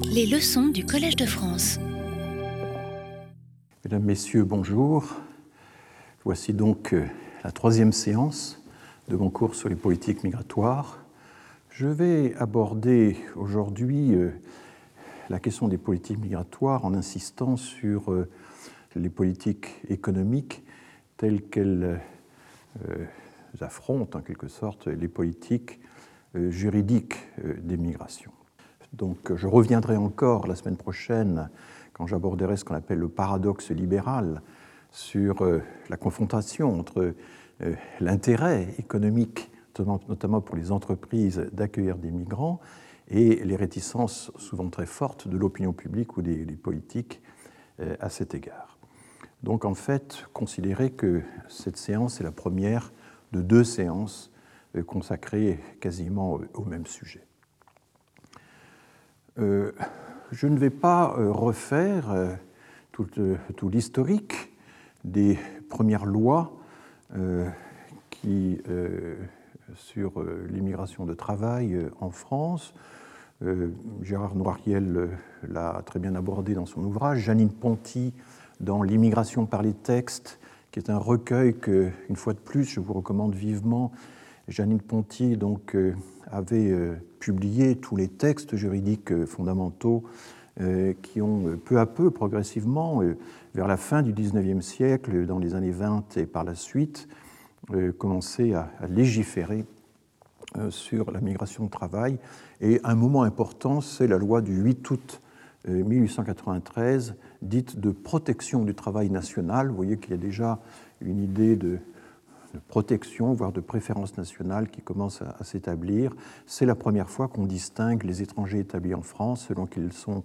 Les leçons du Collège de France. Mesdames, Messieurs, bonjour. Voici donc euh, la troisième séance de mon cours sur les politiques migratoires. Je vais aborder aujourd'hui euh, la question des politiques migratoires en insistant sur euh, les politiques économiques telles qu'elles affrontent en quelque sorte les politiques juridiques des migrations. Donc je reviendrai encore la semaine prochaine quand j'aborderai ce qu'on appelle le paradoxe libéral sur euh, la confrontation entre euh, l'intérêt économique, notamment pour les entreprises, d'accueillir des migrants et les réticences souvent très fortes de l'opinion publique ou des, politiques euh, à cet égard. Donc en fait, considérez que cette séance est la première de deux séances consacrées quasiment au même sujet. Euh, je ne vais pas euh, refaire euh, tout, l'historique des premières lois qui, sur l'immigration de travail en France. Gérard Noiriel l'a très bien abordé dans son ouvrage. Janine Ponty dans L'immigration par les textes, qui est un recueil que, une fois de plus, je vous recommande vivement. Janine Ponty donc, avait publié tous les textes juridiques euh, fondamentaux euh, qui ont euh, peu à peu, progressivement, vers la fin du XIXe siècle, dans les années 20 et par la suite, commencé à légiférer sur la migration de travail. Et un moment important, c'est la loi du 8 août 1893, dite de protection du travail national. Vous voyez qu'il y a déjà une idée de de protection, voire de préférence nationale qui commence à, s'établir. C'est la première fois qu'on distingue les étrangers établis en France selon qu'ils sont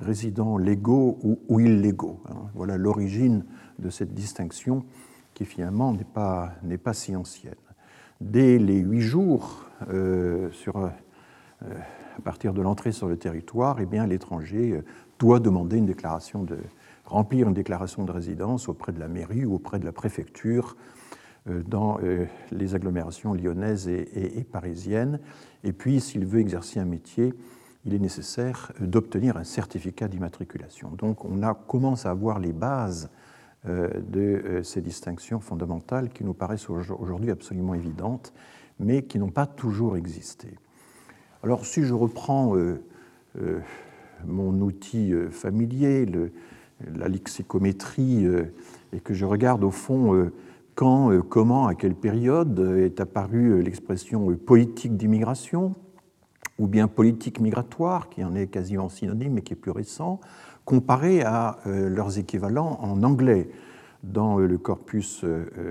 résidents légaux ou, illégaux. Hein. Voilà l'origine de cette distinction qui finalement n'est pas, n'est pas si ancienne. Dès les huit jours, euh, sur, euh, à partir de l'entrée sur le territoire, eh bien, l'étranger euh, doit demander une déclaration de, remplir une déclaration de résidence auprès de la mairie ou auprès de la préfecture dans euh, les agglomérations lyonnaises et, parisiennes. Et puis, s'il veut exercer un métier, il est nécessaire d'obtenir un certificat d'immatriculation. Donc, on a, commence à avoir les bases euh, de ces distinctions fondamentales qui nous paraissent aujourd'hui absolument évidentes, mais qui n'ont pas toujours existé. Alors, si je reprends mon outil familier, la lexicométrie, et que je regarde au fond quand, euh, comment, à quelle période est apparue euh, l'expression euh, politique d'immigration, ou bien politique migratoire, qui en est quasiment synonyme mais qui est plus récent, comparé à leurs équivalents en anglais dans le corpus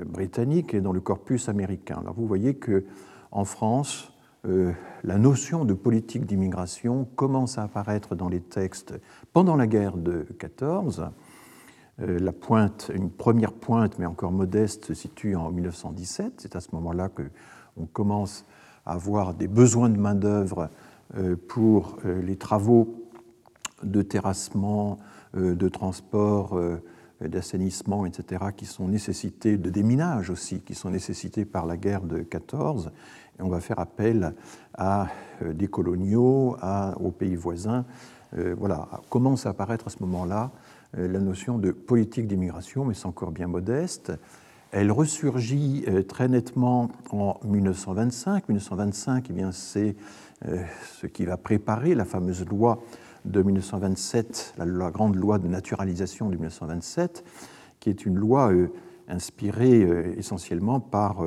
britannique et dans le corpus américain. Alors vous voyez que en France, la notion de politique d'immigration commence à apparaître dans les textes pendant la guerre de 14 euh, la pointe, une première pointe, mais encore modeste, se situe en 1917. C'est à ce moment-là qu'on commence à avoir des besoins de main-d'œuvre euh, pour euh, les travaux de terrassement, de transport, d'assainissement, etc., qui sont nécessités, de déminage aussi, qui sont nécessités par la guerre de 14. On va faire appel à des coloniaux, à, aux pays voisins. Voilà, commence à apparaître à ce moment-là euh, la notion de politique d'immigration, mais c'est encore bien modeste. Elle ressurgit euh, très nettement en 1925. 1925, eh c'est euh, ce qui va préparer la fameuse loi de 1927, la, grande loi de naturalisation de 1927, qui est une loi inspirée essentiellement par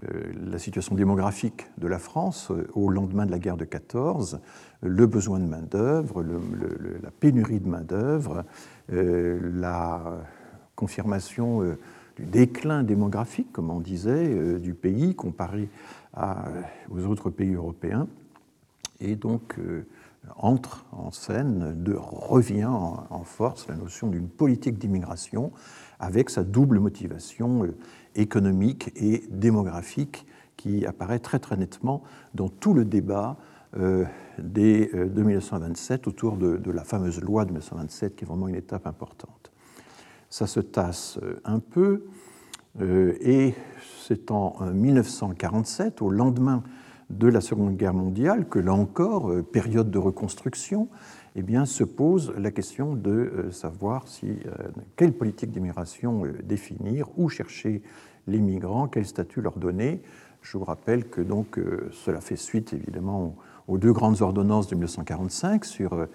la situation démographique de la France au lendemain de la guerre de 14, le besoin de main-d'œuvre, la pénurie de main-d'œuvre, euh, la confirmation euh, du déclin démographique, comme on disait, euh, du pays comparé aux autres pays européens. Et donc entre en scène, de, revient en, force la notion d'une politique d'immigration avec sa double motivation économique et démographique qui apparaît très très nettement dans tout le débat dès 1927 autour de, la fameuse loi de 1927 qui est vraiment une étape importante. Ça se tasse euh, un peu euh, et c'est en 1947, au lendemain de la Seconde Guerre mondiale que, là encore, période de reconstruction, eh bien, se pose la question de savoir si, quelle politique d'immigration définir, où chercher les migrants, quel statut leur donner. Je vous rappelle que donc, cela fait suite évidemment aux deux grandes ordonnances de 1945 sur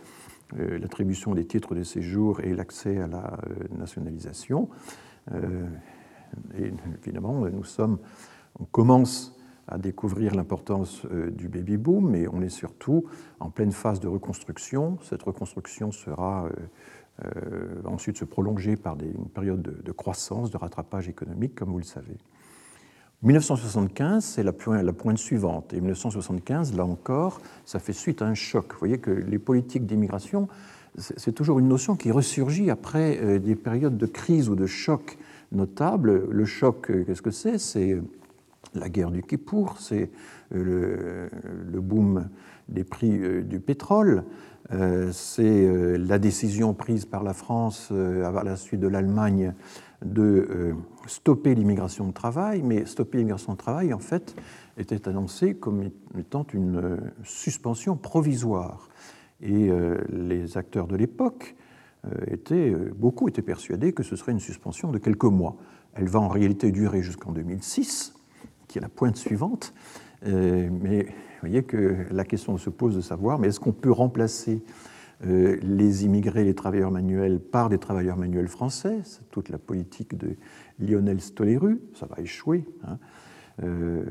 l'attribution des titres de séjour et l'accès à la nationalisation. Et évidemment, nous sommes, on commence à découvrir l'importance euh, du baby-boom, mais on est surtout en pleine phase de reconstruction. Cette reconstruction sera euh, euh, ensuite se prolonger par une période de, croissance, de rattrapage économique, comme vous le savez. 1975, c'est la, pointe suivante. Et 1975, là encore, ça fait suite à un choc. Vous voyez que les politiques d'immigration, c'est toujours une notion qui ressurgit après des périodes de crise ou de choc notable. Le choc, qu'est-ce que c'est? C'est la guerre du Kippour, c'est le, boom des prix euh, du pétrole, euh, c'est euh, la décision prise par la France à la suite de l'Allemagne de stopper l'immigration de travail, mais stopper l'immigration de travail, en fait, était annoncé comme étant une suspension provisoire. Et les acteurs de l'époque étaient, beaucoup étaient persuadés que ce serait une suspension de quelques mois. Elle va en réalité durer jusqu'en 2006, qui est la pointe suivante. Euh, mais vous voyez que la question se pose de savoir, mais est-ce qu'on peut remplacer euh, les immigrés, les travailleurs manuels par des travailleurs manuels français? C'est toute la politique de Lionel Stoléru, ça va échouer. Hein. Euh,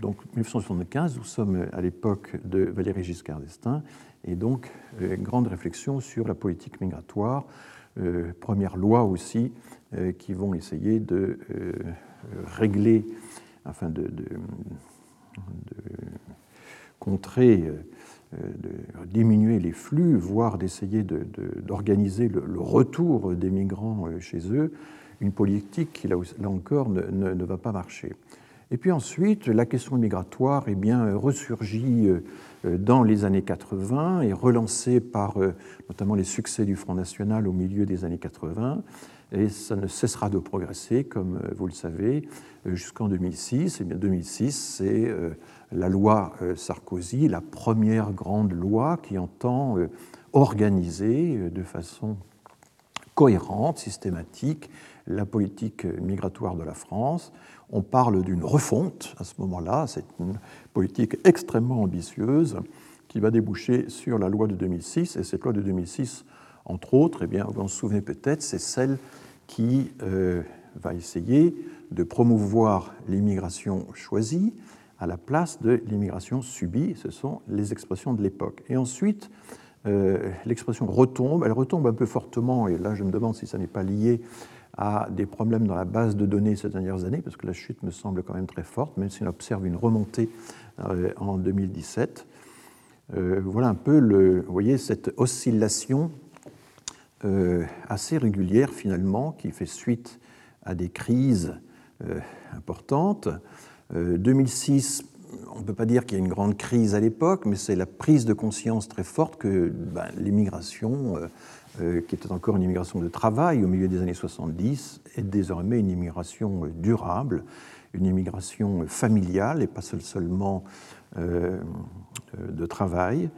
donc 1975, nous sommes à l'époque de Valéry Giscard d'Estaing, et donc grande réflexion sur la politique migratoire, première loi aussi, qui vont essayer de régler afin de, contrer, euh, de diminuer les flux, voire d'essayer d'organiser le, retour des migrants euh, chez eux, une politique qui, là, encore, ne, va pas marcher. Et puis ensuite, la question migratoire eh bien, ressurgit euh, dans les années 80 et relancée par notamment les succès du Front National au milieu des années 80 et ça ne cessera de progresser, comme euh, vous le savez, euh, jusqu'en 2006. Et bien 2006, c'est euh, la loi Sarkozy, la première grande loi qui entend organiser de façon cohérente, systématique, la politique migratoire de la France. On parle d'une refonte à ce moment-là, c'est une politique extrêmement ambitieuse qui va déboucher sur la loi de 2006. Et cette loi de 2006 entre autres, eh bien, vous vous souvenez peut-être, c'est celle qui euh, va essayer de promouvoir l'immigration choisie à la place de l'immigration subie. Ce sont les expressions de l'époque. Et ensuite, euh, l'expression retombe. Elle retombe un peu fortement, et là je me demande si ça n'est pas lié à des problèmes dans la base de données ces dernières années, parce que la chute me semble quand même très forte, même si on observe une remontée euh, en 2017. voilà un peu le, voyez, cette oscillation assez régulière finalement, qui fait suite à des crises euh, importantes. 2006, euh, on ne peut pas dire qu'il y a une grande crise à l'époque, mais c'est la prise de conscience très forte que ben, l'immigration, qui était encore une immigration de travail au milieu des années 70, est désormais une immigration durable, une immigration familiale et pas seulement de travail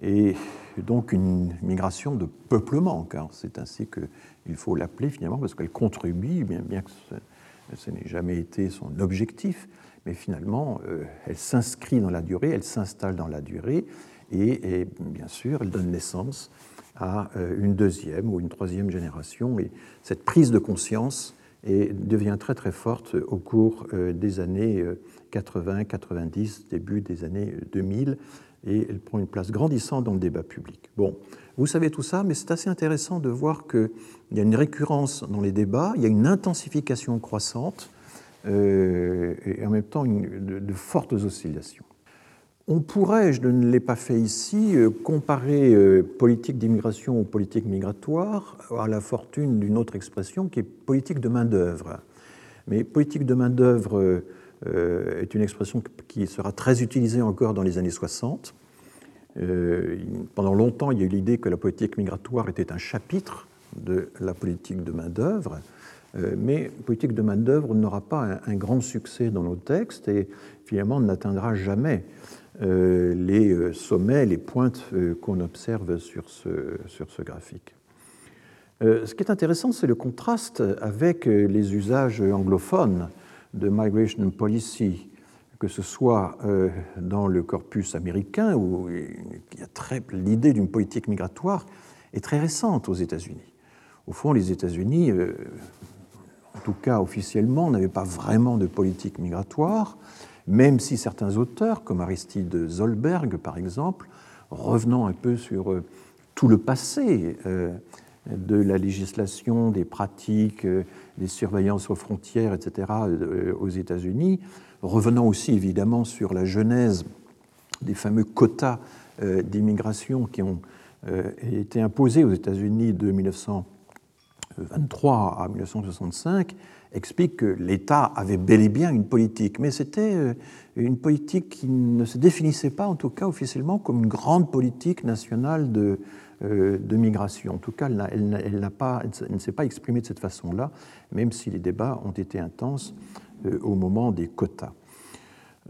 et donc une migration de peuplement, car c'est ainsi qu'il faut l'appeler finalement, parce qu'elle contribue, bien, bien que ce, n'ait jamais été son objectif, mais finalement, euh, elle s'inscrit dans la durée, elle s'installe dans la durée, et, bien sûr, elle donne naissance à euh, une deuxième ou une troisième génération, et cette prise de conscience devient très très forte au cours euh, des années 80, 90, début des années 2000, et elle prend une place grandissante dans le débat public. Bon, vous savez tout ça, mais c'est assez intéressant de voir qu'il y a une récurrence dans les débats, il y a une intensification croissante euh, et en même temps de, fortes oscillations. On pourrait, je ne l'ai pas fait ici, euh, comparer euh, politique d'immigration ou politique migratoire à la fortune d'une autre expression qui est politique de main-d'œuvre. Mais politique de main-d'œuvre est une expression qui sera très utilisée encore dans les années 60. Euh, pendant longtemps, il y a eu l'idée que la politique migratoire était un chapitre de la politique de main-d'œuvre. mais politique de main-d'œuvre n'aura pas un, grand succès dans nos textes et finalement n'atteindra jamais les sommets, les pointes qu'on observe sur ce, sur ce graphique. Ce qui est intéressant, c'est le contraste avec les usages anglophones de migration policy, que ce soit euh, dans le corpus américain, où il y a l'idée d'une politique migratoire est très récente aux États-Unis. Au fond, les États-Unis, euh, en tout cas officiellement, n'avaient pas vraiment de politique migratoire, même si certains auteurs, comme Aristide Zolberg par exemple, revenant un peu sur euh, tout le passé de la législation, des pratiques, des surveillances aux frontières, etc., aux États-Unis, revenant aussi évidemment sur la genèse des fameux quotas euh, d'immigration qui ont euh, été imposés aux États-Unis de 1923 à 1965, explique que l'État avait bel et bien une politique, mais c'était euh, une politique qui ne se définissait pas, en tout cas officiellement, comme une grande politique nationale de, de migration. En tout cas, elle, ne s'est pas exprimée de cette façon-là, même si les débats ont été intenses euh, au moment des quotas.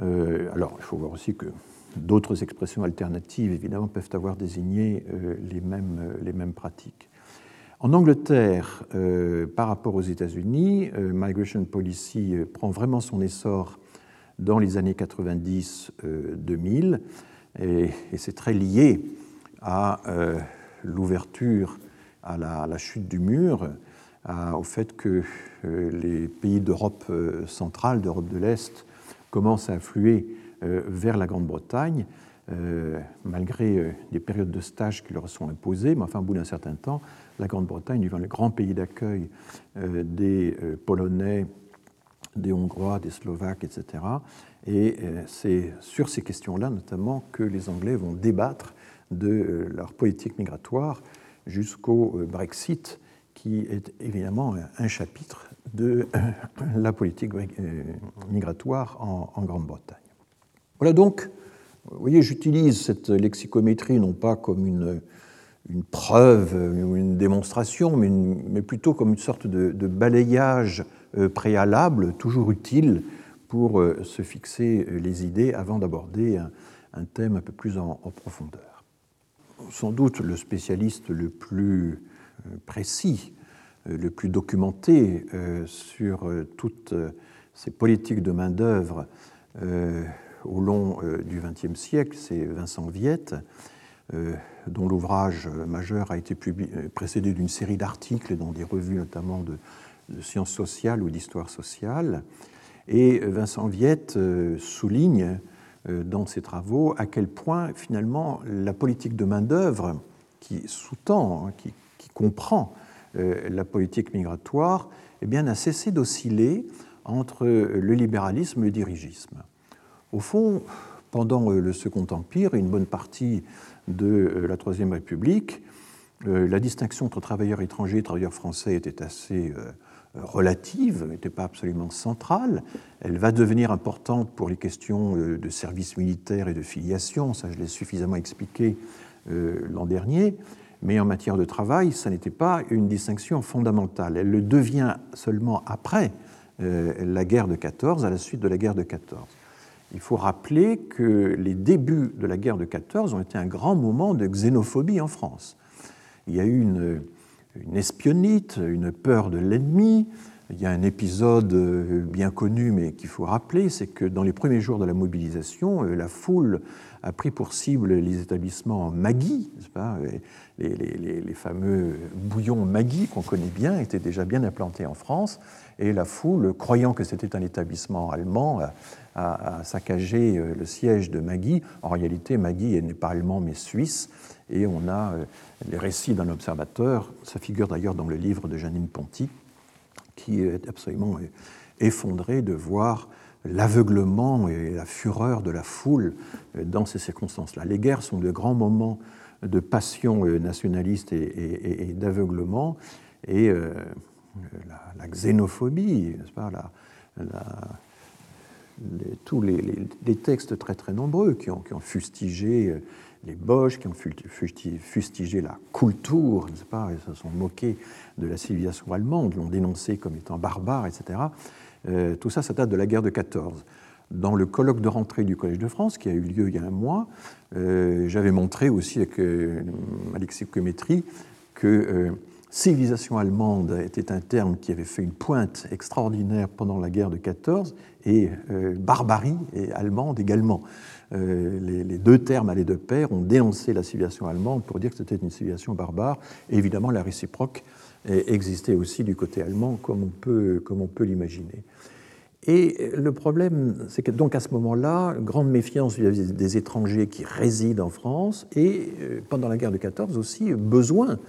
Euh, alors, il faut voir aussi que d'autres expressions alternatives, évidemment, peuvent avoir désigné euh, les mêmes pratiques. En Angleterre, par rapport aux États-Unis, Migration Policy prend vraiment son essor dans les années 90-2000, et, c'est très lié à l'ouverture, à la, chute du mur, au fait que euh, les pays d'Europe euh, centrale, d'Europe de l'Est, commencent à affluer euh, vers la Grande-Bretagne, malgré des périodes de stage qui leur sont imposées. Mais enfin, au bout d'un certain temps, la Grande-Bretagne devient le grand pays d'accueil des Polonais, des Hongrois, des Slovaques, etc. Et c'est sur ces questions-là, notamment, que les Anglais vont débattre de leur politique migratoire jusqu'au Brexit qui est évidemment un chapitre de la politique euh, migratoire en, Grande-Bretagne. Voilà donc, vous voyez, j'utilise cette lexicométrie non pas comme une, une preuve ou une démonstration, mais, mais, plutôt comme une sorte de, balayage euh, préalable, toujours utile pour euh, se fixer les idées avant d'aborder un, thème un peu plus en profondeur. Sans doute le spécialiste le plus euh, précis, euh, le plus documenté euh, sur toutes ces politiques de main-d'œuvre au long du XXe siècle, c'est Vincent Viette, dont l'ouvrage majeur a été précédé d'une série d'articles dans des revues notamment de, sciences sociales ou d'histoire sociale. Et Vincent Viette souligne dans ses travaux à quel point finalement la politique de main-d'œuvre qui sous-tend, hein, qui comprend euh, la politique migratoire, eh bien, n'a cessé d'osciller entre le libéralisme et le dirigisme. Au fond, pendant euh, le Second Empire et une bonne partie de euh, la Troisième République, la distinction entre travailleurs étrangers et travailleurs français était assez relative, n'était pas absolument centrale. Elle va devenir importante pour les questions de service militaire et de filiation, ça je l'ai suffisamment expliqué l'an dernier, mais en matière de travail, ça n'était pas une distinction fondamentale. Elle le devient seulement après euh, la guerre de 14, à la suite de la guerre de 14. Il faut rappeler que les débuts de la guerre de 14 ont été un grand moment de xénophobie en France. Il y a eu une, une espionnite, une peur de l'ennemi. Il y a un épisode euh, bien connu, mais qu'il faut rappeler, c'est que dans les premiers jours de la mobilisation, euh, la foule a pris pour cible les établissements Magui, les, fameux bouillons Magui qu'on connaît bien étaient déjà bien implantés en France, et la foule, croyant que c'était un établissement allemand, a, saccagé euh, le siège de Magui. En réalité, Magui n'est pas allemand mais suisse, et on a euh, les récits d'un observateur, ça figure d'ailleurs dans le livre de Janine Ponty, qui est absolument effondré de voir l'aveuglement et la fureur de la foule euh, dans ces circonstances-là. Les guerres sont de grands moments de passion euh, nationaliste et, d'aveuglement, et euh, la, xénophobie, pas, tous les, textes très très nombreux qui ont fustigé les Boches, qui ont fustigé la culture, n'est-ce pas, et se sont moqués de la civilisation allemande, l'ont dénoncé comme étant barbare, etc. tout ça, ça date de la guerre de 14 dans le colloque de rentrée du Collège de France, qui a eu lieu il y a un mois, euh, j'avais montré aussi avec euh, Alexis Cométry que euh, civilisation allemande était un terme qui avait fait une pointe extraordinaire pendant la guerre de 14 et barbarie et allemande également. Les, les, deux termes allaient de pair, ont dénoncé la civilisation allemande pour dire que c'était une civilisation barbare. Évidemment, la réciproque existait aussi du côté allemand, comme on peut, peut l'imaginer. Et le problème, c'est que donc à ce moment-là, grande méfiance vis-à-vis des étrangers qui résident en France, et euh, pendant la guerre de 14 aussi, besoin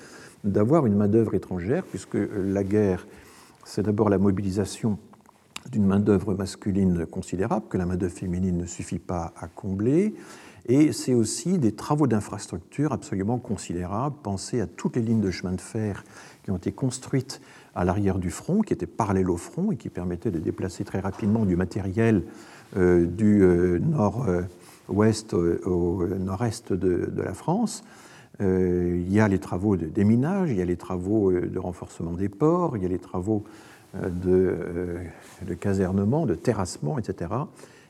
d'avoir une main-d'œuvre étrangère, puisque la guerre, c'est d'abord la mobilisation d'une main-d'œuvre masculine considérable, que la main-d'œuvre féminine ne suffit pas à combler, et c'est aussi des travaux d'infrastructure absolument considérables. Pensez à toutes les lignes de chemin de fer qui ont été construites à l'arrière du front, qui était parallèle au front et qui permettait de déplacer très rapidement du matériel euh, du euh, nord-ouest au nord-est de, la France. Euh, il y a les travaux de déminage, il y a les travaux de renforcement des ports, il y a les travaux de, de casernement, de terrassement, etc.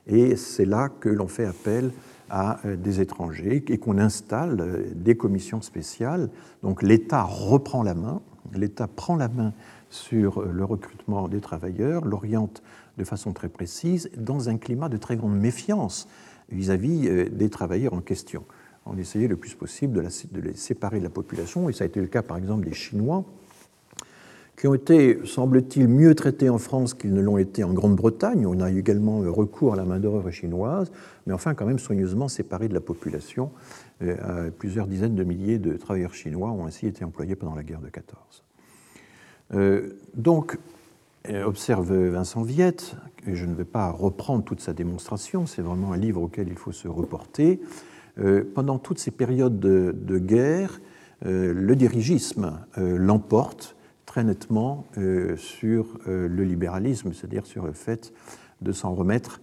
Et c'est là que l'on fait appel à des étrangers et qu'on installe des commissions spéciales. Donc l'État reprend la main, l'État prend la main sur le recrutement des travailleurs, l'oriente de façon très précise dans un climat de très grande méfiance vis-à-vis euh, des travailleurs en question. On essayait le plus possible de, les séparer de la population, et ça a été le cas par exemple des Chinois, qui ont été, semble-t-il, mieux traités en France qu'ils ne l'ont été en Grande-Bretagne. On a eu également recours à la main-d'œuvre chinoise, mais enfin quand même soigneusement séparés de la population. Euh, plusieurs dizaines de milliers de travailleurs chinois ont ainsi été employés pendant la guerre de 14. Euh, donc, euh, observe Vincent Viette, et je ne vais pas reprendre toute sa démonstration, c'est vraiment un livre auquel il faut se reporter. Euh, pendant toutes ces périodes de, guerre, le dirigisme l'emporte très nettement sur le libéralisme, c'est-à-dire sur le fait de s'en remettre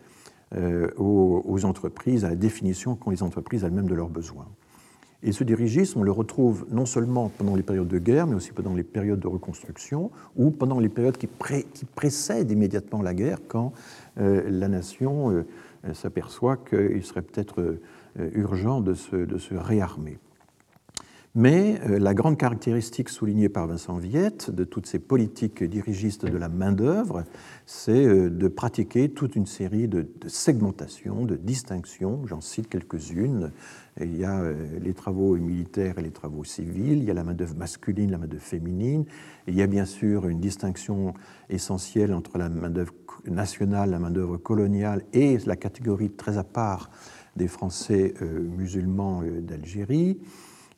aux, entreprises, à la définition qu'ont les entreprises elles-mêmes de leurs besoins. Et ce dirigisme, on le retrouve non seulement pendant les périodes de guerre, mais aussi pendant les périodes de reconstruction ou pendant les périodes qui, précèdent immédiatement la guerre, quand euh, la nation euh, s'aperçoit qu'il serait peut-être euh, urgent de se réarmer. Mais euh, la grande caractéristique soulignée par Vincent Viette de toutes ces politiques dirigistes de la main-d'œuvre, c'est euh, de pratiquer toute une série de, segmentations, de distinctions. J'en cite quelques-unes. Il y a euh, les travaux militaires et les travaux civils, il y a la main-d'œuvre masculine, la main-d'œuvre féminine. il y a bien sûr une distinction essentielle entre la main-d'œuvre nationale, la main-d'œuvre coloniale et la catégorie très à part des Français musulmans d'Algérie.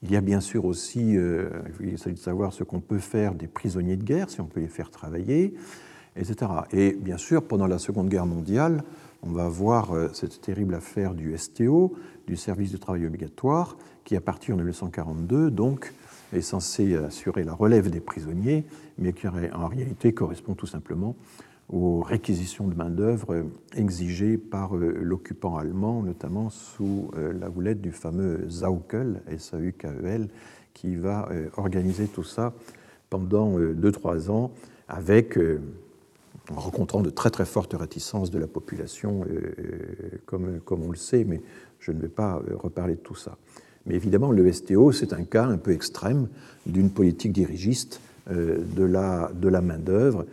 Il y a bien sûr aussi, euh, il s'agit de savoir ce qu'on peut faire des prisonniers de guerre, si on peut les faire travailler, etc. Et bien sûr, pendant la Seconde Guerre mondiale, on va voir euh, cette terrible affaire du STO, du service de travail obligatoire, qui à partir de 1942, donc, est censé assurer la relève des prisonniers, mais qui en réalité correspond tout simplement aux réquisitions de main-d'œuvre exigées par euh, l'occupant allemand, notamment sous euh, la houlette du fameux Saukel, S-A-U-K-E-L, qui va euh, organiser tout ça pendant 2-3 ans, avec, en rencontrant de très très fortes réticences de la population, comme, comme on le sait, mais je ne vais pas reparler de tout ça. Mais évidemment, le STO, c'est un cas un peu extrême d'une politique dirigiste de la, de la main-d'œuvre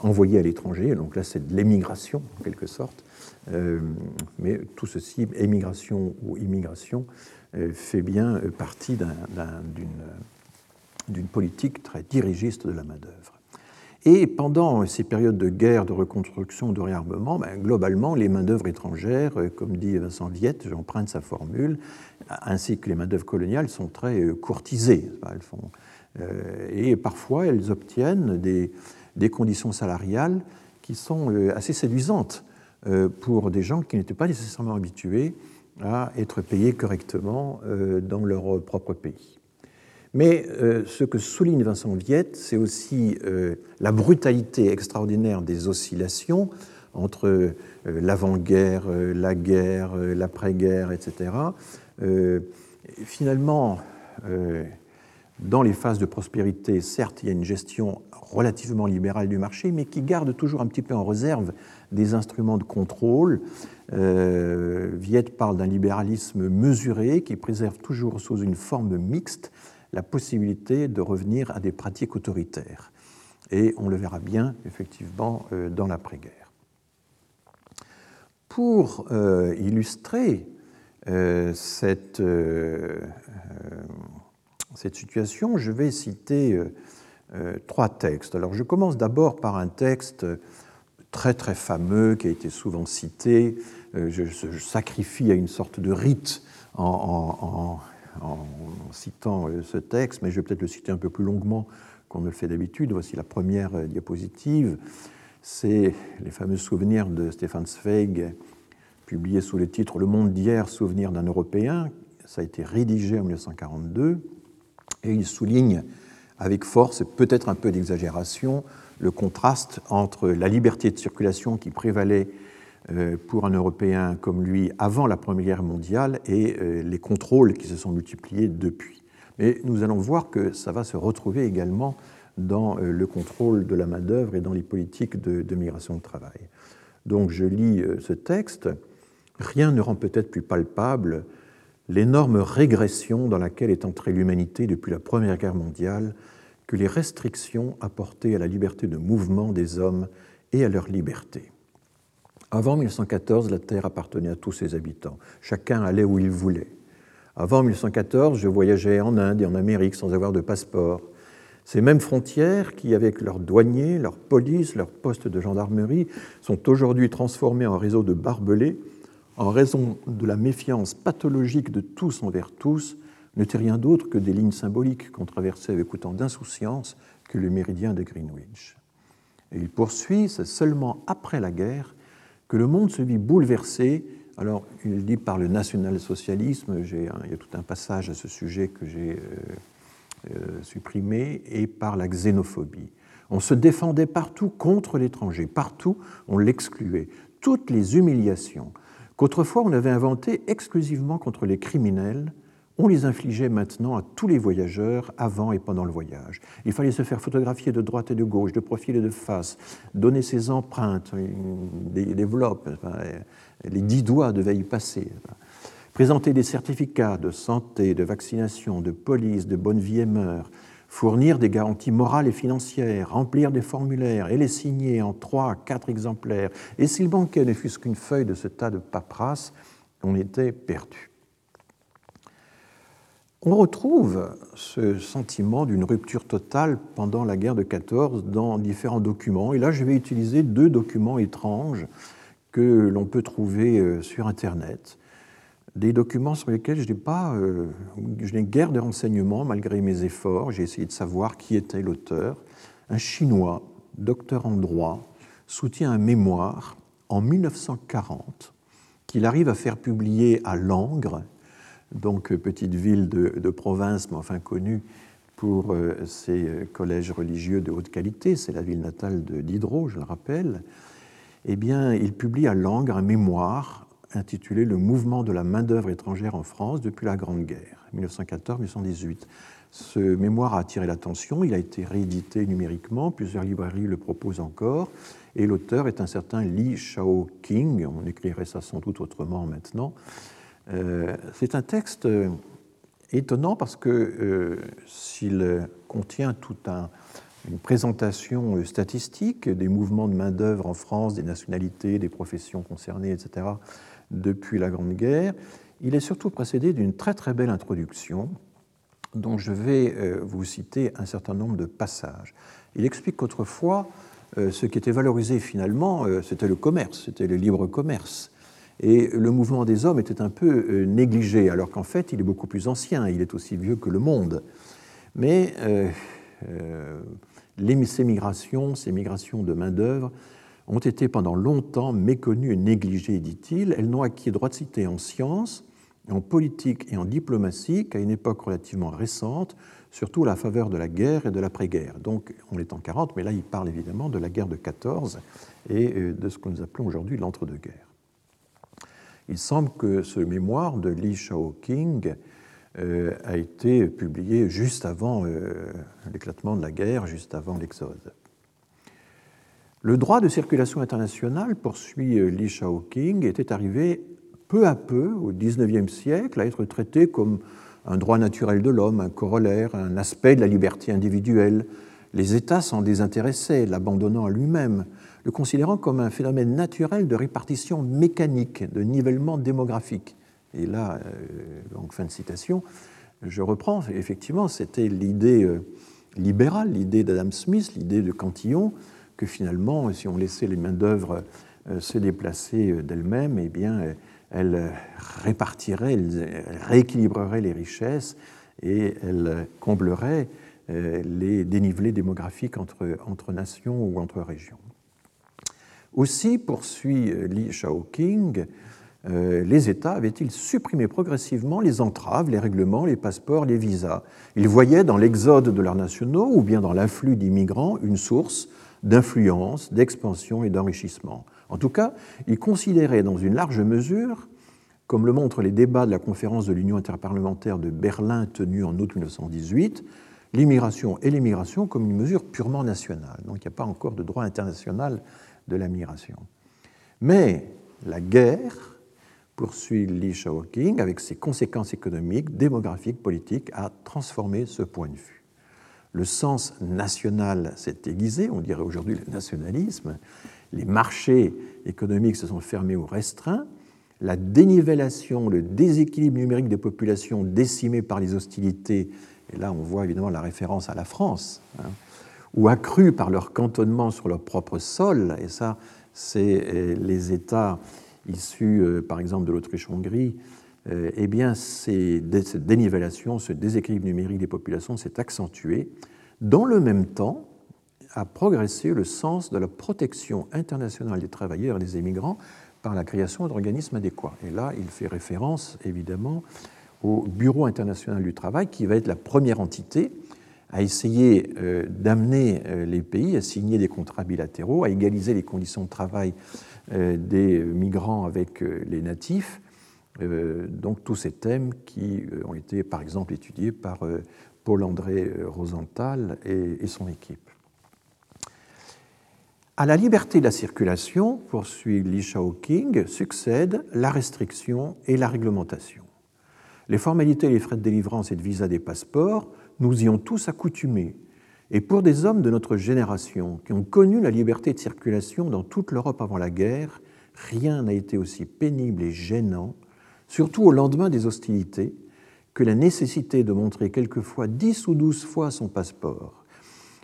envoyés à l'étranger. Donc là, c'est de l'émigration, en quelque sorte. Euh, mais tout ceci, émigration ou immigration, euh, fait bien partie d'une politique très dirigiste de la main-d'œuvre. Et pendant ces périodes de guerre, de reconstruction, de réarmement, ben, globalement, les main-d'œuvre étrangères, comme dit Vincent Viette, j'emprunte sa formule, ainsi que les main-d'œuvre coloniales, sont très courtisées. Elles font, et parfois, elles obtiennent des, des conditions salariales qui sont euh, assez séduisantes euh, pour des gens qui n'étaient pas nécessairement habitués à être payés correctement euh, dans leur propre pays. Mais ce que souligne Vincent Viette, c'est aussi la brutalité extraordinaire des oscillations entre l'avant-guerre, la guerre, l'après-guerre, etc. Finalement, dans les phases de prospérité, certes, il y a une gestion relativement libérale du marché, mais qui garde toujours un petit peu en réserve des instruments de contrôle. Euh, Viette parle d'un libéralisme mesuré qui préserve toujours sous une forme mixte la possibilité de revenir à des pratiques autoritaires. Et on le verra bien, effectivement, euh, dans l'après-guerre. Pour euh, illustrer cette, situation, je vais citer trois textes. Alors, je commence d'abord par un texte très très fameux qui a été souvent cité. Euh, je, sacrifie à une sorte de rite en, citant euh, ce texte, mais je vais peut-être le citer un peu plus longuement qu'on ne le fait d'habitude. Voici la première euh, diapositive. C'est les fameux souvenirs de Stéphane Zweig, publiés sous le titre Le monde d'hier, souvenir d'un Européen. Ça a été rédigé en 1942 et il souligne avec force et peut-être un peu d'exagération le contraste entre la liberté de circulation qui prévalait euh, pour un Européen comme lui avant la Première Guerre mondiale et euh, les contrôles qui se sont multipliés depuis. Mais nous allons voir que ça va se retrouver également dans euh, le contrôle de la main-d'œuvre et dans les politiques de, de, migration de travail. Donc je lis ce texte. Rien ne rend peut-être plus palpable l'énorme régression dans laquelle est entrée l'humanité depuis la Première Guerre mondiale que les restrictions apportées à la liberté de mouvement des hommes et à leur liberté. Avant 1914, la Terre appartenait à tous ses habitants. Chacun allait où il voulait. Avant 1914, je voyageais en Inde et en Amérique sans avoir de passeport. Ces mêmes frontières qui, avec leurs douaniers, leurs polices, leurs postes de gendarmerie, sont aujourd'hui transformées en réseau de barbelés en raison de la méfiance pathologique de tous envers tous n'était rien d'autre que des lignes symboliques qu'on traversait avec autant d'insouciance que le méridien de Greenwich. Et il poursuit, c'est seulement après la guerre que le monde se vit bouleversé. Alors, il dit par le national-socialisme, il y a tout un passage à ce sujet que j'ai euh, euh, supprimé, et par la xénophobie. On se défendait partout contre l'étranger, partout on l'excluait. Toutes les humiliations qu'autrefois on avait inventées exclusivement contre les criminels on les infligeait maintenant à tous les voyageurs avant et pendant le voyage. Il fallait se faire photographier de droite et de gauche, de profil et de face, donner ses empreintes, des enveloppes, les dix doigts devaient y passer. Présenter des certificats de santé, de vaccination, de police, de bonne vie et mœurs, fournir des garanties morales et financières, remplir des formulaires et les signer en trois, quatre exemplaires. Et s'il manquait ne fût-ce qu'une feuille de ce tas de paperasse, on était perdu. On retrouve ce sentiment d'une rupture totale pendant la guerre de 14 dans différents documents. Et là, je vais utiliser deux documents étranges que l'on peut trouver euh, sur Internet. Des documents sur lesquels je n'ai pas, euh, je n'ai guère de renseignements malgré mes efforts. J'ai essayé de savoir qui était l'auteur. Un Chinois, docteur en droit, soutient un mémoire en 1940 qu'il arrive à faire publier à Langres donc euh, petite ville de, province, mais enfin connue pour euh, ses euh, collèges religieux de haute qualité, c'est la ville natale de Diderot, je le rappelle, eh bien, il publie à Langres un mémoire intitulé Le mouvement de la main-d'œuvre étrangère en France depuis la Grande Guerre, 1914-1918. Ce mémoire a attiré l'attention, il a été réédité numériquement, plusieurs librairies le proposent encore, et l'auteur est un certain Li Shao-King, on écrirait ça sans doute autrement maintenant, euh, c'est un texte euh, étonnant parce que euh, s'il contient toute une présentation statistique des mouvements de main-d'œuvre en France, des nationalités, des professions concernées, etc., depuis la Grande Guerre, il est surtout précédé d'une très très belle introduction dont je vais vous citer un certain nombre de passages. Il explique qu'autrefois, ce qui était valorisé finalement, c'était le commerce, c'était le libre commerce. Et le mouvement des hommes était un peu euh, négligé, alors qu'en fait, il est beaucoup plus ancien, il est aussi vieux que le monde. Mais euh, euh, ces migrations, ces migrations de main-d'œuvre, ont été pendant longtemps méconnues et négligées, dit-il. Elles n'ont acquis droit de cité en sciences, en politique et en diplomatie qu'à une époque relativement récente, surtout à la faveur de la guerre et de l'après-guerre. Donc on est en 40, mais là il parle évidemment de la guerre de 14 et de ce que nous appelons aujourd'hui l'entre-deux-guerres. Il semble que ce mémoire de Li Shaoqing euh, a été publié juste avant euh, l'éclatement de la guerre, juste avant l'Exode. Le droit de circulation internationale, poursuit Li Shaoqing, était arrivé peu à peu au XIXe siècle à être traité comme un droit naturel de l'homme, un corollaire, un aspect de la liberté individuelle. Les États s'en désintéressaient, l'abandonnant à lui-même, le considérant comme un phénomène naturel de répartition mécanique, de nivellement démographique. Et là, euh, donc fin de citation, je reprends, effectivement, c'était l'idée euh, libérale, l'idée d'Adam Smith, l'idée de Cantillon, que finalement, si on laissait les mains-d'œuvre euh, se déplacer d'elles-mêmes, eh bien, elle répartirait, elle rééquilibrerait les richesses et elle comblerait euh, les dénivelés démographiques entre, entre nations ou entre régions. Aussi, poursuit euh, Li Shaoqing, euh, les États avaient-ils supprimé progressivement les entraves, les règlements, les passeports, les visas? Ils voyaient dans l'exode de leurs nationaux ou bien dans l'afflux d'immigrants une source d'influence, d'expansion et d'enrichissement? En tout cas, il considérait dans une large mesure, comme le montrent les débats de la conférence de l'Union interparlementaire de Berlin tenue en août 1918, l'immigration et l'émigration comme une mesure purement nationale. Donc il n'y a pas encore de droit international de la migration. Mais la guerre, poursuit Li Shaoqing, avec ses conséquences économiques, démographiques, politiques, a transformé ce point de vue. Le sens national s'est aiguisé, on dirait aujourd'hui le nationalisme, les marchés économiques se sont fermés ou restreints, la dénivellation, le déséquilibre numérique des populations décimées par les hostilités, et là on voit évidemment la référence à la France, hein, ou accrues par leur cantonnement sur leur propre sol, et ça c'est euh, les États issus euh, par exemple de l'Autriche-Hongrie, euh, eh bien cette dénivellation, ce déséquilibre numérique des populations s'est accentué. Dans le même temps, a progressé le sens de la protection internationale des travailleurs et des émigrants par la création d'organismes adéquats. Et là, il fait référence évidemment au Bureau international du travail, qui va être la première entité à essayer euh, d'amener euh, les pays à signer des contrats bilatéraux, à égaliser les conditions de travail euh, des migrants avec les natifs. donc tous ces thèmes qui ont été par exemple étudiés par Paul-André Rosenthal et son équipe. À la liberté de la circulation, poursuit Li Shaoqing, succèdent la restriction et la réglementation. Les formalités les frais de délivrance et de visa des passeports, nous y ont tous accoutumés. Et pour des hommes de notre génération qui ont connu la liberté de circulation dans toute l'Europe avant la guerre, rien n'a été aussi pénible et gênant, surtout au lendemain des hostilités, que la nécessité de montrer quelquefois dix ou douze fois son passeport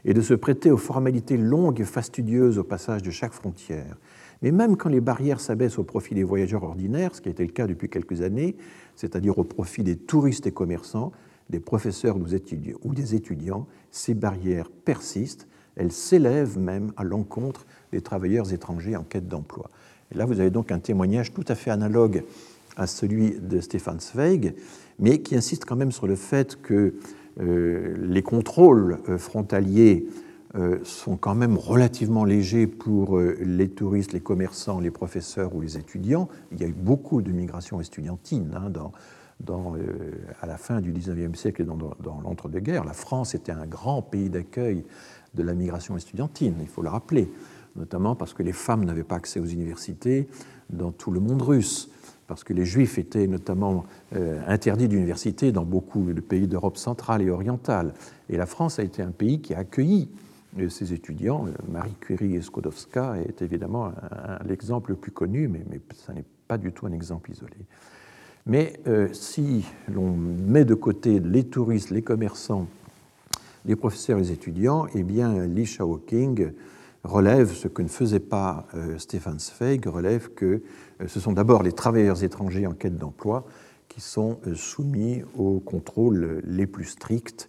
et de se prêter aux formalités longues et fastidieuses au passage de chaque frontière. Mais même quand les barrières s'abaissent au profit des voyageurs ordinaires, ce qui a été le cas depuis quelques années, c'est-à-dire au profit des touristes et commerçants, des professeurs ou des étudiants, ces barrières persistent, elles s'élèvent même à l'encontre des travailleurs étrangers en quête d'emploi. Et là, vous avez donc un témoignage tout à fait analogue à celui de Stéphane Zweig, mais qui insiste quand même sur le fait que euh, les contrôles euh, frontaliers euh, sont quand même relativement légers pour les touristes, les commerçants, les professeurs ou les étudiants. Il y a eu beaucoup de migration estudiantine hein, dans, à la fin du XIXe siècle et dans, l'entre-deux-guerres. La France était un grand pays d'accueil de la migration estudiantine, il faut le rappeler, notamment parce que les femmes n'avaient pas accès aux universités dans tout le monde russe parce que les Juifs étaient notamment euh, interdits d'université dans beaucoup de pays d'Europe centrale et orientale. Et la France a été un pays qui a accueilli euh, ces étudiants. Marie Curie et Skodowska est évidemment l'exemple le plus connu, mais, mais ce n'est pas du tout un exemple isolé. Mais euh, si l'on met de côté les touristes, les commerçants, les professeurs et les étudiants, eh bien, Li Shaoqing relève ce que ne faisait pas Stefan Zweig, relève que euh, ce sont d'abord les travailleurs étrangers en quête d'emploi qui sont euh, soumis aux contrôles les plus stricts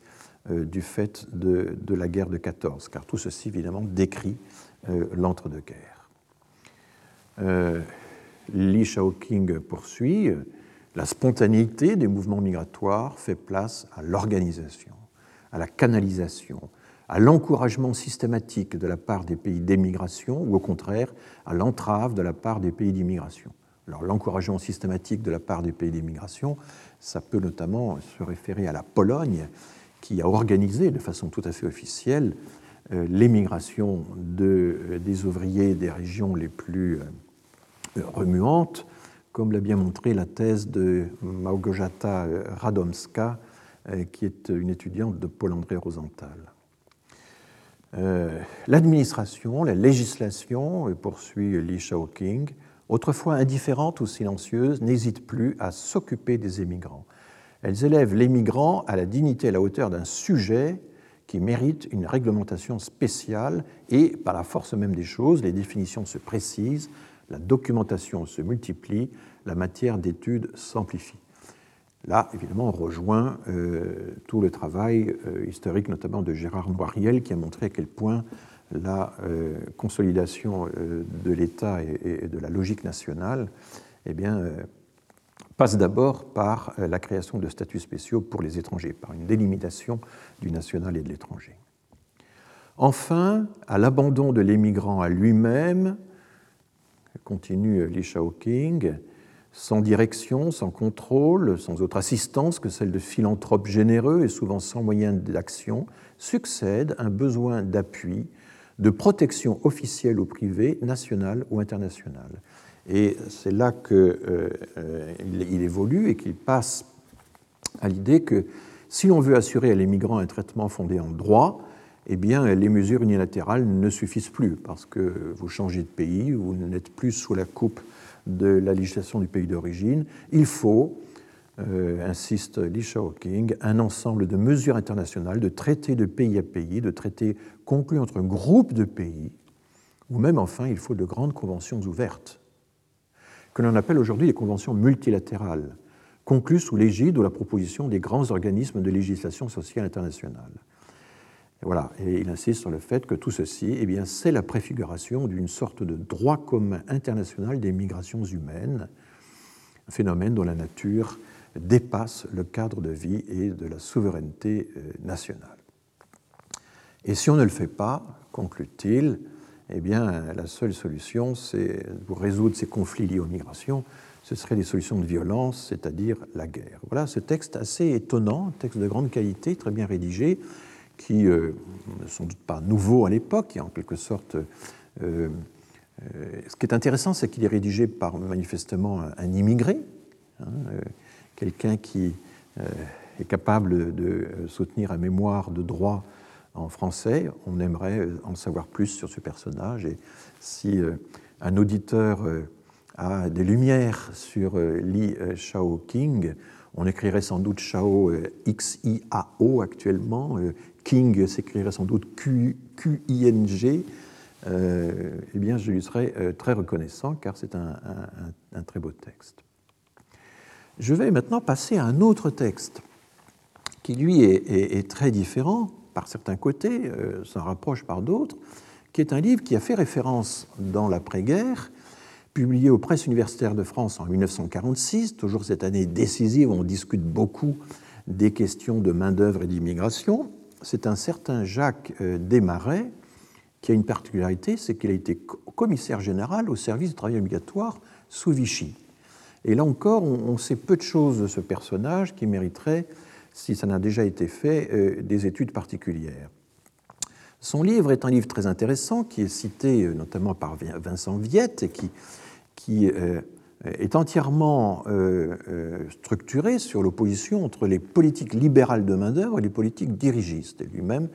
euh, du fait de, la guerre de 14, car tout ceci évidemment décrit l'entre-deux-guerres. Li Shaoqing poursuit la spontanéité des mouvements migratoires fait place à l'organisation. à la canalisation, à l'encouragement systématique de la part des pays d'émigration ou au contraire à l'entrave de la part des pays d'immigration. Alors l'encouragement systématique de la part des pays d'immigration, ça peut notamment se référer à la Pologne qui a organisé de façon tout à fait officielle euh, l'émigration euh, des ouvriers des régions les plus euh, remuantes, comme l'a bien montré la thèse de Małgorzata Radomska, qui est une étudiante de Paul-André Rosenthal. L'administration, la législation, poursuit Li Shaoqing, autrefois indifférente ou silencieuse, n'hésite plus à s'occuper des émigrants. Elles élèvent les migrants à la dignité et à la hauteur d'un sujet qui mérite une réglementation spéciale et, par la force même des choses, les définitions se précisent, la documentation se multiplie, la matière d'étude s'amplifie. Là, évidemment, on rejoint euh, tout le travail euh, historique, notamment de Gérard Noiriel, qui a montré à quel point la euh, consolidation de l'État et, de la logique nationale eh passe d'abord par la création de statuts spéciaux pour les étrangers, par une délimitation du national et de l'étranger. Enfin, à l'abandon de l'émigrant à lui-même, continue Li Shaoqing, sans direction, sans contrôle, sans autre assistance que celle de philanthropes généreux et souvent sans moyens d'action, succède un besoin d'appui, de protection officielle ou privée, nationale ou internationale. Et c'est là qu'il euh, euh, évolue et qu'il passe à l'idée que si l'on veut assurer à l'émigrant un traitement fondé en droit, eh bien, les mesures unilatérales ne suffisent plus parce que vous changez de pays, vous n'êtes plus sous la coupe de la législation du pays d'origine. Il faut, euh, insiste Li Shaoqing, un ensemble de mesures internationales, de traités de pays à pays, de traités conclus entre un groupe de pays, ou même enfin, il faut de grandes conventions ouvertes que l'on appelle aujourd'hui les conventions multilatérales, conclues sous l'égide ou la proposition des grands organismes de législation sociale internationale. Voilà, et il insiste sur le fait que tout ceci, eh bien, c'est la préfiguration d'une sorte de droit commun international des migrations humaines, un phénomène dont la nature dépasse le cadre de vie et de la souveraineté euh, nationale. Et si on ne le fait pas, conclut-il, eh bien, la seule solution, c'est pour résoudre ces conflits liés aux migrations, ce serait des solutions de violence, c'est-à-dire la guerre. Voilà ce texte assez étonnant, un texte de grande qualité, très bien rédigé, qui euh, ne sont doute pas nouveau à l'époque, qui en quelque sorte. Euh, euh, ce qui est intéressant, c'est qu'il est rédigé par manifestement un, immigré, hein, quelqu'un qui est capable de soutenir un mémoire de droit en français. On aimerait en savoir plus sur ce personnage. Et si un auditeur a des lumières sur Li Shao King, on écrirait sans doute Shao X-I-A-O actuellement. King s'écrirait sans doute Q-I-N-G. eh bien, je lui serais très reconnaissant car c'est un, très beau texte. Je vais maintenant passer à un autre texte qui, lui, est très différent, par certains côtés, euh, s'en rapproche par d'autres, qui est un livre qui a fait référence dans l'après-guerre, publié aux presses universitaires de France en 1946, toujours cette année décisive on discute beaucoup des questions de main-d'œuvre et d'immigration. C'est un certain Jacques euh, Desmarais qui a une particularité, c'est qu'il a été commissaire général au service du travail obligatoire sous Vichy. Et là encore, on sait peu de choses de ce personnage qui mériterait si ça n'a déjà été fait, euh, des études particulières. Son livre est un livre très intéressant qui est cité euh, notamment par Vincent Viette et qui, qui est entièrement structuré sur l'opposition entre les politiques libérales de main-d'œuvre et les politiques dirigistes. Et lui-même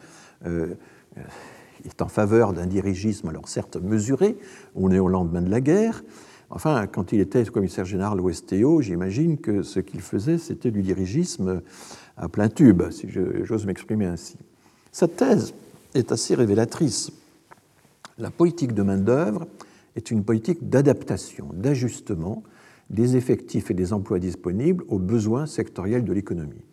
est en faveur d'un dirigisme, alors certes mesuré, on est au lendemain de la guerre. Enfin, quand il était commissaire général au STO, j'imagine que ce qu'il faisait, c'était du dirigisme à plein tube, si j'ose m'exprimer ainsi. Cette thèse est assez révélatrice. La politique de main-d'œuvre est une politique d'adaptation, d'ajustement des effectifs et des emplois disponibles aux besoins sectoriels de l'économie.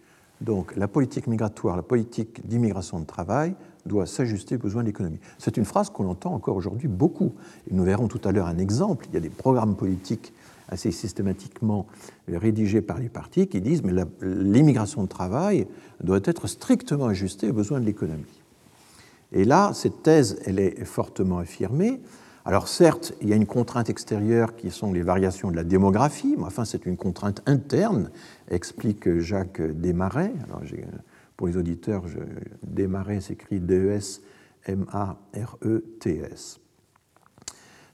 Donc la politique migratoire, la politique d'immigration de travail doit s'ajuster aux besoins de l'économie. C'est une phrase qu'on entend encore aujourd'hui beaucoup. Nous verrons tout à l'heure un exemple. Il y a des programmes politiques assez systématiquement rédigés par les partis qui disent mais l'immigration de travail doit être strictement ajustée aux besoins de l'économie. Et là, cette thèse, elle est fortement affirmée. Alors certes, il y a une contrainte extérieure qui sont les variations de la démographie, mais enfin c'est une contrainte interne, explique Jacques Desmarais. Alors, pour les auditeurs, je, Desmarais s'écrit D-E-S-M-A-R-E-T-S.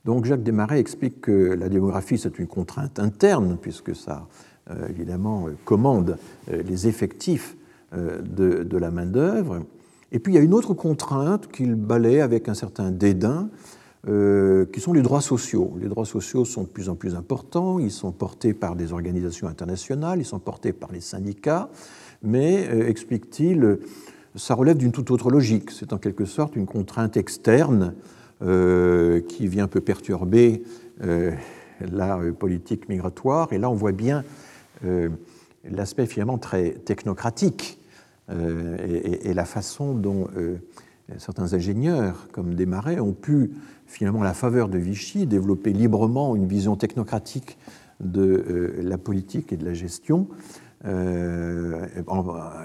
Donc Jacques Desmarais explique que la démographie, c'est une contrainte interne, puisque ça, euh, évidemment, commande euh, les effectifs euh, de, de, la main-d'œuvre. Et puis il y a une autre contrainte qu'il balaie avec un certain dédain, qui sont les droits sociaux. Les droits sociaux sont de plus en plus importants, ils sont portés par des organisations internationales, ils sont portés par les syndicats, mais, explique-t-il, ça relève d'une toute autre logique. C'est en quelque sorte une contrainte externe euh, qui vient un peu perturber euh, la euh, politique migratoire. Et là, on voit bien l'aspect finalement très technocratique et, la façon dont certains ingénieurs, comme Desmarais, ont pu, finalement, la faveur de Vichy, développer librement une vision technocratique de la politique et de la gestion. Euh,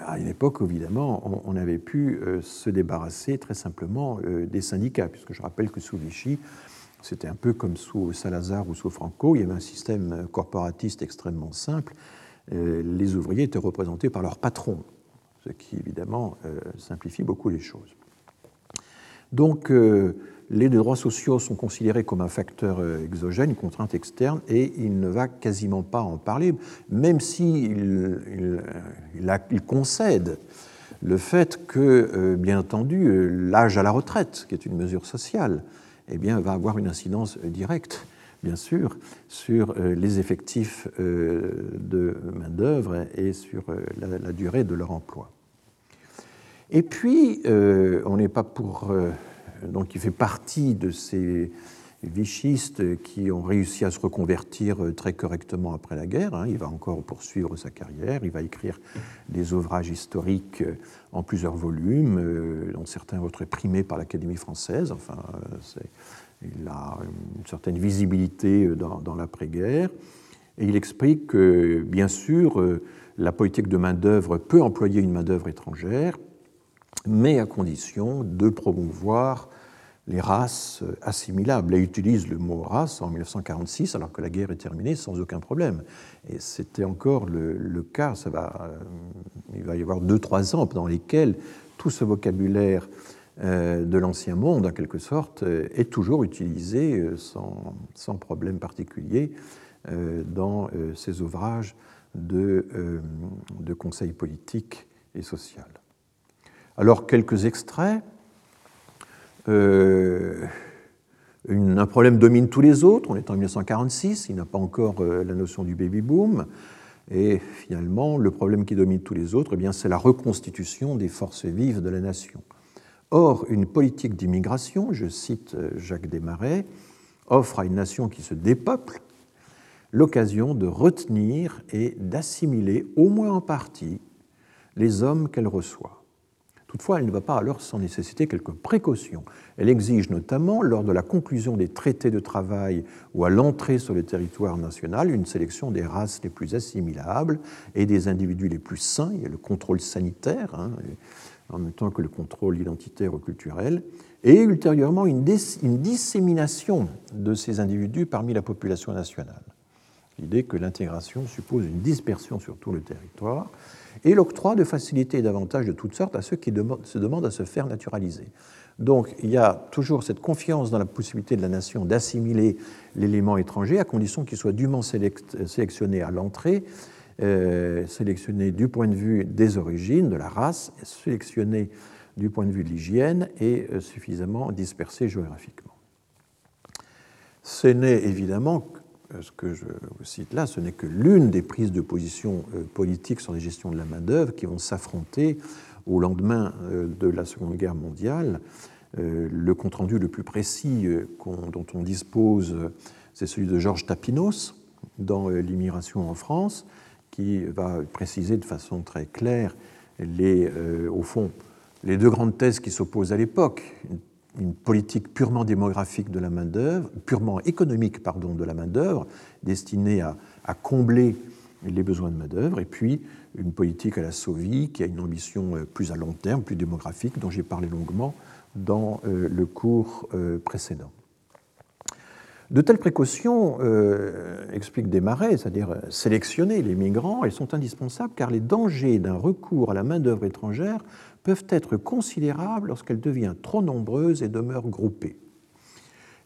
à une époque, évidemment, on, avait pu euh, se débarrasser très simplement euh, des syndicats, puisque je rappelle que sous Vichy, c'était un peu comme sous Salazar ou sous Franco, il y avait un système corporatiste extrêmement simple. les ouvriers étaient représentés par leur patron, ce qui évidemment simplifie beaucoup les choses. Donc, les droits sociaux sont considérés comme un facteur euh, exogène, une contrainte externe, et il ne va quasiment pas en parler, même s'il il, concède le fait que, euh, bien entendu, euh, l'âge à la retraite, qui est une mesure sociale, eh va avoir une incidence directe, bien sûr, sur les effectifs de main-d'œuvre et sur la, durée de leur emploi. Et puis, on n'est pas pour donc il fait partie de ces vichistes qui ont réussi à se reconvertir très correctement après la guerre. Hein. Il va encore poursuivre sa carrière, il va écrire des ouvrages historiques en plusieurs volumes, euh, dont certains vont être primés par l'Académie française. Enfin, il a une certaine visibilité dans, dans l'après-guerre. Et il explique que, bien sûr, euh, la politique de main-d'œuvre peut employer une main-d'œuvre étrangère, mais à condition de promouvoir les races assimilables. Elle utilise le mot race en 1946, alors que la guerre est terminée, sans aucun problème. Et c'était encore le, cas. Euh, il va y avoir deux, trois ans dans lesquels tout ce vocabulaire euh, de l'ancien monde, en quelque sorte, euh, est toujours utilisé sans, problème particulier dans ces ouvrages de conseil politique et social. Alors, quelques extraits. Euh, un problème domine tous les autres. On est en 1946, il n'a pas encore euh, la notion du baby-boom. Et finalement, le problème qui domine tous les autres, eh c'est la reconstitution des forces vives de la nation. Or, une politique d'immigration, je cite euh, Jacques Desmarais, offre à une nation qui se dépeuple l'occasion de retenir et d'assimiler, au moins en partie, les hommes qu'elle reçoit. Toutefois, elle ne va pas alors sans nécessiter quelques précautions. Elle exige notamment, lors de la conclusion des traités de travail ou à l'entrée sur le territoire national, une sélection des races les plus assimilables et des individus les plus sains. Il y a le contrôle sanitaire, hein, en même temps que le contrôle identitaire ou culturel, et ultérieurement une, une dissémination de ces individus parmi la population nationale. L'idée que l'intégration suppose une dispersion sur tout le territoire et l'octroi de facilités et d'avantages de toutes sortes à ceux qui se demandent à se faire naturaliser. Donc il y a toujours cette confiance dans la possibilité de la nation d'assimiler l'élément étranger à condition qu'il soit dûment sélectionné à l'entrée, euh, sélectionné du point de vue des origines, de la race, sélectionné du point de vue de l'hygiène et euh, suffisamment dispersé géographiquement. Ce n'est évidemment ce que je cite là, ce n'est que l'une des prises de position euh, politiques sur la gestion de la main-d'œuvre qui vont s'affronter au lendemain euh, de la Seconde Guerre mondiale. Euh, le compte-rendu le plus précis dont on dispose, c'est celui de Georges Tapinos dans L'immigration en France, qui va préciser de façon très claire les, au fond, les deux grandes thèses qui s'opposent à l'époque. Politique purement démographique de la main-d'œuvre, purement économique pardon, de la main-d'œuvre, destinée à, combler les besoins de main-d'œuvre, et puis une politique à la Sauvie qui a une ambition euh, plus à long terme, plus démographique, dont j'ai parlé longuement dans euh, le cours euh, précédent. De telles précautions, euh, explique Desmarais, c'est-à-dire sélectionner les migrants, elles sont indispensables car les dangers d'un recours à la main-d'œuvre étrangère peuvent être considérables lorsqu'elle devient trop nombreuse et demeure groupée.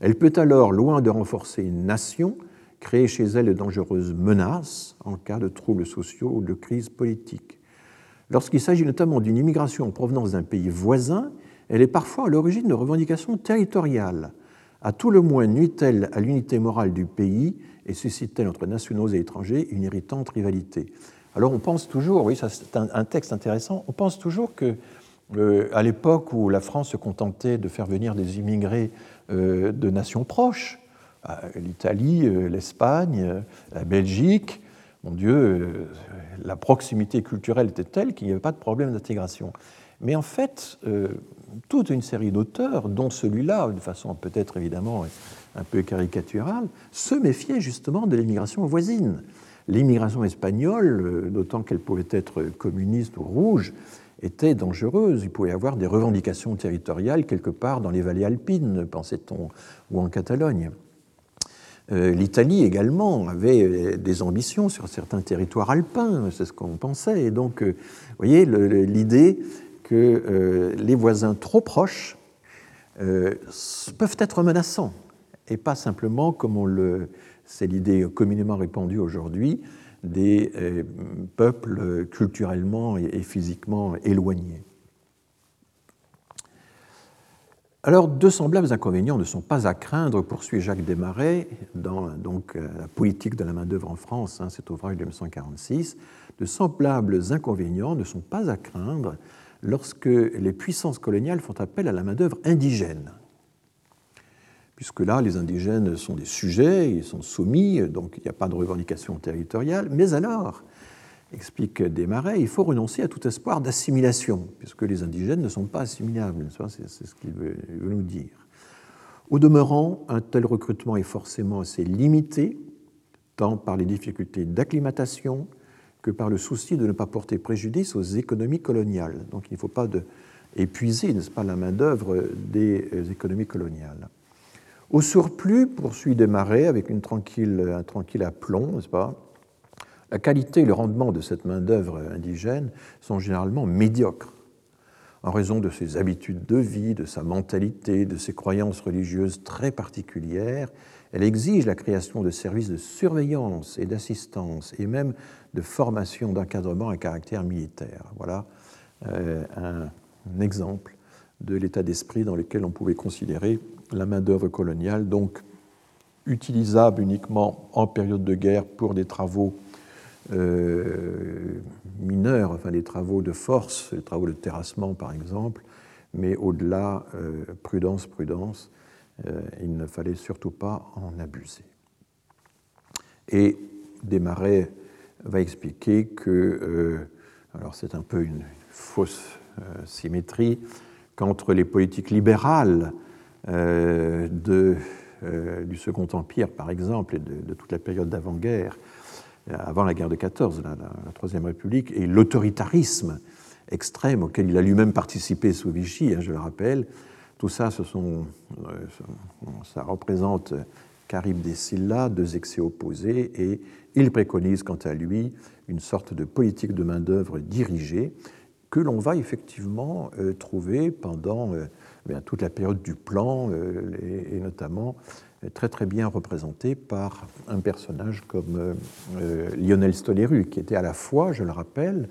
Elle peut alors, loin de renforcer une nation, créer chez elle de dangereuses menaces en cas de troubles sociaux ou de crise politique. Lorsqu'il s'agit notamment d'une immigration en provenance d'un pays voisin, elle est parfois à l'origine de revendications territoriales à tout le moins nuit-elle à l'unité morale du pays et suscite-t-elle entre nationaux et étrangers une irritante rivalité. Alors on pense toujours, oui, c'est un, texte intéressant, on pense toujours que euh, à l'époque où la France se contentait de faire venir des immigrés euh, de nations proches, euh, l'Italie, l'Espagne, la Belgique, mon Dieu, la proximité culturelle était telle qu'il n'y avait pas de problème d'intégration. Mais en fait, toute une série d'auteurs, dont celui-là, de façon peut-être évidemment un peu caricaturale, se méfiaient justement de l'immigration voisine. L'immigration espagnole, euh, d'autant qu'elle pouvait être communiste ou rouge, était dangereuse. Il pouvait y avoir des revendications territoriales quelque part dans les vallées alpines, pensait-on, ou en Catalogne. Euh, L'Italie également avait euh, des ambitions sur certains territoires alpins, c'est ce qu'on pensait. Et donc, vous voyez, l'idée que les voisins trop proches peuvent être menaçants, et pas simplement, comme on le, c'est l'idée communément répandue aujourd'hui, des euh, peuples culturellement et, physiquement éloignés. Alors, de semblables inconvénients ne sont pas à craindre, poursuit Jacques Desmarais dans donc, La politique de la main-d'œuvre en France, hein, cet ouvrage de 1946. De semblables inconvénients ne sont pas à craindre lorsque les puissances coloniales font appel à la main-d'œuvre indigène. Puisque là, les indigènes sont des sujets, ils sont soumis, donc il n'y a pas de revendication territoriale. Mais alors, explique Desmarais, il faut renoncer à tout espoir d'assimilation, puisque les indigènes ne sont pas assimilables. C'est ce qu'il veut, nous dire. Au demeurant, un tel recrutement est forcément assez limité, tant par les difficultés d'acclimatation que par le souci de ne pas porter préjudice aux économies coloniales. Donc il ne faut pas épuiser, n'est-ce pas, la main-d'œuvre des euh, économies coloniales. Au surplus, poursuit Desmarais avec une tranquille, un tranquille aplomb, n'est-ce pas, la qualité et le rendement de cette main-d'œuvre indigène sont généralement médiocres en raison de ses habitudes de vie, de sa mentalité, de ses croyances religieuses très particulières. Elle exige la création de services de surveillance et d'assistance et même de formation d'encadrement à caractère militaire. Voilà euh, un, exemple de l'état d'esprit dans lequel on pouvait considérer la main-d'œuvre coloniale, donc utilisable uniquement en période de guerre pour des travaux euh, mineurs, enfin des travaux de force, des travaux de terrassement par exemple, mais au-delà, euh, prudence, prudence, il ne fallait surtout pas en abuser. Et Desmarais va expliquer que, euh, alors c'est un peu une fausse euh, symétrie, qu'entre les politiques libérales euh, de, du Second Empire, par exemple, et de, toute la période d'avant-guerre, avant la guerre de 14, la, Troisième République, et l'autoritarisme extrême auquel il a lui-même participé sous Vichy, hein, je le rappelle, tout ça, ça représente Carib des Silla, deux excès opposés, et il préconise quant à lui une sorte de politique de main-d'œuvre dirigée que l'on va effectivement euh, trouver pendant euh, eh toute la période du plan euh, et, notamment très très bien représenté par un personnage comme Lionel Stoléru, qui était à la fois, je le rappelle,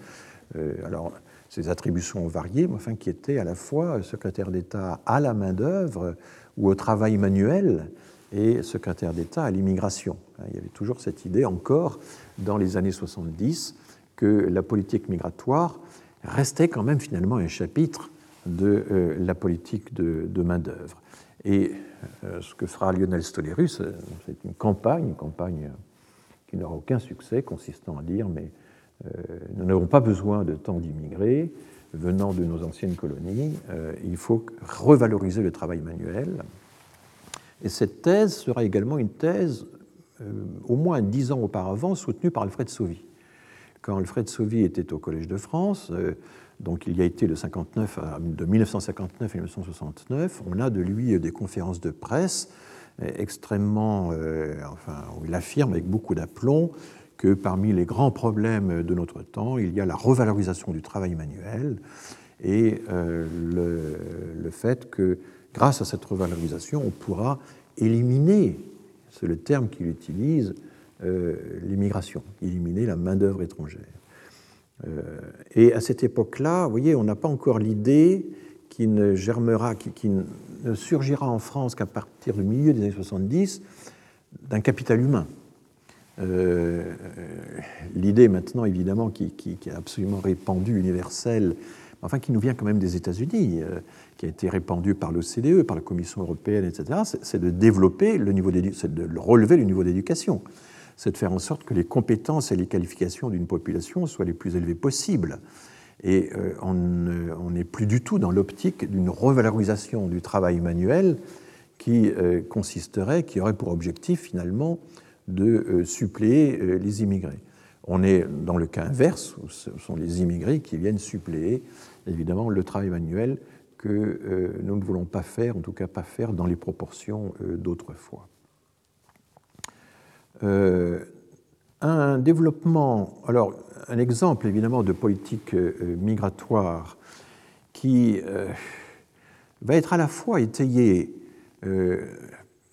alors ses attributions ont varié, mais enfin qui était à la fois secrétaire d'État à la main-d'œuvre ou au travail manuel, et secrétaire d'État à l'immigration. Il y avait toujours cette idée encore dans les années 70 que la politique migratoire restait quand même finalement un chapitre de euh, la politique de, main-d'œuvre. Et euh, ce que fera Lionel Stolerus, c'est une campagne, une campagne qui n'aura aucun succès, consistant à dire mais euh, nous n'avons pas besoin de tant d'immigrés, venant de nos anciennes colonies, il faut revaloriser le travail manuel. Et cette thèse sera également une thèse, au moins dix ans auparavant, soutenue par Alfred Sauvy. Quand Alfred Sauvy était au Collège de France, donc il y a été de, 59 de 1959 à 1969, on a de lui des conférences de presse extrêmement, enfin, où il affirme avec beaucoup d'aplomb que parmi les grands problèmes de notre temps, il y a la revalorisation du travail manuel et euh, le, fait que grâce à cette revalorisation, on pourra éliminer, c'est le terme qu'il utilise, euh, l'immigration, éliminer la main-d'œuvre étrangère. Euh, et à cette époque-là, vous voyez, on n'a pas encore l'idée qui ne germera, qui, ne surgira en France qu'à partir du milieu des années 70 d'un capital humain. Euh, l'idée maintenant, évidemment, qui, est absolument répandue, universelle, enfin qui nous vient quand même des États-Unis, euh, qui a été répandue par l'OCDE, par la Commission européenne, etc., c'est de développer le niveau c'est de relever le niveau d'éducation. C'est de faire en sorte que les compétences et les qualifications d'une population soient les plus élevées possibles. Et euh, on n'est plus du tout dans l'optique d'une revalorisation du travail manuel qui consisterait, qui aurait pour objectif finalement de euh, suppléer euh, les immigrés. On est dans le cas inverse, où ce sont les immigrés qui viennent suppléer évidemment le travail manuel que euh, nous ne voulons pas faire, en tout cas pas faire dans les proportions d'autrefois. Un développement, alors un exemple évidemment de politique migratoire qui va être à la fois étayé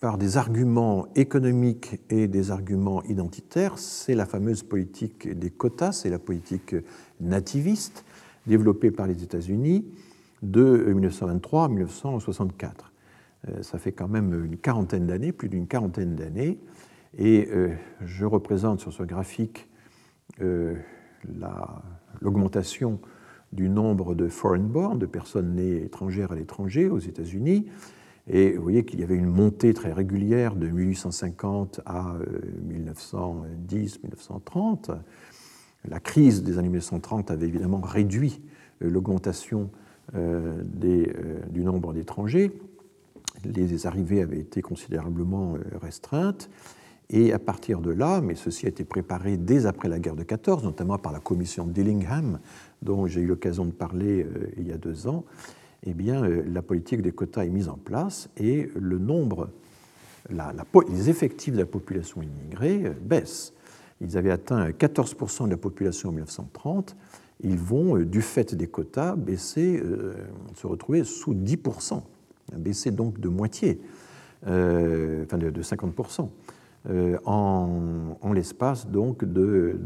par des arguments économiques et des arguments identitaires, c'est la fameuse politique des quotas, c'est la politique nativiste développée par les États-Unis de 1923 à 1964. Euh, ça fait quand même une quarantaine d'années, plus d'une quarantaine d'années, et euh, je représente sur ce graphique euh, l'augmentation du nombre de foreign born, de personnes nées étrangères à l'étranger aux États-Unis, et vous voyez qu'il y avait une montée très régulière de 1850 à 1910-1930. Euh, La crise des années 1930 avait évidemment réduit l'augmentation du nombre d'étrangers. Les arrivées avaient été considérablement restreintes. Et à partir de là, mais ceci a été préparé dès après la guerre de 14, notamment par la commission Dillingham, dont j'ai eu l'occasion de parler il y a deux ans, eh bien, euh, la politique des quotas est mise en place et le nombre, les effectifs de la population immigrée euh, baissent. Ils avaient atteint 14% de la population en 1930. Ils vont, euh, du fait des quotas, baisser, se retrouver sous 10%, baisser donc de moitié, enfin de, 50%. En, l'espace donc de,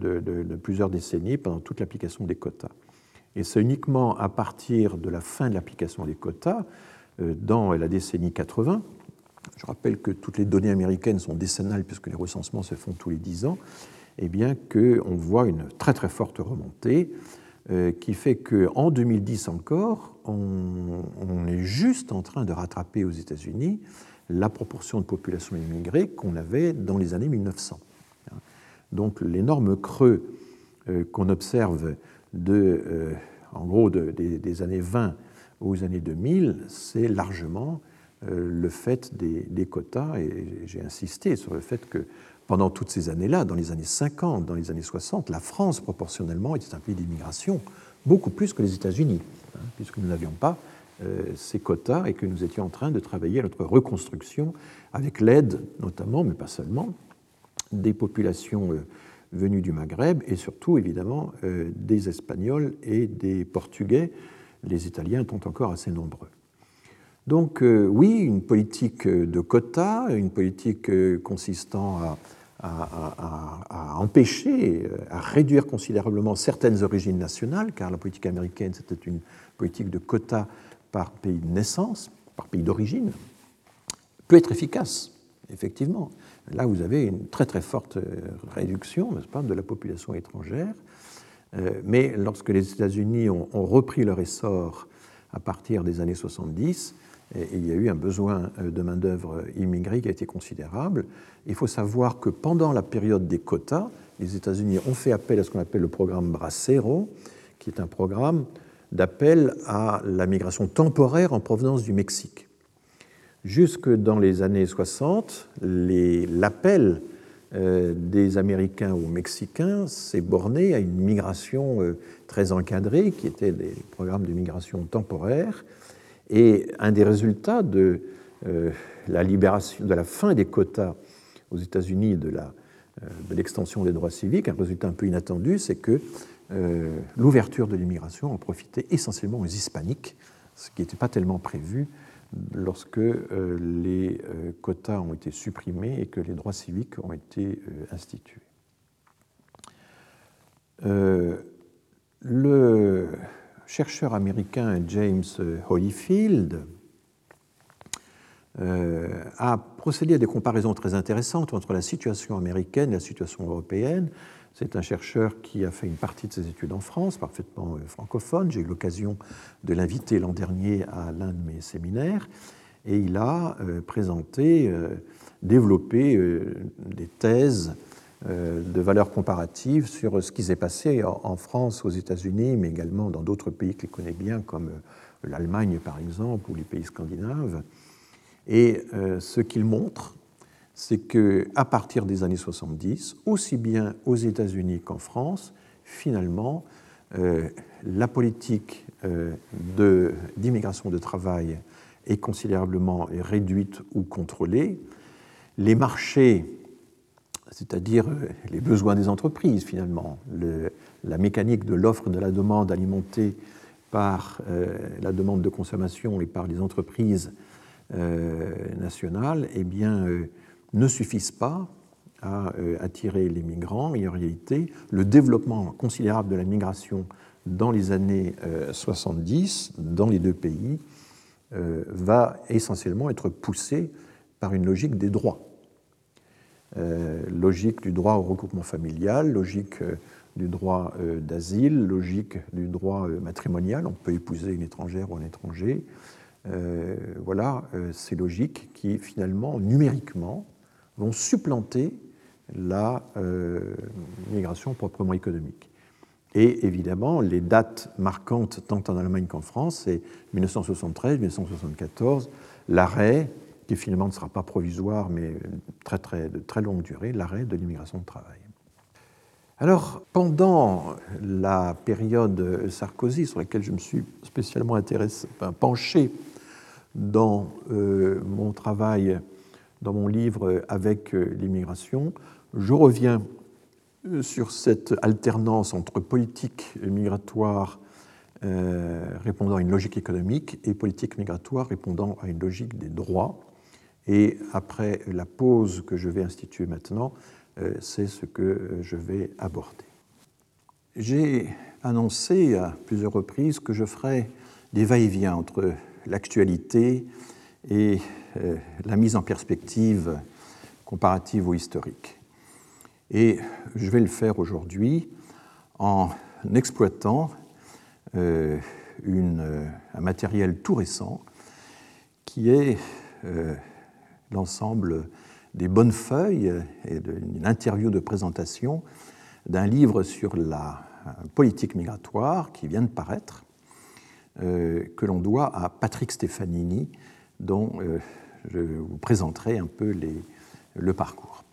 plusieurs décennies pendant toute l'application des quotas. Et c'est uniquement à partir de la fin de l'application des quotas, euh, dans la décennie 80, je rappelle que toutes les données américaines sont décennales puisque les recensements se font tous les 10 ans, eh bien qu'on voit une très très forte remontée euh, qui fait qu'en 2010 encore, on, est juste en train de rattraper aux États-Unis la proportion de population immigrée qu'on avait dans les années 1900. Donc l'énorme creux euh, qu'on observe de, euh, en gros, des, années 20 aux années 2000, c'est largement euh, le fait des, quotas, et j'ai insisté sur le fait que pendant toutes ces années-là, dans les années 50, dans les années 60, la France, proportionnellement, était un pays d'immigration, beaucoup plus que les États-Unis, hein, puisque nous n'avions pas ces quotas et que nous étions en train de travailler à notre reconstruction avec l'aide, notamment, mais pas seulement, des populations venus du Maghreb et surtout évidemment euh, des Espagnols et des Portugais. Les Italiens sont encore assez nombreux. Donc euh, oui, une politique de quotas, une politique euh, consistant à, empêcher, à réduire considérablement certaines origines nationales, car la politique américaine c'était une politique de quotas par pays de naissance, par pays d'origine, peut être efficace, effectivement. Là, vous avez une très très forte euh, réduction, n'est-ce pas, de la population étrangère. Euh, mais lorsque les États-Unis ont, repris leur essor à partir des années 70, il y a eu un besoin euh, de main-d'œuvre immigrée qui a été considérable. Il faut savoir que pendant la période des quotas, les États-Unis ont fait appel à ce qu'on appelle le programme Bracero, qui est un programme d'appel à la migration temporaire en provenance du Mexique. Jusque dans les années 60, l'appel euh, des Américains aux Mexicains s'est borné à une migration euh, très encadrée, qui était des programmes de migration temporaire. Et un des résultats de euh, la libération, de la fin des quotas aux États-Unis de l'extension des droits civiques, un résultat un peu inattendu, c'est que l'ouverture de l'immigration en profitait essentiellement aux hispaniques, ce qui n'était pas tellement prévu lorsque euh, les euh, quotas ont été supprimés et que les droits civiques ont été euh, institués. le chercheur américain James Holyfield a procédé à des comparaisons très intéressantes entre la situation américaine et la situation européenne c'est un chercheur qui a fait une partie de ses études en France, parfaitement euh, francophone. J'ai eu l'occasion de l'inviter l'an dernier à l'un de mes séminaires. Et il a euh, présenté, euh, développé des thèses de valeur comparative sur ce qui s'est passé en France, aux États-Unis, mais également dans d'autres pays qu'il connaît bien, comme l'Allemagne par exemple, ou les pays scandinaves. Et ce qu'il montre, c'est qu'à partir des années 70, aussi bien aux États-Unis qu'en France, finalement, euh, la politique euh, d'immigration de, travail est considérablement réduite ou contrôlée. Les marchés, c'est-à-dire euh, les besoins des entreprises, finalement, la mécanique de l'offre et de la demande alimentée par la demande de consommation et par les entreprises nationales, eh bien, ne suffisent pas à euh, attirer les migrants. Et en réalité, le développement considérable de la migration dans les années 70 euh, dans les deux pays euh, va essentiellement être poussé par une logique des droits. logique du droit au recoupement familial, logique du droit d'asile, logique du droit matrimonial, on peut épouser une étrangère ou un étranger. voilà ces logiques qui finalement, numériquement, vont supplanter la euh, migration proprement économique. Et évidemment, les dates marquantes tant en Allemagne qu'en France, c'est 1973-1974, l'arrêt, qui finalement ne sera pas provisoire, mais très, très, de très longue durée, l'arrêt de l'immigration de travail. Alors, pendant la période Sarkozy, sur laquelle je me suis spécialement penché dans euh, mon travail dans mon livre Avec euh, l'immigration, je reviens euh, sur cette alternance entre politique migratoire euh, répondant à une logique économique et politique migratoire répondant à une logique des droits. Et après la pause que je vais instituer maintenant, c'est ce que je vais aborder. J'ai annoncé à plusieurs reprises que je ferai des va-et-vient entre l'actualité et euh, la mise en perspective comparative ou historique. Et je vais le faire aujourd'hui en exploitant euh, un matériel tout récent qui est euh, l'ensemble des bonnes feuilles et d'une interview de présentation d'un livre sur la politique migratoire qui vient de paraître, que l'on doit à Patrick Stefanini, dont je vous présenterai un peu le parcours.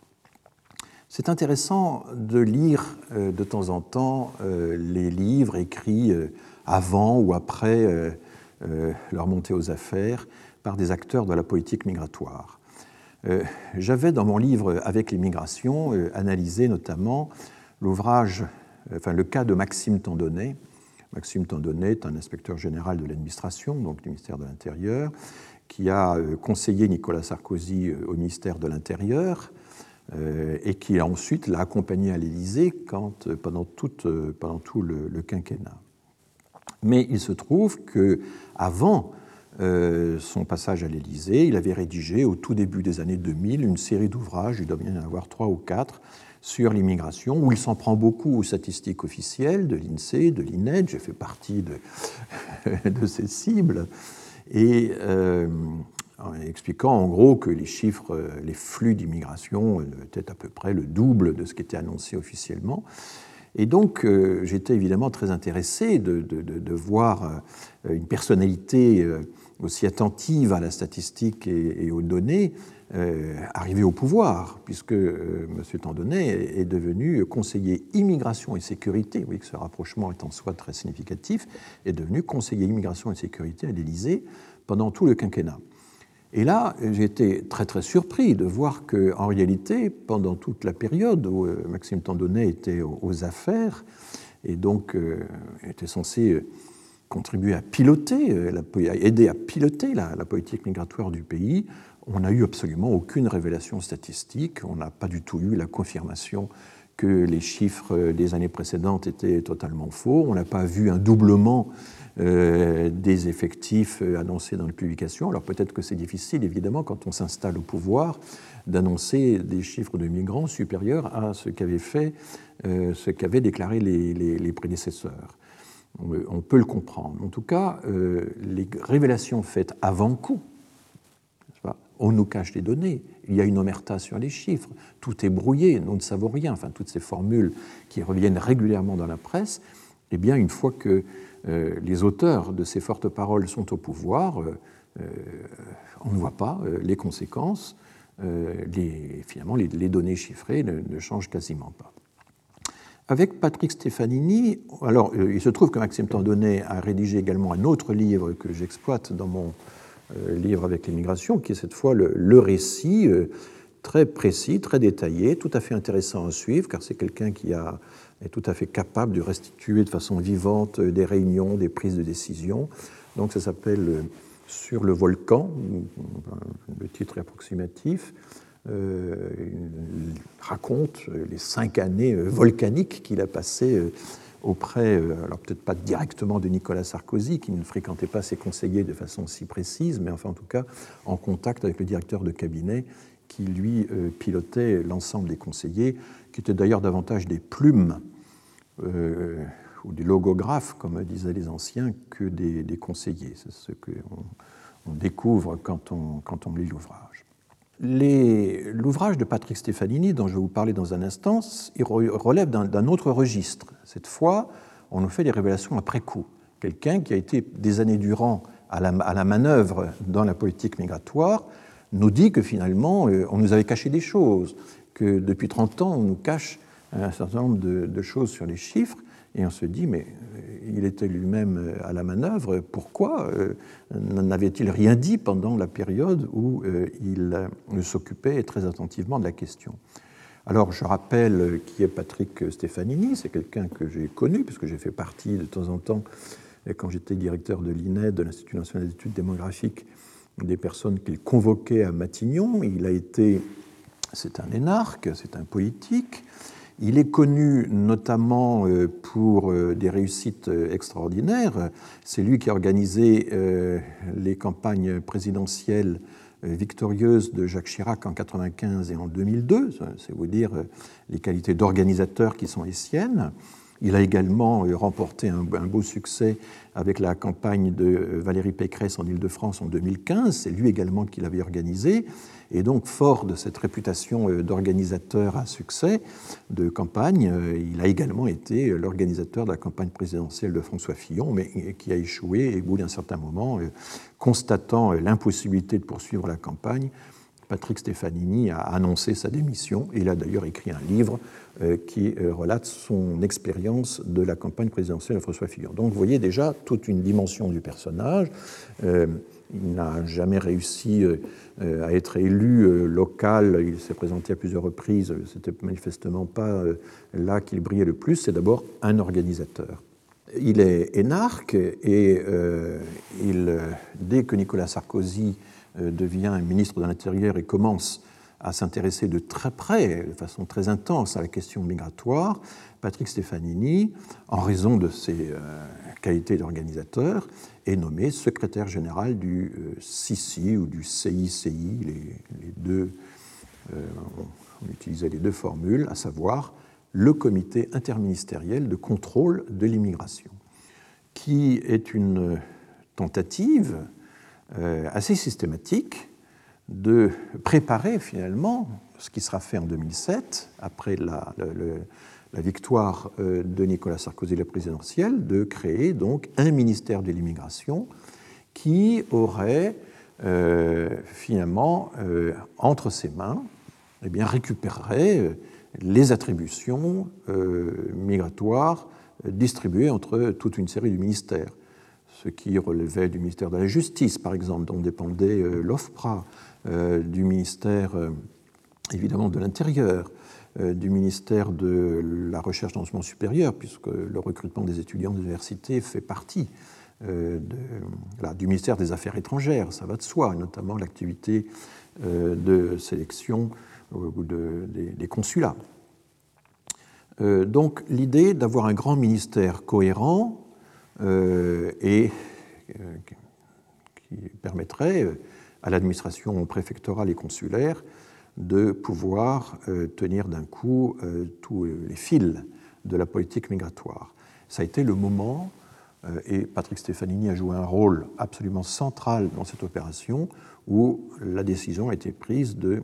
C'est intéressant de lire euh, de temps en temps euh, les livres écrits euh, avant ou après leur montée aux affaires par des acteurs de la politique migratoire. J'avais dans mon livre Avec l'immigration analysé notamment l'ouvrage, enfin le cas de Maxime Tandonnet. Maxime Tandonnet est un inspecteur général de l'administration, donc du ministère de l'Intérieur, qui a euh, conseillé Nicolas Sarkozy euh, au ministère de l'Intérieur euh, et qui ensuite l'a accompagné à l'Élysée pendant, tout le, quinquennat. Mais il se trouve que avant son passage à l'Élysée, il avait rédigé au tout début des années 2000 une série d'ouvrages, il doit bien y en avoir trois ou quatre, sur l'immigration, où il s'en prend beaucoup aux statistiques officielles de l'INSEE, de l'INED, j'ai fait partie de, de ces cibles, et euh, en expliquant en gros que les chiffres, les flux d'immigration étaient à peu près le double de ce qui était annoncé officiellement. Et donc, j'étais évidemment très intéressé de voir une personnalité aussi attentive à la statistique et, aux données euh, arriver au pouvoir, puisque euh, M. Tandonnet est devenu conseiller immigration et sécurité, oui, que ce rapprochement est en soi très significatif, est devenu conseiller immigration et sécurité à l'Élysée pendant tout le quinquennat. Et là, j'ai été très très surpris de voir qu'en réalité, pendant toute la période où euh, Maxime Tandonnet était aux affaires, et donc était censé contribué à piloter, à aider à piloter la, politique migratoire du pays, on n'a eu absolument aucune révélation statistique, on n'a pas du tout eu la confirmation que les chiffres des années précédentes étaient totalement faux, on n'a pas vu un doublement euh, des effectifs euh, annoncés dans les publications. Alors peut-être que c'est difficile, évidemment, quand on s'installe au pouvoir, d'annoncer des chiffres de migrants supérieurs à ce qu'avaient fait, ce qu'avaient déclaré les prédécesseurs on peut le comprendre. En tout cas, euh, les révélations faites avant coup, on nous cache les données, il y a une omerta sur les chiffres, tout est brouillé, nous ne savons rien, enfin toutes ces formules qui reviennent régulièrement dans la presse, eh bien une fois que euh, les auteurs de ces fortes paroles sont au pouvoir, euh, on ne voit pas les conséquences, finalement les, données chiffrées ne changent quasiment pas. Avec Patrick Stefanini, alors euh, il se trouve que Maxime Tandonnet a rédigé également un autre livre que j'exploite dans mon euh, livre avec l'immigration, qui est cette fois le, récit euh, très précis, très détaillé, tout à fait intéressant à suivre, car c'est quelqu'un qui a, est tout à fait capable de restituer de façon vivante des réunions, des prises de décision. Donc ça s'appelle Sur le volcan, le titre est approximatif. Euh, raconte les cinq années euh, volcaniques qu'il a passées euh, auprès, alors peut-être pas directement de Nicolas Sarkozy, qui ne fréquentait pas ses conseillers de façon si précise, mais enfin en tout cas en contact avec le directeur de cabinet qui lui pilotait l'ensemble des conseillers, qui étaient d'ailleurs davantage des plumes ou des logographes, comme disaient les anciens, que des, conseillers. C'est ce qu'on on découvre quand on lit l'ouvrage. L'ouvrage de Patrick Stefanini, dont je vais vous parler dans un instant, relève d'un autre registre. Cette fois, on nous fait des révélations après coup. Quelqu'un qui a été des années durant à la, manœuvre dans la politique migratoire nous dit que finalement, euh, on nous avait caché des choses, que depuis 30 ans, on nous cache un certain nombre de choses sur les chiffres, et on se dit, mais euh, il était lui-même euh, à la manœuvre, pourquoi euh, n'avait-il rien dit pendant la période où il s'occupait très attentivement de la question? Alors, je rappelle qui est Patrick Stefanini, c'est quelqu'un que j'ai connu, puisque j'ai fait partie de temps en temps, quand j'étais directeur de l'INED, de l'Institut national d'études démographiques, des personnes qu'il convoquait à Matignon. Il a été, c'est un énarque, c'est un politique, il est connu notamment euh, pour euh, des réussites euh, extraordinaires. C'est lui qui a organisé les campagnes présidentielles victorieuses de Jacques Chirac en 1995 et en 2002. C'est vous dire les qualités d'organisateur qui sont les siennes. Il a également remporté un beau succès avec la campagne de Valérie Pécresse en Ile-de-France en 2015. C'est lui également qui l'avait organisé. Et donc, fort de cette réputation euh, d'organisateur à succès de campagne, euh, il a également été l'organisateur de la campagne présidentielle de François Fillon, mais qui a échoué au bout d'un certain moment, euh, constatant l'impossibilité de poursuivre la campagne, Patrick Stefanini a annoncé sa démission. Il a d'ailleurs écrit un livre qui relate son expérience de la campagne présidentielle de François Fillon. Donc vous voyez déjà toute une dimension du personnage. Il n'a jamais réussi euh, à être élu euh, local. Il s'est présenté à plusieurs reprises. C'était manifestement pas euh, là qu'il brillait le plus. C'est d'abord un organisateur. Il est énarque et dès que Nicolas Sarkozy devient ministre de l'Intérieur et commence à s'intéresser de très près, de façon très intense, à la question migratoire, Patrick Stefanini, en raison de ses qualités d'organisateur, est nommé secrétaire général du CICI euh, ou du CICI, les, deux, euh, on utilisait les deux formules, à savoir le comité interministériel de contrôle de l'immigration, qui est une tentative euh, assez systématique de préparer finalement ce qui sera fait en 2007, après la, la victoire de Nicolas Sarkozy la présidentielle, de créer donc un ministère de l'immigration qui aurait finalement entre ses mains eh récupérerait les attributions migratoires distribuées entre toute une série de ministères. Ce qui relevait du ministère de la Justice, par exemple, dont dépendait euh, l'OFPRA, euh, du ministère euh, évidemment de l'Intérieur, du ministère de la Recherche et l'enseignement supérieur, puisque le recrutement des étudiants de l'université fait partie de, du ministère des Affaires étrangères, ça va de soi, notamment l'activité de sélection des consulats. donc l'idée d'avoir un grand ministère cohérent euh, et euh, qui permettrait euh, à l'administration préfectorale et consulaire de pouvoir tenir d'un coup tous les fils de la politique migratoire. Ça a été le moment, et Patrick Stefanini a joué un rôle absolument central dans cette opération, où la décision a été prise de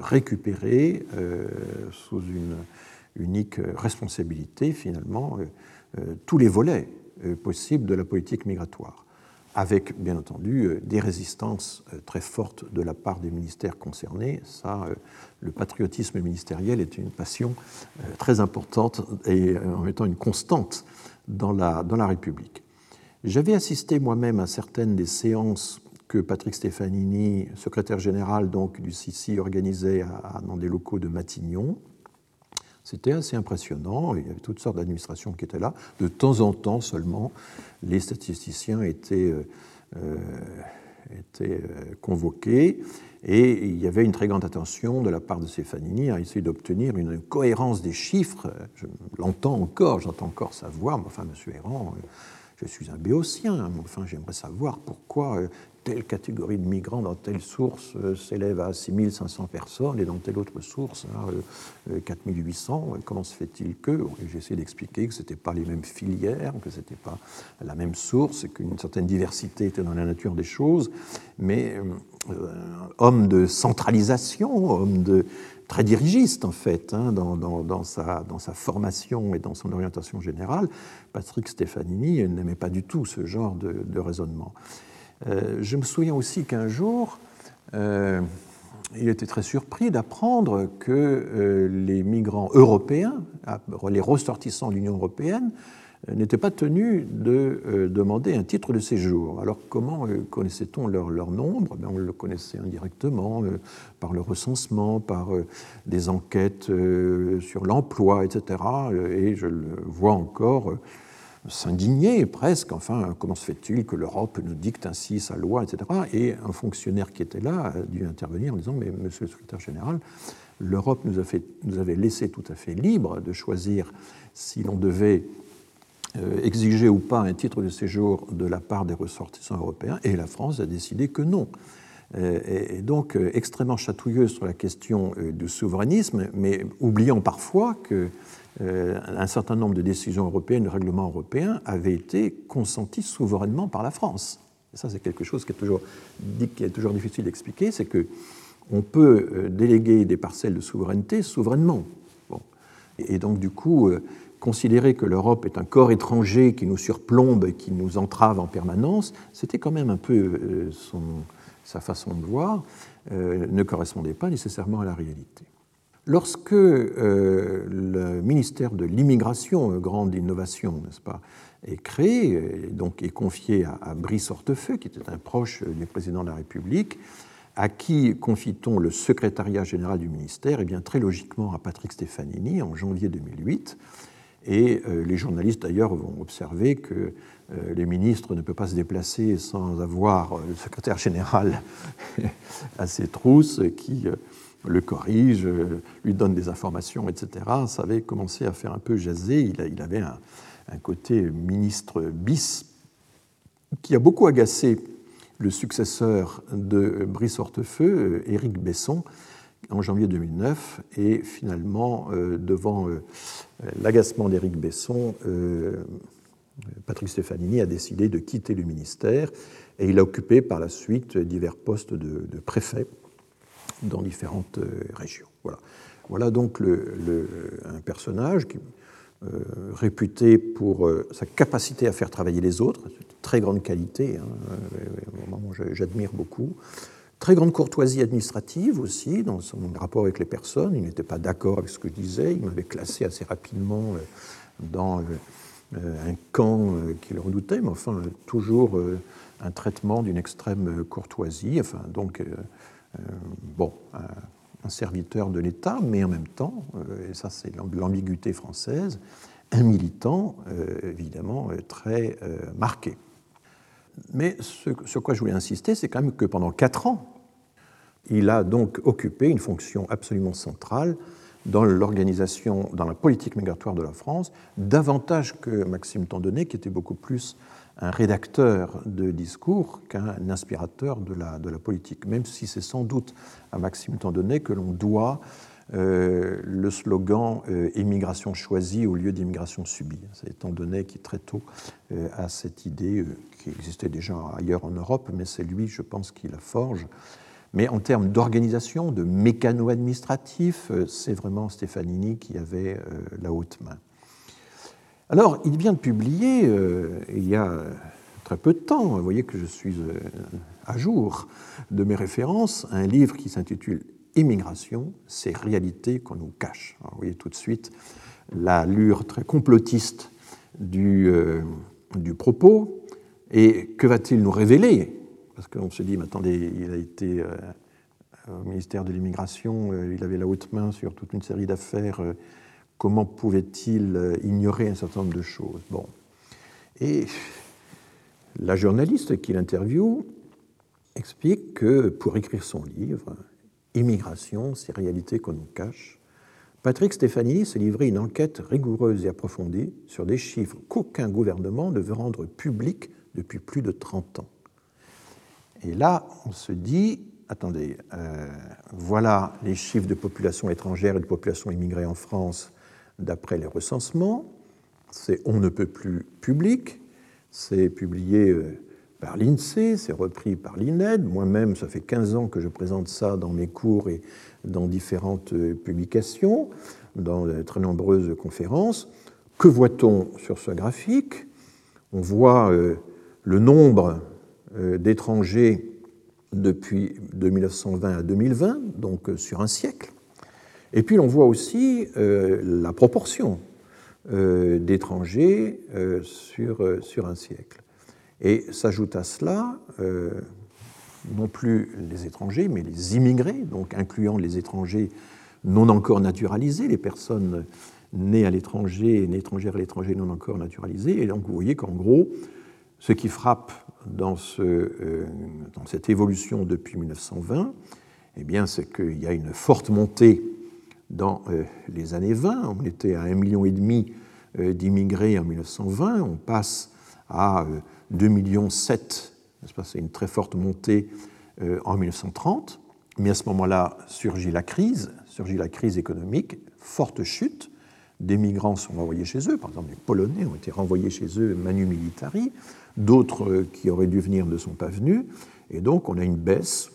récupérer sous une unique responsabilité, finalement, tous les volets euh, possible de la politique migratoire, avec bien entendu euh, des résistances euh, très fortes de la part des ministères concernés. Ça, le patriotisme ministériel est une passion très importante et en étant une constante dans la, dans la République. J'avais assisté moi-même à certaines des séances que Patrick Stefanini, secrétaire général donc du CICI, organisait dans des locaux de Matignon. C'était assez impressionnant. Il y avait toutes sortes d'administrations qui étaient là. De temps en temps seulement, les statisticiens étaient, euh, euh, étaient euh, convoqués et il y avait une très grande attention de la part de Stefanini à essayer d'obtenir une cohérence des chiffres. Je l'entends encore, j'entends encore sa voix, mais enfin, M. Errand, je suis un béotien, mais enfin, j'aimerais savoir pourquoi telle catégorie de migrants dans telle source euh, s'élève à 6500 personnes et dans telle autre source à 4800. Euh, euh, comment se fait-il que J'ai essayé d'expliquer que ce n'étaient pas les mêmes filières, que ce n'était pas la même source, qu'une certaine diversité était dans la nature des choses, mais homme de centralisation, homme de très dirigiste en fait hein, dans, sa, formation et dans son orientation générale, Patrick Stefanini n'aimait pas du tout ce genre de raisonnement. Euh, je me souviens aussi qu'un jour, euh, il était très surpris d'apprendre que euh, les migrants européens, les ressortissants de l'Union européenne, n'étaient pas tenus de demander un titre de séjour. Alors comment connaissait-on leur, leur, nombre? Ben, On le connaissait indirectement par le recensement, par des enquêtes sur l'emploi, etc. Et je le vois encore s'indigner presque, enfin, comment se fait-il que l'Europe nous dicte ainsi sa loi, etc. Et un fonctionnaire qui était là a dû intervenir en disant, mais monsieur le secrétaire général, l'Europe nous, nous avait laissé tout à fait libre de choisir si l'on devait euh, exiger ou pas un titre de séjour de la part des ressortissants européens, et la France a décidé que non. Euh, et donc euh, extrêmement chatouilleuse sur la question du souverainisme, mais oubliant parfois que un certain nombre de décisions européennes, de règlements européens, avaient été consentis souverainement par la France. Et ça, c'est quelque chose qui est toujours, difficile d'expliquer, c'est que on peut euh, déléguer des parcelles de souveraineté souverainement. Et donc, du coup, euh, considérer que l'Europe est un corps étranger qui nous surplombe et qui nous entrave en permanence, c'était quand même un peu sa façon de voir, ne correspondait pas nécessairement à la réalité. Lorsque euh, le ministère de l'immigration, euh, grande innovation, n'est-ce pas, est créé, et donc est confié à, Brice Hortefeux, qui était un proche du président de la République, à qui confie-t-on le secrétariat général du ministère? Eh bien, très logiquement à Patrick Stefanini en janvier 2008. Et euh, les journalistes, d'ailleurs, vont observer que les ministres ne peuvent pas se déplacer sans avoir le secrétaire général à ses trousses qui le corrige, lui donne des informations, etc. Ça avait commencé à faire un peu jaser. Il, avait un, côté ministre bis qui a beaucoup agacé le successeur de Brice Hortefeux, Éric Besson, en janvier 2009. Et finalement, euh, devant euh, l'agacement d'Éric Besson, euh, Patrick Stefanini a décidé de quitter le ministère et il a occupé par la suite divers postes de préfet dans différentes euh, régions. Voilà. Voilà donc un personnage qui, euh, réputé pour euh, sa capacité à faire travailler les autres, très grande qualité, hein, j'admire beaucoup. Très grande courtoisie administrative aussi dans son rapport avec les personnes. Il n'était pas d'accord avec ce que je disais. Il m'avait classé assez rapidement dans un camp qu'il redoutait, mais enfin, toujours un traitement d'une extrême courtoisie. Enfin, donc, bon, un serviteur de l'État, mais en même temps, euh, et ça c'est l'ambiguïté française, un militant euh, évidemment euh, très marqué. Mais ce sur quoi je voulais insister, c'est quand même que pendant quatre ans, il a donc occupé une fonction absolument centrale dans l'organisation, dans la politique migratoire de la France, davantage que Maxime Tandonnet, qui était beaucoup plus un rédacteur de discours qu'un inspirateur de la, politique, même si c'est sans doute à Maxime Tandonnet que l'on doit euh, le slogan euh, immigration choisie au lieu d'immigration subie. C'est Tandonnet qui très tôt euh, a cette idée qui existait déjà ailleurs en Europe, mais c'est lui, je pense, qui la forge. Mais en termes d'organisation, de mécano-administratif, c'est vraiment Stefanini qui avait la haute main. Alors, il vient de publier, euh, il y a très peu de temps, vous voyez que je suis euh, à jour de mes références, un livre qui s'intitule Immigration, ces réalités qu'on nous cache. vous voyez tout de suite l'allure très complotiste du, euh, du propos, et que va-t-il nous révéler? Parce qu'on se dit, mais attendez, il a été au ministère de l'Immigration, il avait la haute main sur toute une série d'affaires Comment pouvait-il euh, ignorer un certain nombre de choses. Et la journaliste qui l'interviewe explique que pour écrire son livre, Immigration, ces réalités qu'on nous cache, Patrick Stefanini s'est livré une enquête rigoureuse et approfondie sur des chiffres qu'aucun gouvernement ne veut rendre publics depuis plus de 30 ans. Et là, on se dit, attendez, euh, voilà les chiffres de population étrangère et de population immigrée en France d'après les recensements. C'est On ne peut plus public, c'est publié euh, par l'INSEE, c'est repris par l'INED. Moi-même, ça fait 15 ans que je présente ça dans mes cours et dans différentes euh, publications, dans de très nombreuses conférences. Que voit-on sur ce graphique? On voit euh, le nombre d'étrangers depuis de 1920 à 2020, donc sur un siècle. Et puis l'on voit aussi euh, la proportion euh, d'étrangers euh, sur, sur un siècle. Et s'ajoute à cela non plus les étrangers, mais les immigrés, donc incluant les étrangers non encore naturalisés, les personnes nées à l'étranger et étrangères à l'étranger non encore naturalisées. Et donc vous voyez qu'en gros, ce qui frappe dans, ce, dans cette évolution depuis 1920, eh c'est qu'il y a une forte montée dans euh, les années 20. On était à 1,5 million euh, d'immigrés en 1920, on passe à 2,7 euh, millions, c'est une très forte montée en 1930. Mais à ce moment-là surgit la crise, surgit la crise économique, forte chute. Des migrants sont renvoyés chez eux, par exemple les Polonais ont été renvoyés chez eux manu militari, d'autres qui auraient dû venir ne sont pas venus, et donc on a une baisse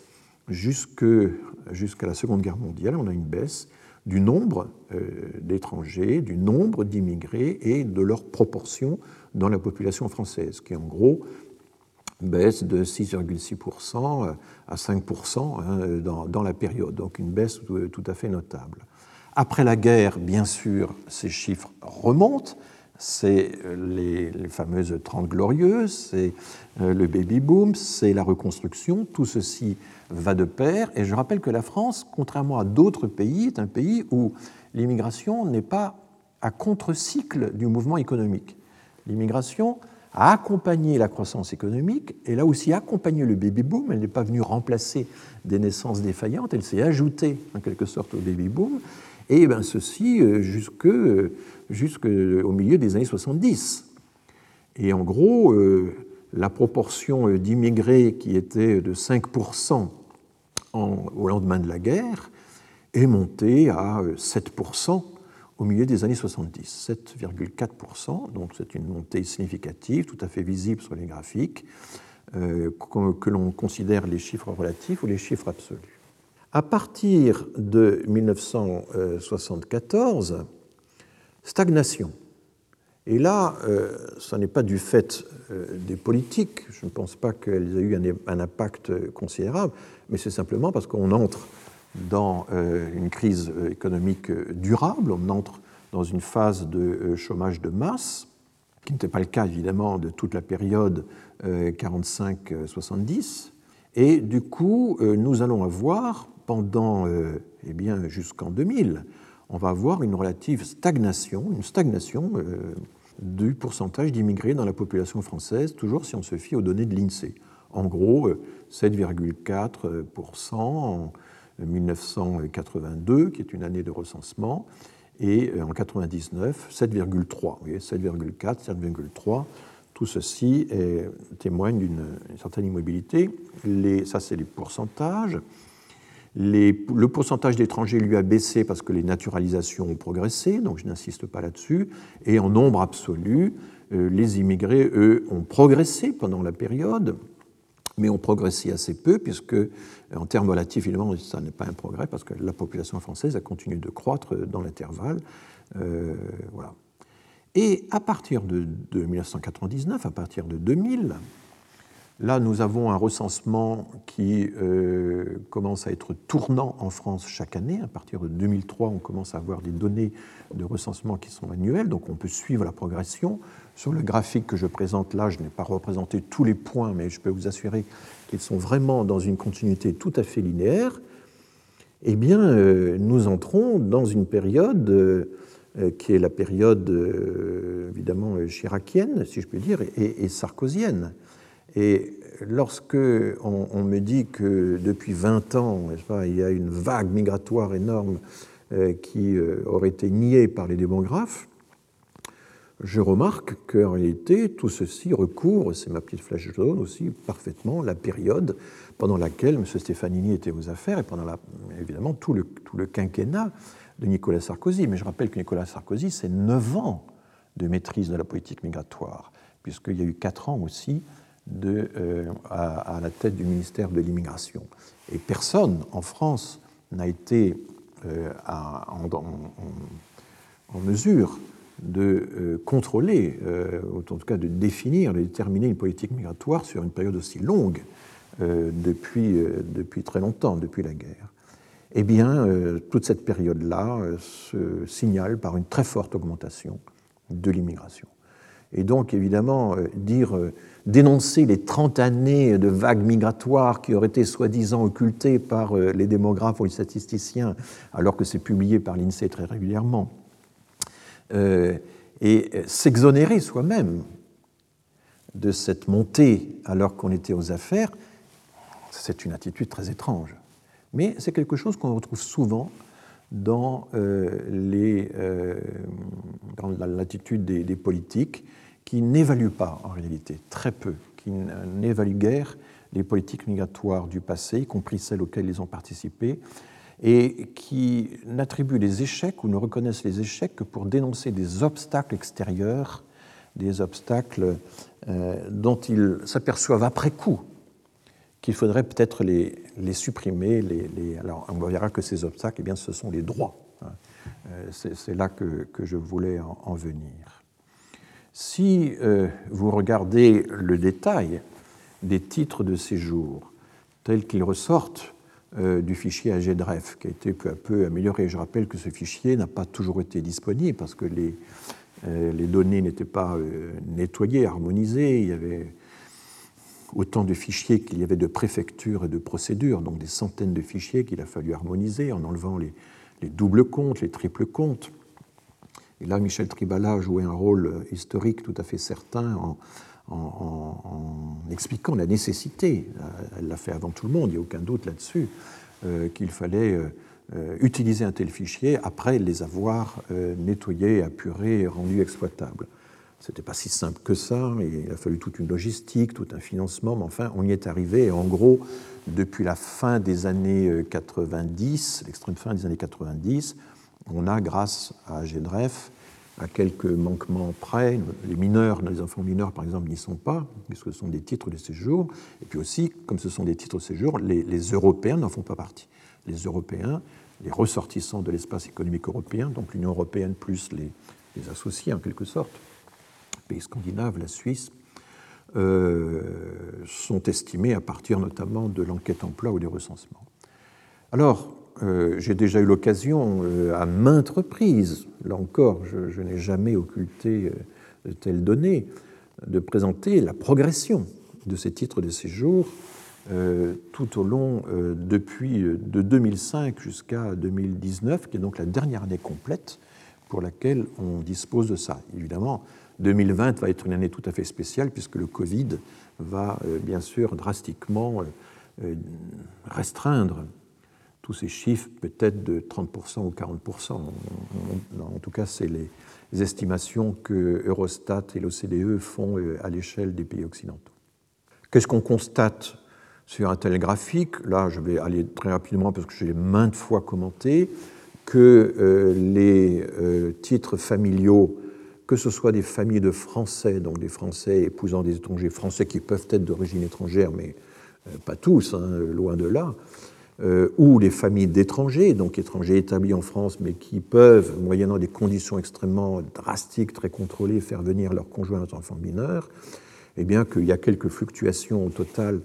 jusqu'à la Seconde Guerre mondiale, on a une baisse du nombre euh, d'étrangers, du nombre d'immigrés et de leur proportion dans la population française, qui en gros baisse de 6,6% euh, à 5% hein, dans, la période, donc une baisse tout à fait notable. Après la guerre, bien sûr, ces chiffres remontent, c'est les, les, fameuses Trente Glorieuses, c'est euh, le baby-boom, c'est la reconstruction, tout ceci va de pair. Et je rappelle que la France, contrairement à d'autres pays, est un pays où l'immigration n'est pas à contre-cycle du mouvement économique. L'immigration a accompagné la croissance économique, elle a aussi accompagné le baby-boom, elle n'est pas venue remplacer des naissances défaillantes, elle s'est ajoutée en quelque sorte au baby-boom, et ben ceci euh, jusque, jusque au milieu des années 70. Et en gros, euh, la proportion euh, d'immigrés qui était de 5% au lendemain de la guerre est montée à 7% euh, au milieu des années 70, 7,4%, donc c'est une montée significative, tout à fait visible sur les graphiques, euh, que l'on considère les chiffres relatifs ou les chiffres absolus. À partir de 1974, stagnation. Et là, ce n'est pas du fait des politiques, je ne pense pas qu'elles aient eu un, impact considérable, mais c'est simplement parce qu'on entre dans une crise économique durable, on entre dans une phase de chômage de masse, qui n'était pas le cas évidemment de toute la période 45-70. Et du coup, nous allons avoir pendant eh bien jusqu'en 2000, on va avoir une relative stagnation, une stagnation du pourcentage d'immigrés dans la population française, toujours si on se fie aux données de l'INSEE. En gros, 7,4% en 1982, qui est une année de recensement, et en 99, 7,3. Vous voyez, 7,4, 7,3. Tout ceci témoigne d'une certaine immobilité. Ça, c'est les pourcentages le pourcentage d'étrangers lui a baissé parce que les naturalisations ont progressé, donc je n'insiste pas là-dessus. Et en nombre absolu, euh, les immigrés, eux, ont progressé pendant la période, mais ont progressé assez peu, puisque en termes relatifs, évidemment, ça n'est pas un progrès, parce que la population française a continué de croître dans l'intervalle. Euh, voilà. Et à partir de 1999, à partir de 2000, Là, nous avons un recensement qui euh, commence à être tournant en France chaque année. À partir de 2003, on commence à avoir des données de recensement qui sont annuelles, donc on peut suivre la progression. Sur le graphique que je présente là, je n'ai pas représenté tous les points, mais je peux vous assurer qu'ils sont vraiment dans une continuité tout à fait linéaire. Eh bien, euh, nous entrons dans une période euh, qui est la période évidemment chiracienne, si je puis dire, et, et sarkozienne. Et lorsque on, me dit que depuis 20 ans, il y a une vague migratoire énorme euh, qui euh, aurait été niée par les démographes, je remarque qu'en réalité, tout ceci recouvre, c'est ma petite flèche jaune aussi, parfaitement la période pendant laquelle M. Stefanini était aux affaires et pendant évidemment tout le, tout le quinquennat de Nicolas Sarkozy. Mais je rappelle que Nicolas Sarkozy, c'est 9 ans de maîtrise de la politique migratoire, puisqu'il y a eu 4 ans aussi euh, à, la tête du ministère de l'immigration. Et personne en France n'a été euh, en, en, mesure de euh, contrôler, ou en tout cas de définir, de déterminer une politique migratoire sur une période aussi longue depuis, depuis très longtemps, depuis la guerre. Eh bien, toute cette période-là se signale par une très forte augmentation de l'immigration. Et donc, évidemment, dire dénoncer les 30 années de vagues migratoires qui auraient été soi-disant occultées par euh, les démographes ou les statisticiens, alors que c'est publié par l'INSEE très régulièrement, euh, et s'exonérer soi-même de cette montée alors qu'on était aux affaires, c'est une attitude très étrange. Mais c'est quelque chose qu'on retrouve souvent dans, euh, l'attitude des politiques qui n'évalue pas en réalité, très peu, qui n'évalue guère les politiques migratoires du passé, y compris celles auxquelles ils ont participé, et qui n'attribuent les échecs ou ne reconnaissent les échecs que pour dénoncer des obstacles extérieurs, des obstacles euh, dont ils s'aperçoivent après coup qu'il faudrait peut-être les, supprimer. Alors on verra que ces obstacles, eh bien, ce sont les droits. Hein. Euh, c'est là que, je voulais en venir. Si euh, vous regardez le détail des titres de séjour tels qu'ils ressortent euh, du fichier AGDREF, qui a été peu à peu amélioré, je rappelle que ce fichier n'a pas toujours été disponible parce que les, euh, données n'étaient pas nettoyées, harmonisées, il y avait autant de fichiers qu'il y avait de préfectures et de procédures, donc des centaines de fichiers qu'il a fallu harmoniser en enlevant les, les doubles comptes, les triples comptes. Là, Michel Tribala a joué un rôle historique tout à fait certain en, expliquant la nécessité, elle l'a fait avant tout le monde, il n'y a aucun doute là-dessus, euh, qu'il fallait euh, utiliser un tel fichier après les avoir euh, nettoyés, apurés rendus exploitables. Ce n'était pas si simple que ça, il a fallu toute une logistique, tout un financement, mais enfin, on y est arrivé. Et en gros, depuis la fin des années 90, l'extrême fin des années 90, on a, grâce à GEDREF, à quelques manquements près, les mineurs, les enfants mineurs par exemple, n'y sont pas, puisque ce sont des titres de séjour, et puis aussi, comme ce sont des titres de séjour, les, Européens n'en font pas partie. les Européens, les ressortissants de l'espace économique européen, donc l'Union européenne plus les, associés en quelque sorte, les pays scandinaves, la Suisse, euh, sont estimés à partir notamment de l'enquête emploi ou des recensements. Alors, euh, j'ai déjà eu l'occasion euh, à maintes reprises, là encore, je, n'ai jamais occulté de telles données, de présenter la progression de ces titres de séjour tout au long, depuis de 2005 jusqu'à 2019, qui est donc la dernière année complète pour laquelle on dispose de ça. Évidemment, 2020 va être une année tout à fait spéciale puisque le Covid va euh, bien sûr drastiquement euh, euh, restreindre tous ces chiffres, peut-être de 30% ou 40%. En tout cas, c'est les estimations que Eurostat et l'OCDE font à l'échelle des pays occidentaux. Qu'est-ce qu'on constate sur un tel graphique? Là, je vais aller très rapidement parce que j'ai maintes fois commenté que les titres familiaux que ce soit des familles de Français, donc des Français épousant des étrangers, Français qui peuvent être d'origine étrangère, mais euh, pas tous, hein, loin de là, euh, ou les familles d'étrangers, donc étrangers établis en France, mais qui peuvent, moyennant des conditions extrêmement drastiques, très contrôlées, faire venir leurs conjoints enfants mineurs, eh bien qu'il y a quelques fluctuations au total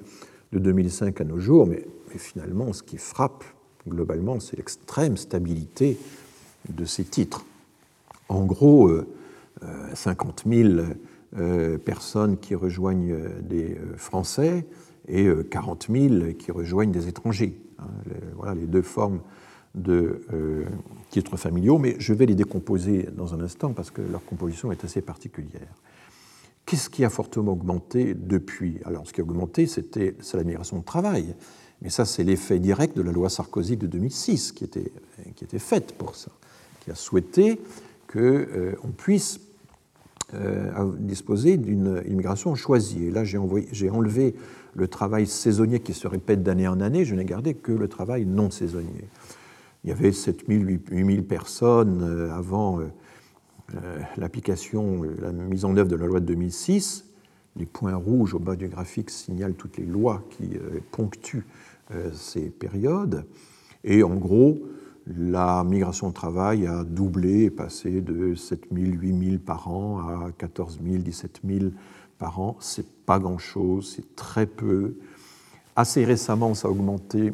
de 2005 à nos jours, mais, finalement, ce qui frappe globalement, c'est l'extrême stabilité de ces titres. En gros, euh, 50 000 euh, personnes qui rejoignent des euh, Français et 40 euh, 000 qui rejoignent des étrangers. Hein, voilà les deux formes de titres familiaux, mais je vais les décomposer dans un instant parce que leur composition est assez particulière. Qu'est-ce qui a fortement augmenté depuis? Alors, ce qui a augmenté, c'était la migration de travail. Mais ça, c'est l'effet direct de la loi Sarkozy de 2006 qui était, qui était faite pour ça, qui a souhaité qu'on puisse euh, disposer d'une immigration choisie. Et là, j'ai enlevé le travail saisonnier qui se répète d'année en année, je n'ai gardé que le travail non saisonnier. Il y avait 7 000, 8 000 personnes euh, avant euh, l'application, la mise en œuvre de la loi de 2006. Les points rouges au bas du graphique signalent toutes les lois qui ponctuent ces périodes. Et en gros, la migration de travail a doublé, est passé de 7 000, 8 000 par an à 14 000, 17 000 par an. C'est pas grand-chose, c'est très peu. Assez récemment, ça a augmenté,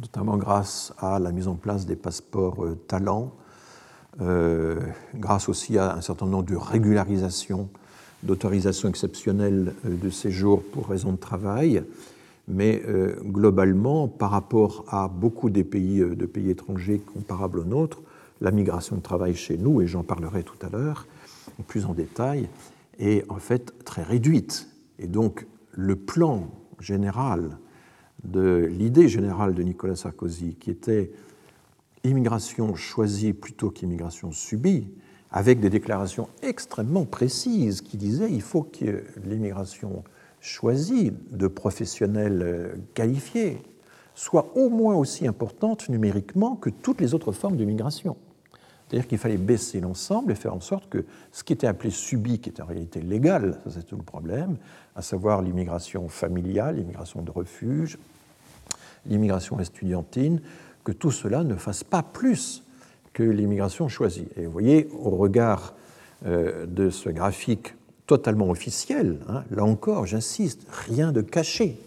notamment grâce à la mise en place des passeports euh, talents, euh, grâce aussi à un certain nombre de régularisations, d'autorisations exceptionnelles euh, de séjour pour raison de travail mais euh, globalement, par rapport à beaucoup de pays étrangers comparables aux nôtres, la migration de travail chez nous, et j'en parlerai tout à l'heure plus en détail, est en fait très réduite. Et donc le plan général de l'idée générale de Nicolas Sarkozy, qui était immigration choisie plutôt qu'immigration subie, avec des déclarations extrêmement précises qui disaient il faut que l'immigration choisie de professionnels euh, qualifiés soit au moins aussi importante numériquement que toutes les autres formes de migration. C'est-à-dire qu'il fallait baisser l'ensemble et faire en sorte que ce qui était appelé subi, qui est en réalité légal, ça c'est tout le problème, à savoir l'immigration familiale, l'immigration de refuge, l'immigration estudiantine, que tout cela ne fasse pas plus que l'immigration choisie. Et vous voyez, au regard euh, de ce graphique totalement officiel. Hein. Là encore, j'insiste, rien de caché.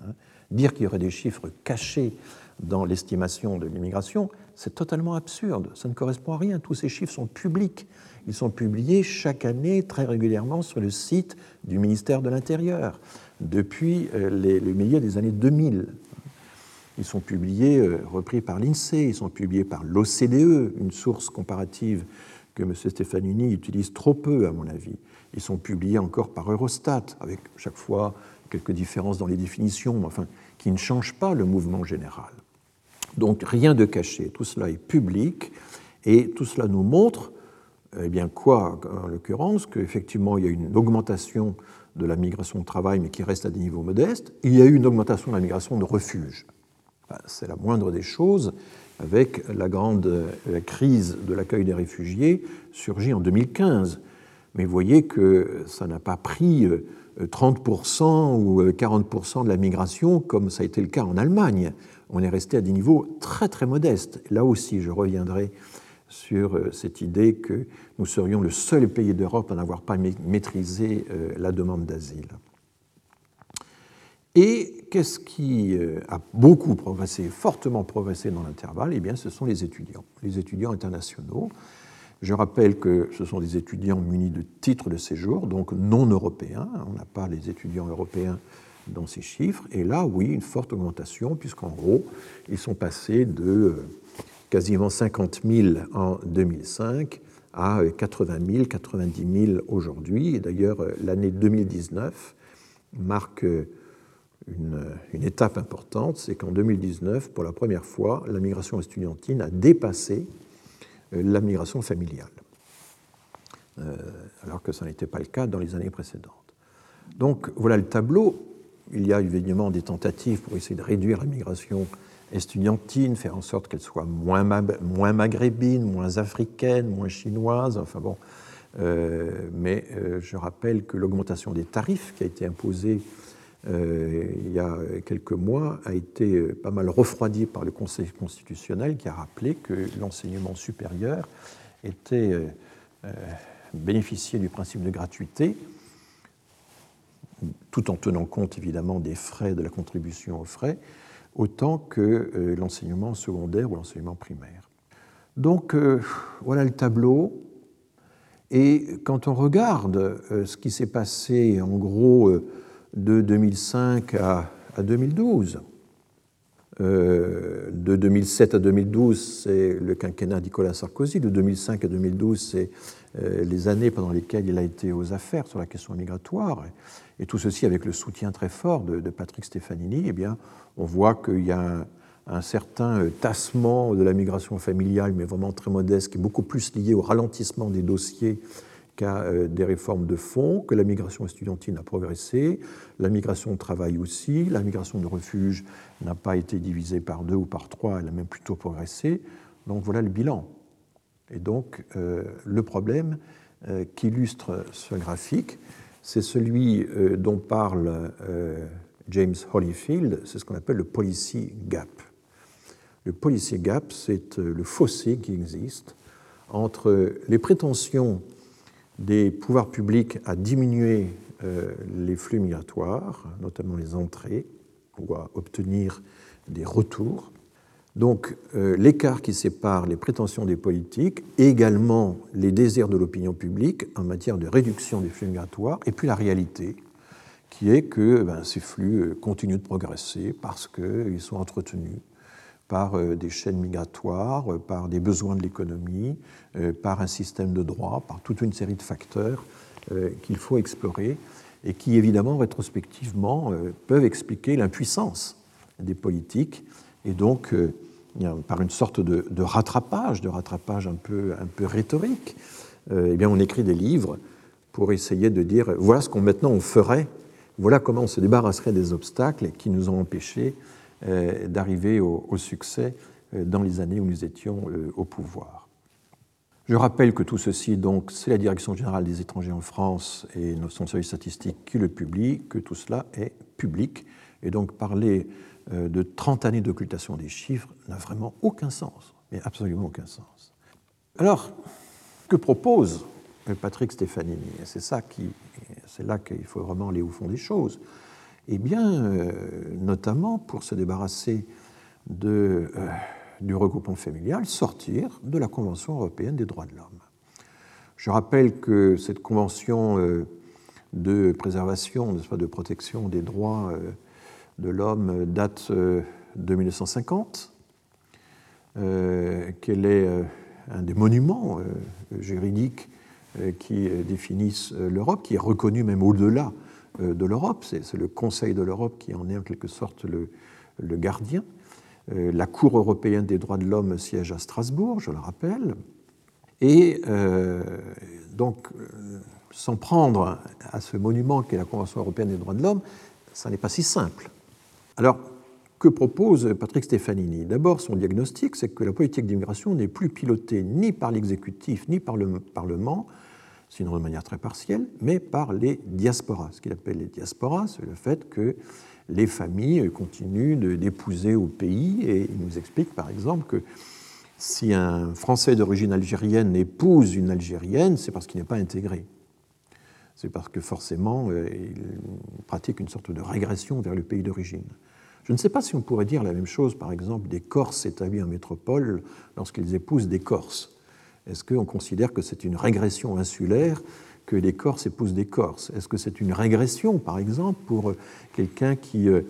Hein. Dire qu'il y aurait des chiffres cachés dans l'estimation de l'immigration, c'est totalement absurde. Ça ne correspond à rien. Tous ces chiffres sont publics. Ils sont publiés chaque année, très régulièrement, sur le site du ministère de l'Intérieur, depuis euh, les, le milieu des années 2000. Ils sont publiés, euh, repris par l'INSEE, ils sont publiés par l'OCDE, une source comparative que M. Stefanini utilise trop peu, à mon avis. Ils sont publiés encore par Eurostat, avec chaque fois quelques différences dans les définitions, mais enfin, qui ne changent pas le mouvement général. Donc rien de caché, tout cela est public, et tout cela nous montre, eh bien quoi, en l'occurrence, qu'effectivement il y a une augmentation de la migration de travail, mais qui reste à des niveaux modestes. Il y a eu une augmentation de la migration de refuge. C'est la moindre des choses, avec la grande crise de l'accueil des réfugiés surgit en 2015 Mais vous voyez que ça n'a pas pris 30% ou 40% de la migration comme ça a été le cas en Allemagne. On est resté à des niveaux très très modestes. Là aussi, je reviendrai sur cette idée que nous serions le seul pays d'Europe à n'avoir pas maîtrisé la demande d'asile. Et qu'est-ce qui euh, a beaucoup progressé, fortement progressé dans l'intervalle? Eh bien, ce sont les étudiants, les étudiants internationaux. Je rappelle que ce sont des étudiants munis de titres de séjour, donc non européens. On n'a pas les étudiants européens dans ces chiffres. Et là, oui, une forte augmentation, puisqu'en gros, ils sont passés de euh, quasiment 50 000 en 2005 à 80 000, 90 000 aujourd'hui. Et d'ailleurs, euh, l'année 2019 marque une, étape importante, c'est qu'en 2019, pour la première fois, la migration estudiantine a dépassé euh, la migration familiale, euh, alors que ça n'était pas le cas dans les années précédentes. Donc voilà le tableau. Il y a évidemment des tentatives pour essayer de réduire la migration estudiantine, faire en sorte qu'elle soit moins, moins maghrébine, moins africaine, moins chinoise, enfin bon. Euh, mais je rappelle que l'augmentation des tarifs qui a été imposée euh, il y a quelques mois, a été euh, pas mal refroidi par le Conseil constitutionnel qui a rappelé que l'enseignement supérieur était euh, bénéficié du principe de gratuité, tout en tenant compte évidemment des frais de la contribution aux frais, autant que l'enseignement secondaire ou l'enseignement primaire. Donc voilà le tableau. Et quand on regarde ce qui s'est passé en gros de 2005 à, 2012. Euh, de 2007 à 2012, c'est le quinquennat Nicolas Sarkozy. De 2005 à 2012, c'est euh, les années pendant lesquelles il a été aux affaires sur la question migratoire. Et, tout ceci avec le soutien très fort de, Patrick Stefanini. Eh bien, on voit qu'il y a un, certain euh, tassement de la migration familiale, mais vraiment très modeste, qui est beaucoup plus lié au ralentissement des dossiers euh, des réformes de fond, que la migration estudiantine a progressé, la migration de travail aussi, la migration de refuge n'a pas été divisée par deux ou par trois, elle a même plutôt progressé. Donc voilà le bilan. Et donc euh, le problème euh, qu'illustre ce graphique, c'est celui dont parle James Holyfield, c'est ce qu'on appelle le policy gap. Le policy gap, c'est le fossé qui existe entre les prétentions des pouvoirs publics à diminuer euh, les flux migratoires, notamment les entrées, ou à obtenir des retours. Donc euh, l'écart qui sépare les prétentions des politiques, également les désirs de l'opinion publique en matière de réduction des flux migratoires, et puis la réalité, qui est que ben, ces flux euh, continuent de progresser parce qu'ils sont entretenus par euh, des chaînes migratoires, euh, par des besoins de l'économie, euh, par un système de droit, par toute une série de facteurs qu'il faut explorer et qui, évidemment, rétrospectivement, peuvent expliquer l'impuissance des politiques et donc, par une sorte de, rattrapage, de rattrapage un peu, un peu rhétorique, eh bien, on écrit des livres pour essayer de dire voilà ce qu'on maintenant on ferait, voilà comment on se débarrasserait des obstacles qui nous ont empêchés d'arriver au, succès euh, dans les années où nous étions euh, au pouvoir. Je rappelle que tout ceci, donc, c'est la Direction générale des étrangers en France et son service statistique qui le publie, que tout cela est public. Et donc parler de 30 années d'occultation des chiffres n'a vraiment aucun sens, mais absolument aucun sens. Alors, que propose Patrick Stefanini? C'est là qu'il faut vraiment aller au fond des choses. Eh bien, euh, notamment pour se débarrasser euh, du regroupement familial, sortir de la Convention européenne des droits de l'homme. Je rappelle que cette convention euh, de préservation, de protection des droits de l'homme date de 1950, qu'elle est un des monuments juridiques qui définissent l'Europe, qui est reconnu même au-delà de l'Europe, c'est le Conseil de l'Europe qui en est en quelque sorte le, gardien. Euh, la Cour européenne des droits de l'homme siège à Strasbourg, je le rappelle. Et euh, donc, s'en prendre à ce monument qu'est la Convention européenne des droits de l'homme, ça n'est pas si simple. Alors, que propose Patrick Stefanini? D'abord, son diagnostic, c'est que la politique d'immigration n'est plus pilotée ni par l'exécutif ni par le Parlement, sinon de manière très partielle, mais par les diasporas. Ce qu'il appelle les diasporas, c'est le fait que les familles continuent d'épouser au pays, et il nous explique par exemple que si un Français d'origine algérienne épouse une Algérienne, c'est parce qu'il n'est pas intégré. C'est parce que forcément, euh, il pratique une sorte de régression vers le pays d'origine. Je ne sais pas si on pourrait dire la même chose, par exemple, des Corses établis en métropole lorsqu'ils épousent des Corses. Est-ce qu'on considère que c'est une régression insulaire que les Corses épousent des Corses? Est-ce que c'est une régression, par exemple, pour quelqu'un qui euh,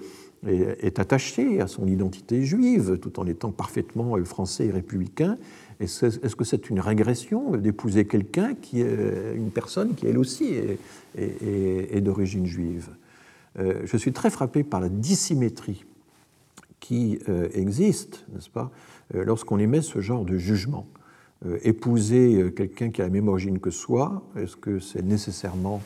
est attaché à son identité juive tout en étant parfaitement euh, français et républicain? Est-ce que c'est une régression d'épouser quelqu'un qui est une personne qui elle aussi est, d'origine juive? Euh, Je suis très frappé par la dissymétrie qui existe, n'est-ce pas, lorsqu'on émet ce genre de jugement. Euh, épouser euh, quelqu'un qui a la même origine que soi, est-ce que c'est nécessairement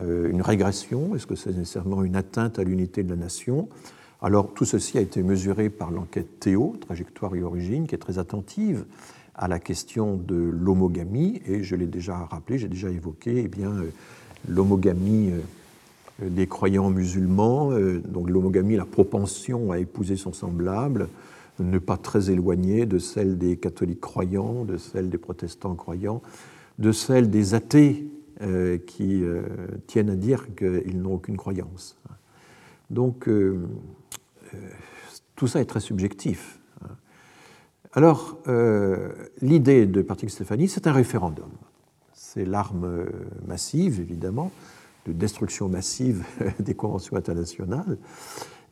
euh, une régression? Est-ce que c'est nécessairement une atteinte à l'unité de la nation? Alors tout ceci a été mesuré par l'enquête Théo, trajectoire et origine, qui est très attentive à la question de l'homogamie, et je l'ai déjà rappelé, j'ai déjà évoqué eh bien, l'homogamie des croyants musulmans, donc l'homogamie, la propension à épouser son semblable, ne pas très éloignée de celle des catholiques croyants, de celle des protestants croyants, de celle des athées euh, qui euh, tiennent à dire qu'ils n'ont aucune croyance. Donc euh, tout ça est très subjectif. Alors l'idée de Patrick Stéphanie, c'est un référendum. C'est l'arme massive, évidemment, de destruction massive des conventions internationales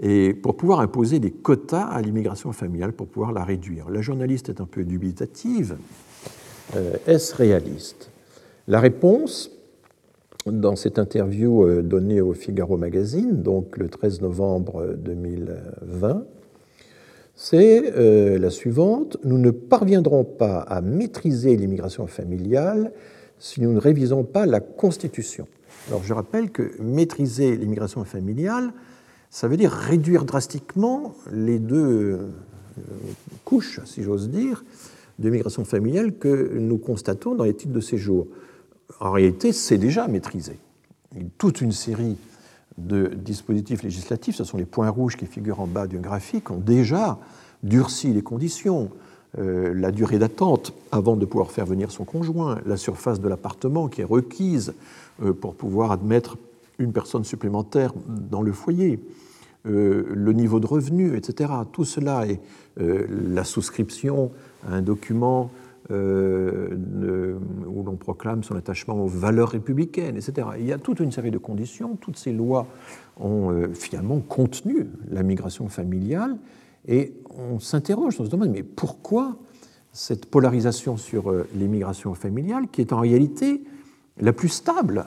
et pour pouvoir imposer des quotas à l'immigration familiale, pour pouvoir la réduire. La journaliste est un peu dubitative. Euh, est-ce réaliste? La réponse, dans cette interview euh, donnée au Figaro Magazine, donc le 13 novembre 2020, c'est euh, la suivante. Nous ne parviendrons pas à maîtriser l'immigration familiale si nous ne révisons pas la Constitution. Alors je rappelle que maîtriser l'immigration familiale, ça veut dire réduire drastiquement les deux euh, couches, si j'ose dire, de migration familiale que nous constatons dans les titres de séjour. En réalité, c'est déjà maîtrisé. Toute une série de dispositifs législatifs, ce sont les points rouges qui figurent en bas du graphique, ont déjà durci les conditions. Euh, la durée d'attente avant de pouvoir faire venir son conjoint, la surface de l'appartement qui est requise euh, pour pouvoir admettre une personne supplémentaire dans le foyer, euh, le niveau de revenu, etc. Tout cela est euh, la souscription à un document euh, où l'on proclame son attachement aux valeurs républicaines, etc. Il y a toute une série de conditions. Toutes ces lois ont finalement contenu la migration familiale et on s'interroge dans ce domaine, mais pourquoi cette polarisation sur l'immigration familiale qui est en réalité la plus stable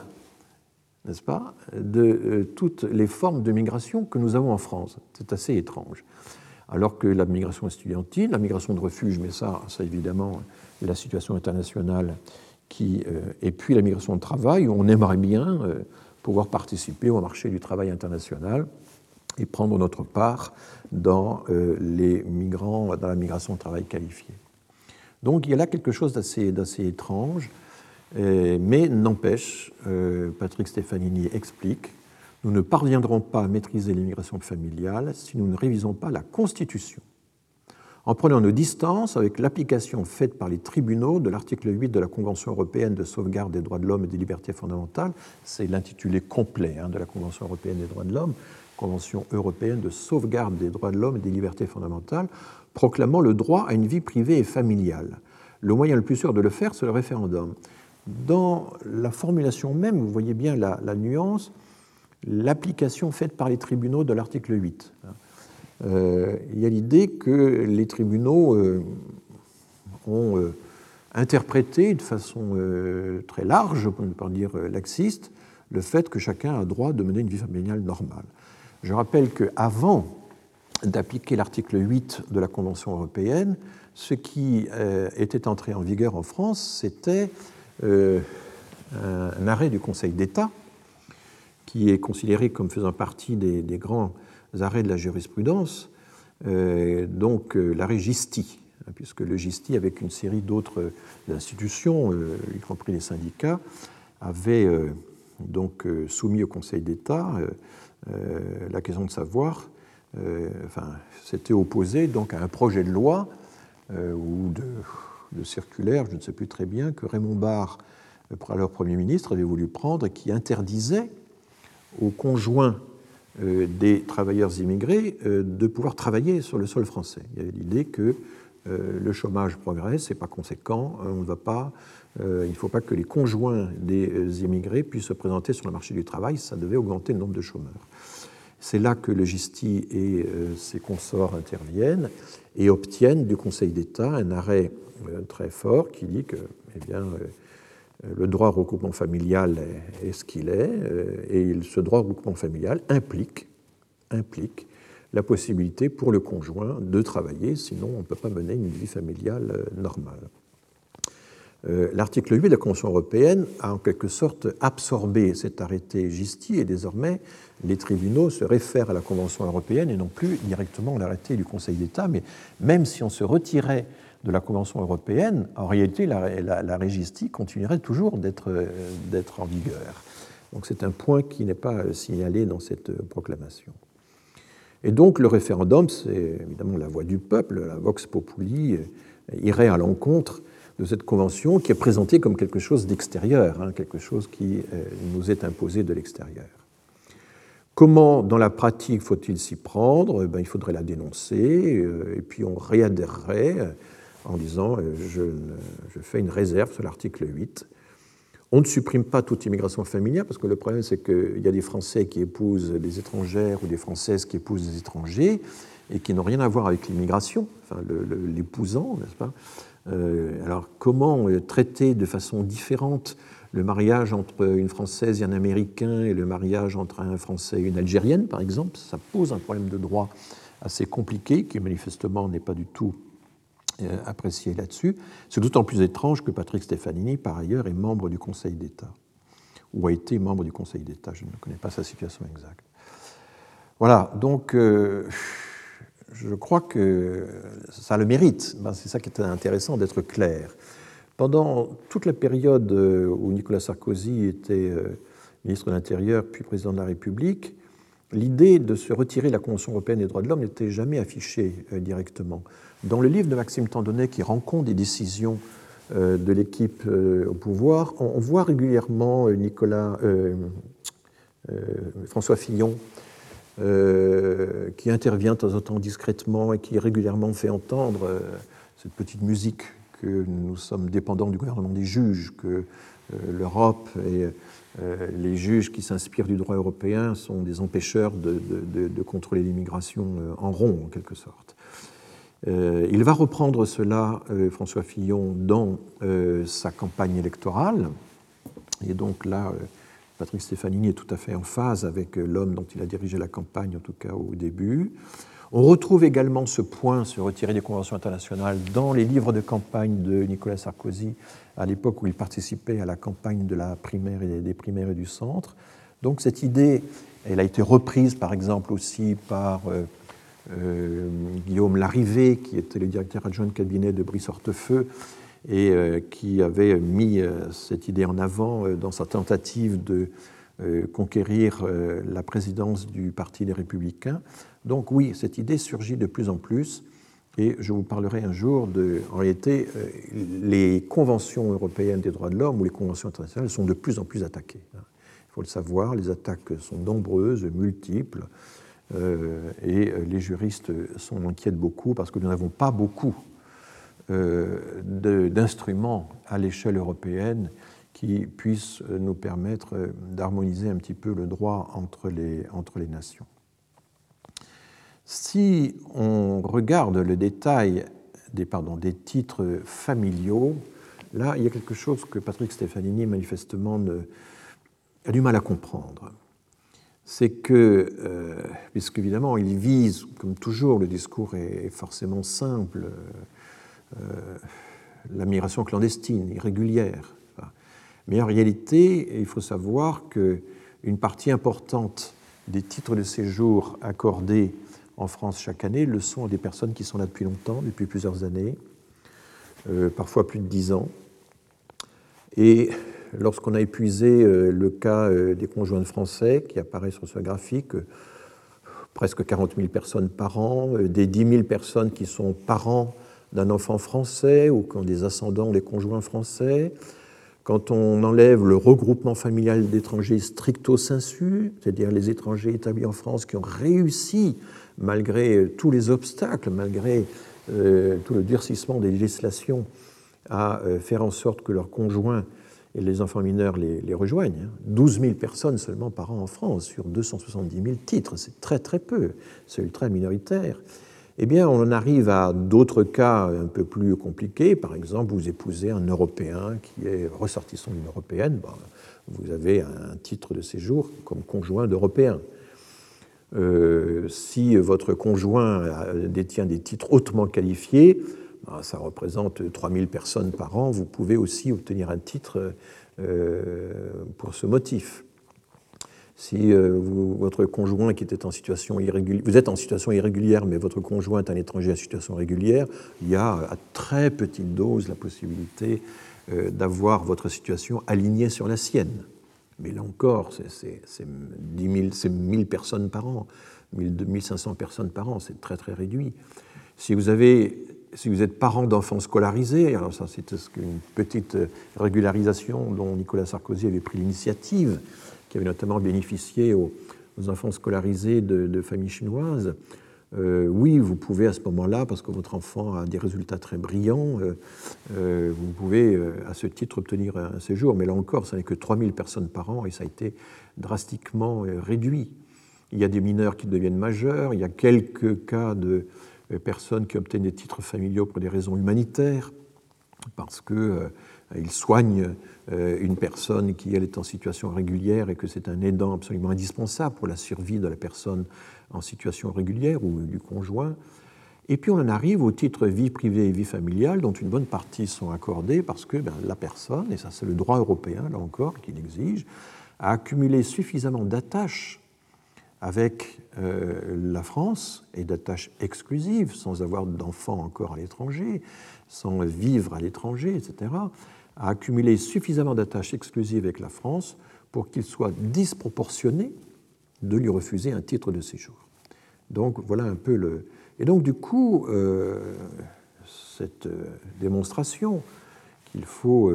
n'est-ce pas, de euh, toutes les formes de migration que nous avons en France. C'est assez étrange. Alors que la migration estudiantine, la migration de refuge, mais ça, ça évidemment, la situation internationale qui, euh, et puis la migration de travail, où on aimerait bien euh, pouvoir participer au marché du travail international et prendre notre part dans les migrants, dans la migration de travail qualifié. Donc il y a là quelque chose d'assez étrange mais n'empêche, euh, Patrick Stefanini explique, nous ne parviendrons pas à maîtriser l'immigration familiale si nous ne révisons pas la Constitution. En prenant nos distances avec l'application faite par les tribunaux de l'article 8 de la Convention européenne de sauvegarde des droits de l'homme et des libertés fondamentales, c'est l'intitulé complet hein, de la Convention européenne des droits de l'homme, Convention européenne de sauvegarde des droits de l'homme et des libertés fondamentales, proclamant le droit à une vie privée et familiale. Le moyen le plus sûr de le faire, c'est le référendum dans la formulation même, vous voyez bien la, nuance, l'application faite par les tribunaux de l'article 8. Euh, il y a l'idée que les tribunaux euh, ont euh, interprété de façon très large, pour ne pas dire laxiste, le fait que chacun a droit de mener une vie familiale normale. Je rappelle qu'avant d'appliquer l'article 8 de la Convention européenne, ce qui était entré en vigueur en France, c'était euh, un, arrêt du Conseil d'État qui est considéré comme faisant partie des, grands arrêts de la jurisprudence, euh, donc euh, l'arrêt Gisti, hein, puisque le Gisti, avec une série d'autres institutions, y compris les syndicats, avait donc soumis au Conseil d'État la question de savoir, enfin, s'était opposé donc à un projet de loi ou de, de, circulaire, je ne sais plus très bien, que Raymond Barre, alors Premier ministre, avait voulu prendre et qui interdisait aux conjoints des travailleurs immigrés de pouvoir travailler sur le sol français. Il y avait l'idée que euh, le chômage progresse, n'est pas conséquent, euh, on ne va pas, euh, il ne faut pas que les conjoints des immigrés puissent se présenter sur le marché du travail, ça devait augmenter le nombre de chômeurs. C'est là que le GISTI et ses consorts interviennent et obtiennent du Conseil d'État un arrêt très fort qui dit que eh bien, le droit au regroupement familial est, ce qu'il est, et ce droit au regroupement familial implique, implique la possibilité pour le conjoint de travailler, sinon on ne peut pas mener une vie familiale euh, normale. Euh, l'article 8 de la Convention européenne a en quelque sorte absorbé cet arrêté Gisti et désormais les tribunaux se réfèrent à la Convention européenne et non plus directement à l'arrêté du Conseil d'État. Mais même si on se retirait de la Convention européenne, en réalité la, la, continuerait toujours euh, d'être en vigueur. Donc c'est un point qui n'est pas signalé dans cette proclamation. Et donc le référendum, c'est évidemment la voix du peuple, la vox populi, euh, irait à l'encontre de cette convention qui est présentée comme quelque chose d'extérieur, hein, quelque chose qui euh, nous est imposé de l'extérieur. Comment, dans la pratique, faut-il s'y prendre? Ben, Il faudrait la dénoncer, euh, et puis on réadhérerait en disant je, je fais une réserve sur l'article 8 on ne supprime pas toute immigration familiale, parce que le problème, c'est qu'il y a des Français qui épousent des étrangères ou des Françaises qui épousent des étrangers et qui n'ont rien à voir avec l'immigration, enfin, l'épousant, n'est-ce pas? Euh, Alors, comment euh, traiter de façon différente le mariage entre une Française et un Américain et le mariage entre un Français et une Algérienne, par exemple? Ça pose un problème de droit assez compliqué qui, manifestement, n'est pas du tout euh, apprécié là-dessus. C'est d'autant plus étrange que Patrick Stefanini, par ailleurs, est membre du Conseil d'État, ou a été membre du Conseil d'État. Je ne connais pas sa situation exacte. Voilà, donc euh, je crois que ça le mérite. Ben, c'est ça qui est intéressant d'être clair. Pendant toute la période euh, où Nicolas Sarkozy était ministre de l'Intérieur puis président de la République, l'idée de se retirer de la Convention européenne des droits de l'homme n'était jamais affichée directement. Dans le livre de Maxime Tandonnet, qui rend compte des décisions euh, de l'équipe euh, au pouvoir, on voit régulièrement euh, Nicolas, François Fillon qui intervient de temps en temps discrètement et qui régulièrement fait entendre cette petite musique que nous sommes dépendants du gouvernement des juges, que l'Europe et les juges qui s'inspirent du droit européen sont des empêcheurs de, de contrôler l'immigration en rond, en quelque sorte. Euh, il va reprendre cela, euh, François Fillon, dans euh, sa campagne électorale. Et donc là, Patrick Stefanini est tout à fait en phase avec l'homme dont il a dirigé la campagne, en tout cas au début. On retrouve également ce point se retirer des conventions internationales dans les livres de campagne de Nicolas Sarkozy à l'époque où il participait à la campagne de la primaire et des primaires et du centre. Donc cette idée, elle a été reprise par exemple aussi par euh, Guillaume Larrivé, qui était le directeur adjoint de cabinet de Brice Hortefeux, et euh, qui avait mis euh, cette idée en avant dans sa tentative de conquérir la présidence du Parti des Républicains. Donc oui, cette idée surgit de plus en plus, et je vous parlerai un jour de, en réalité, les conventions européennes des droits de l'homme ou les conventions internationales sont de plus en plus attaquées. Il faut le savoir, les attaques sont nombreuses, multiples. Euh, et euh, les juristes s'en inquiètent beaucoup parce que nous n'avons pas beaucoup euh, d'instruments à l'échelle européenne qui puissent nous permettre d'harmoniser un petit peu le droit entre les, entre les nations. Si on regarde le détail des, pardon, des titres familiaux, là, il y a quelque chose que Patrick Stefanini, manifestement, a du mal à comprendre c'est que, euh, puisqu'évidemment il vise, comme toujours, le discours est forcément simple, euh, la migration clandestine, irrégulière. Mais en réalité, il faut savoir qu'une partie importante des titres de séjour accordés en France chaque année le sont à des personnes qui sont là depuis longtemps, depuis plusieurs années, euh, parfois plus de dix ans. Et lorsqu'on a épuisé le cas des conjoints français qui apparaît sur ce graphique, presque 40 000 personnes par an, des 10 000 personnes qui sont parents d'un enfant français ou qui ont des ascendants des conjoints français, quand on enlève le regroupement familial d'étrangers stricto sensu, c'est-à-dire les étrangers établis en France qui ont réussi, malgré tous les obstacles, malgré euh, tout le durcissement des législations, à euh, faire en sorte que leurs conjoints et les enfants mineurs les, rejoignent. 12 hein. 000 personnes seulement par an en France sur 270 000 titres, c'est très très peu, c'est ultra minoritaire eh bien, on en arrive à d'autres cas un peu plus compliqués. Par exemple, vous épousez un Européen qui est ressortissant d'une Européenne, vous avez un titre de séjour comme conjoint d'Européen. Euh, si votre conjoint détient des titres hautement qualifiés, ça représente 3000 personnes par an, vous pouvez aussi obtenir un titre euh, pour ce motif. Si euh, votre conjoint qui était en situation irrégulière, vous êtes en situation irrégulière, mais votre conjoint est un étranger en situation régulière, il y a à très petite dose la possibilité euh, d'avoir votre situation alignée sur la sienne. Mais là encore, c'est 1000, personnes par an, 1500 personnes par an, c'est très très réduit. Si vous, avez, si vous êtes parent d'enfants scolarisés, alors ça c'est une petite régularisation dont Nicolas Sarkozy avait pris l'initiative, qui avait notamment bénéficié aux, enfants scolarisés de, familles chinoises. Euh, oui, vous pouvez à ce moment-là, parce que votre enfant a des résultats très brillants, euh, euh, vous pouvez à ce titre obtenir un séjour, mais là encore, ce n'est que 3000 personnes par an et ça a été drastiquement réduit. Il y a des mineurs qui deviennent majeurs, il y a quelques cas de personnes qui obtiennent des titres familiaux pour des raisons humanitaires, parce qu'ils soignent euh, une personne qui elle est en situation régulière et que c'est un aidant absolument indispensable pour la survie de la personne en situation régulière ou du conjoint. Et puis on en arrive au titre vie privée et vie familiale, dont une bonne partie sont accordées parce que ben, la personne, et ça c'est le droit européen là encore qui l'exige, a accumulé suffisamment d'attaches avec euh, la France et d'attaches exclusives, sans avoir d'enfants encore à l'étranger, sans vivre à l'étranger, etc., a accumulé suffisamment d'attaches exclusives avec la France pour qu'il soit disproportionné de lui refuser un titre de séjour. Donc voilà un peu le... Et donc du coup, euh, cette euh, démonstration qu'il faut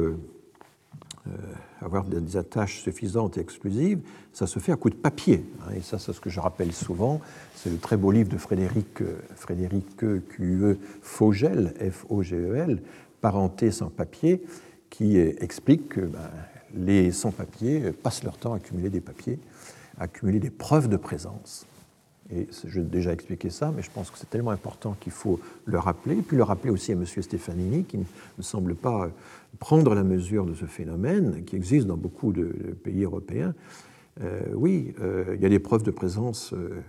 avoir des attaches suffisantes et exclusives, ça se fait à coup de papier. Hein, et ça, c'est ce que je rappelle souvent. C'est le très beau livre de Frédéric, Frédéric Q.E. Fogel, F-O-G-E-L, Parenté sans papier, qui explique que ben, les sans-papiers passent leur temps à accumuler des papiers, à accumuler des preuves de présence. Et j'ai déjà expliqué ça, mais je pense que c'est tellement important qu'il faut le rappeler, et puis le rappeler aussi à M. Stefanini, qui ne semble pas prendre la mesure de ce phénomène, qui existe dans beaucoup de, pays européens. Euh, oui, euh, il y a des preuves de présence euh,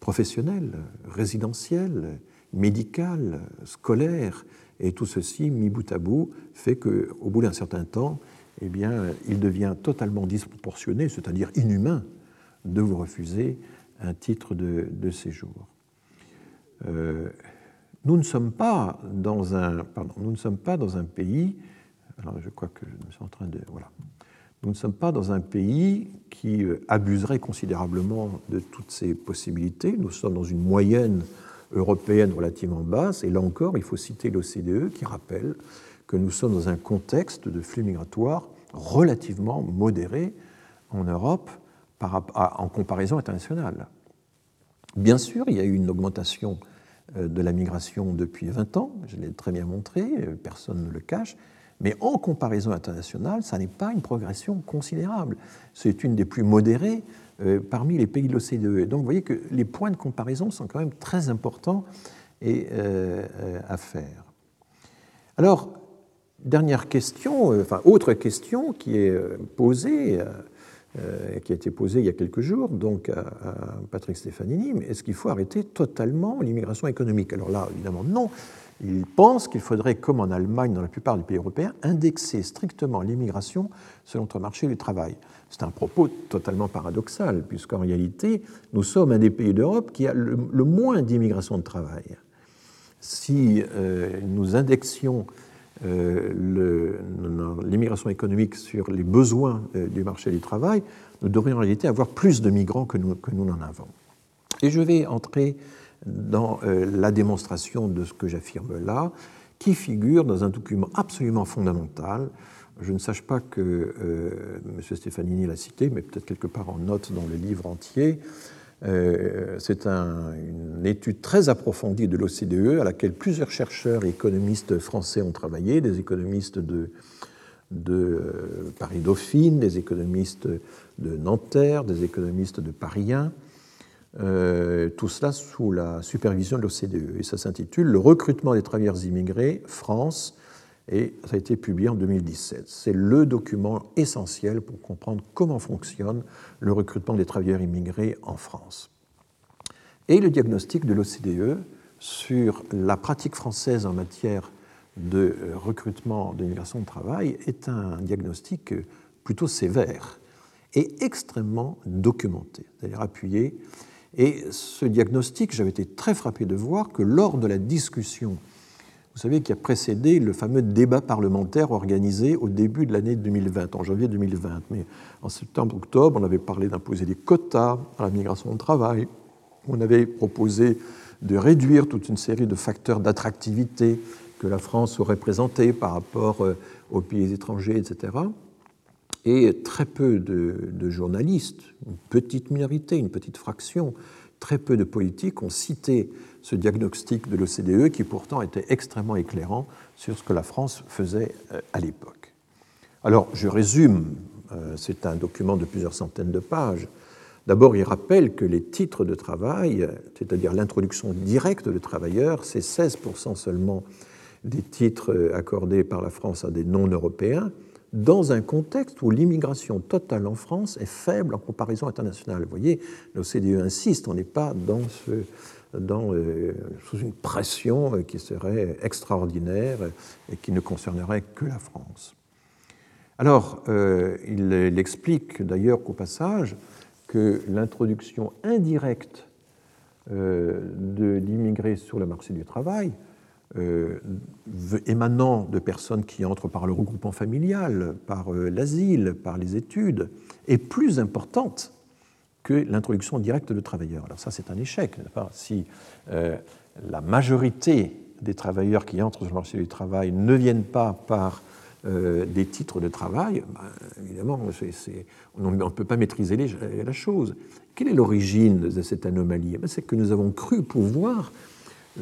professionnelle, résidentielle, médicale, scolaire, et tout ceci, mis bout à bout, fait qu'au bout d'un certain temps, eh bien, il devient totalement disproportionné, c'est-à-dire inhumain, de vous refuser un titre de, séjour. Euh, nous ne sommes pas dans un, pardon, nous ne sommes pas dans un pays. Alors, je crois que je suis en train de, voilà. Nous ne sommes pas dans un pays qui euh, abuserait considérablement de toutes ces possibilités. Nous sommes dans une moyenne européenne relativement basse. Et là encore, il faut citer l'OCDE qui rappelle que nous sommes dans un contexte de flux migratoires relativement modéré en Europe en comparaison internationale. Bien sûr, il y a eu une augmentation euh, de la migration depuis 20 ans, je l'ai très bien montré, euh, personne ne le cache, mais en comparaison internationale, ça n'est pas une progression considérable. C'est une des plus modérées euh, parmi les pays de l'OCDE. Donc vous voyez que les points de comparaison sont quand même très importants et, euh, euh, à faire. Alors, dernière question, enfin autre question qui est posée, qui a été posée il y a quelques jours, donc à, Patrick Stefanini, est-ce qu'il faut arrêter totalement l'immigration économique? Alors là, évidemment, non. Il pense qu'il faudrait, comme en Allemagne, dans la plupart des pays européens, indexer strictement l'immigration selon notre marché du travail. C'est un propos totalement paradoxal, puisqu'en réalité, nous sommes un des pays d'Europe qui a le, moins d'immigration de travail. Si euh, nous indexions l'immigration économique sur les besoins du marché du travail, nous devrions en réalité avoir plus de migrants que nous, que nous n'en avons. Et je vais entrer dans la démonstration de ce que j'affirme là, qui figure dans un document absolument fondamental. Je ne sache pas que euh, M. Stefanini l'a cité, mais peut-être quelque part en note dans le livre entier. Euh, c'est une étude très approfondie de l'OCDE à laquelle plusieurs chercheurs et économistes français ont travaillé, des économistes de, de euh, Paris-Dauphine, des économistes de Nanterre, des économistes de Paris 1, euh, tout cela sous la supervision de l'OCDE. Et ça s'intitule Le recrutement des travailleurs immigrés, France, et ça a été publié en 2017. C'est le document essentiel pour comprendre comment fonctionne le recrutement des travailleurs immigrés en France. Et le diagnostic de l'OCDE sur la pratique française en matière de euh, recrutement de migration de travail est un diagnostic plutôt sévère et extrêmement documenté, c'est-à-dire appuyé et ce diagnostic, j'avais été très frappé de voir que lors de la discussion, vous savez, qui a précédé le fameux débat parlementaire organisé au début de l'année 2020, en janvier 2020, mais en septembre-octobre, on avait parlé d'imposer des quotas à la migration de travail, on avait proposé de réduire toute une série de facteurs d'attractivité que la France aurait présentés par rapport euh, aux pays étrangers, etc. Et très peu de, journalistes, une petite minorité, une petite fraction, très peu de politiques ont cité ce diagnostic de l'OCDE qui pourtant était extrêmement éclairant sur ce que la France faisait euh, à l'époque. Alors je résume, euh, c'est un document de plusieurs centaines de pages. D'abord, il rappelle que les titres de travail, c'est-à-dire l'introduction directe de travailleurs, c'est 16% seulement des titres euh, accordés par la France à des non-européens, dans un contexte où l'immigration totale en France est faible en comparaison internationale. Vous voyez, l'OCDE insiste, on n'est pas euh, sous une pression euh, qui serait extraordinaire et qui ne concernerait que la France. Alors, euh, il, explique d'ailleurs qu'au passage que l'introduction indirecte de l'immigré sur le marché du travail euh, émanant de personnes qui entrent par le regroupement familial, par euh, l'asile, par les études, est plus importante que l'introduction directe de travailleurs. Alors ça, c'est un échec. Si euh, la majorité des travailleurs qui entrent sur le marché du travail ne viennent pas par des titres de travail, ben, évidemment, on ne peut pas maîtriser la chose. Quelle est l'origine de cette anomalie? Ben, C'est que nous avons cru pouvoir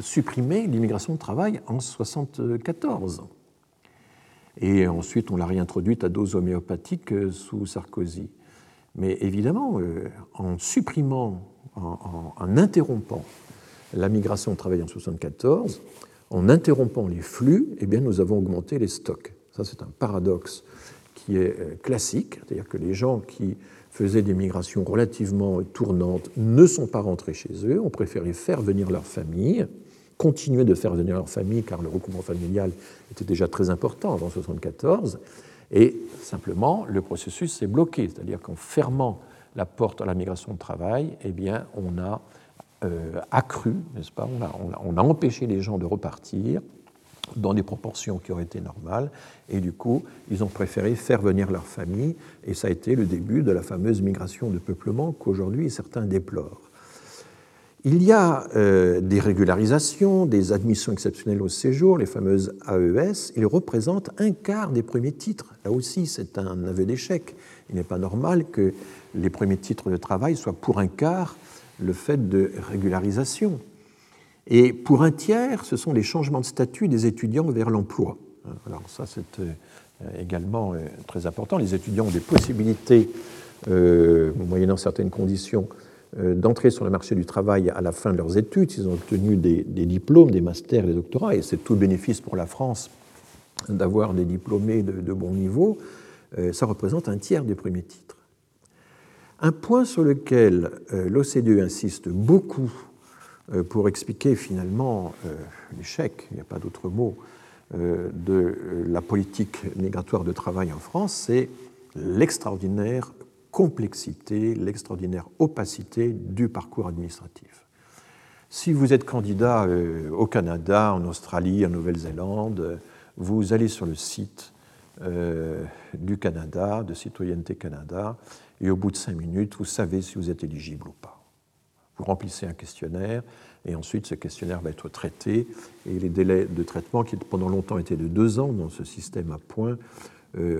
supprimer l'immigration de travail en 1974. Et ensuite, on l'a réintroduite à dose homéopathique euh, sous Sarkozy. Mais évidemment, euh, en supprimant, en, interrompant la migration de travail en 1974, en interrompant les flux, eh bien, nous avons augmenté les stocks. Ça, c'est un paradoxe qui est euh, classique, c'est-à-dire que les gens qui faisaient des migrations relativement tournantes ne sont pas rentrés chez eux, ont préféré faire venir leur famille, continuer de faire venir leur famille, car le recouvrement familial était déjà très important avant 1974, et simplement le processus s'est bloqué, c'est-à-dire qu'en fermant la porte à la migration de travail, eh bien, on a euh, accru, n'est-ce pas on a, on a, empêché les gens de repartir dans des proportions qui auraient été normales, et du coup, ils ont préféré faire venir leur famille, et ça a été le début de la fameuse migration de peuplement qu'aujourd'hui certains déplorent. Il y a euh, des régularisations, des admissions exceptionnelles au séjour, les fameuses AES. Ils représentent un quart des premiers titres. Là aussi, c'est un aveu d'échec. Il n'est pas normal que les premiers titres de travail soient pour un quart le fait de régularisation. Et pour un tiers, ce sont les changements de statut des étudiants vers l'emploi. Alors ça, c'est euh, également euh, très important. Les étudiants ont des possibilités, moyennant certaines conditions, d'entrer sur le marché du travail à la fin de leurs études, s'ils ont obtenu des, diplômes, des masters, des doctorats, et c'est tout bénéfice pour la France d'avoir des diplômés de, bon niveau, euh, ça représente un tiers des premiers titres. Un point sur lequel euh, l'OCDE insiste beaucoup pour expliquer finalement l'échec, il n'y a pas d'autre mot, de la politique migratoire de travail en France, c'est l'extraordinaire complexité, l'extraordinaire opacité du parcours administratif. Si vous êtes candidat euh, au Canada, en Australie, en Nouvelle-Zélande, vous allez sur le site du Canada, de Citoyenneté Canada, et au bout de cinq minutes, vous savez si vous êtes éligible ou pas. Vous remplissez un questionnaire et ensuite ce questionnaire va être traité et les délais de traitement qui pendant longtemps étaient de deux ans dans ce système à points euh,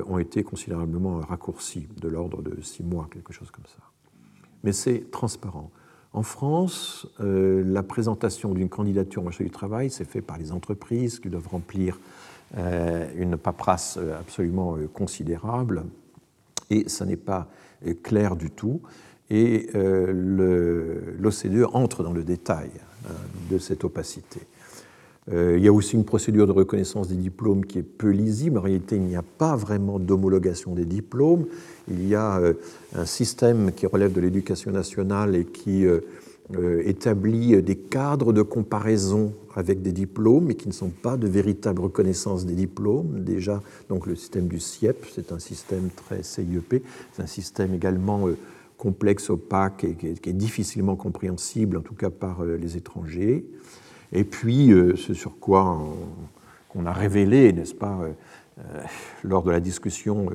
ont été considérablement raccourcis, de l'ordre de six mois, quelque chose comme ça. Mais c'est transparent. En France, euh, la présentation d'une candidature au marché du travail s'est faite par les entreprises qui doivent remplir euh, une paperasse absolument considérable et ça n'est pas clair du tout. Et l'OCDE entre dans le détail hein, de cette opacité. Euh, il y a aussi une procédure de reconnaissance des diplômes qui est peu lisible. En réalité, il n'y a pas vraiment d'homologation des diplômes. Il y a euh, un système qui relève de l'éducation nationale et qui euh, établit des cadres de comparaison avec des diplômes, mais qui ne sont pas de véritable reconnaissance des diplômes. Déjà, donc le système du CIEP, c'est un système très CIEP, c'est un système également complexe, opaque et qui est difficilement compréhensible, en tout cas par les étrangers. Et puis, euh, ce sur quoi on, a révélé, n'est-ce pas, euh, euh, lors de la discussion,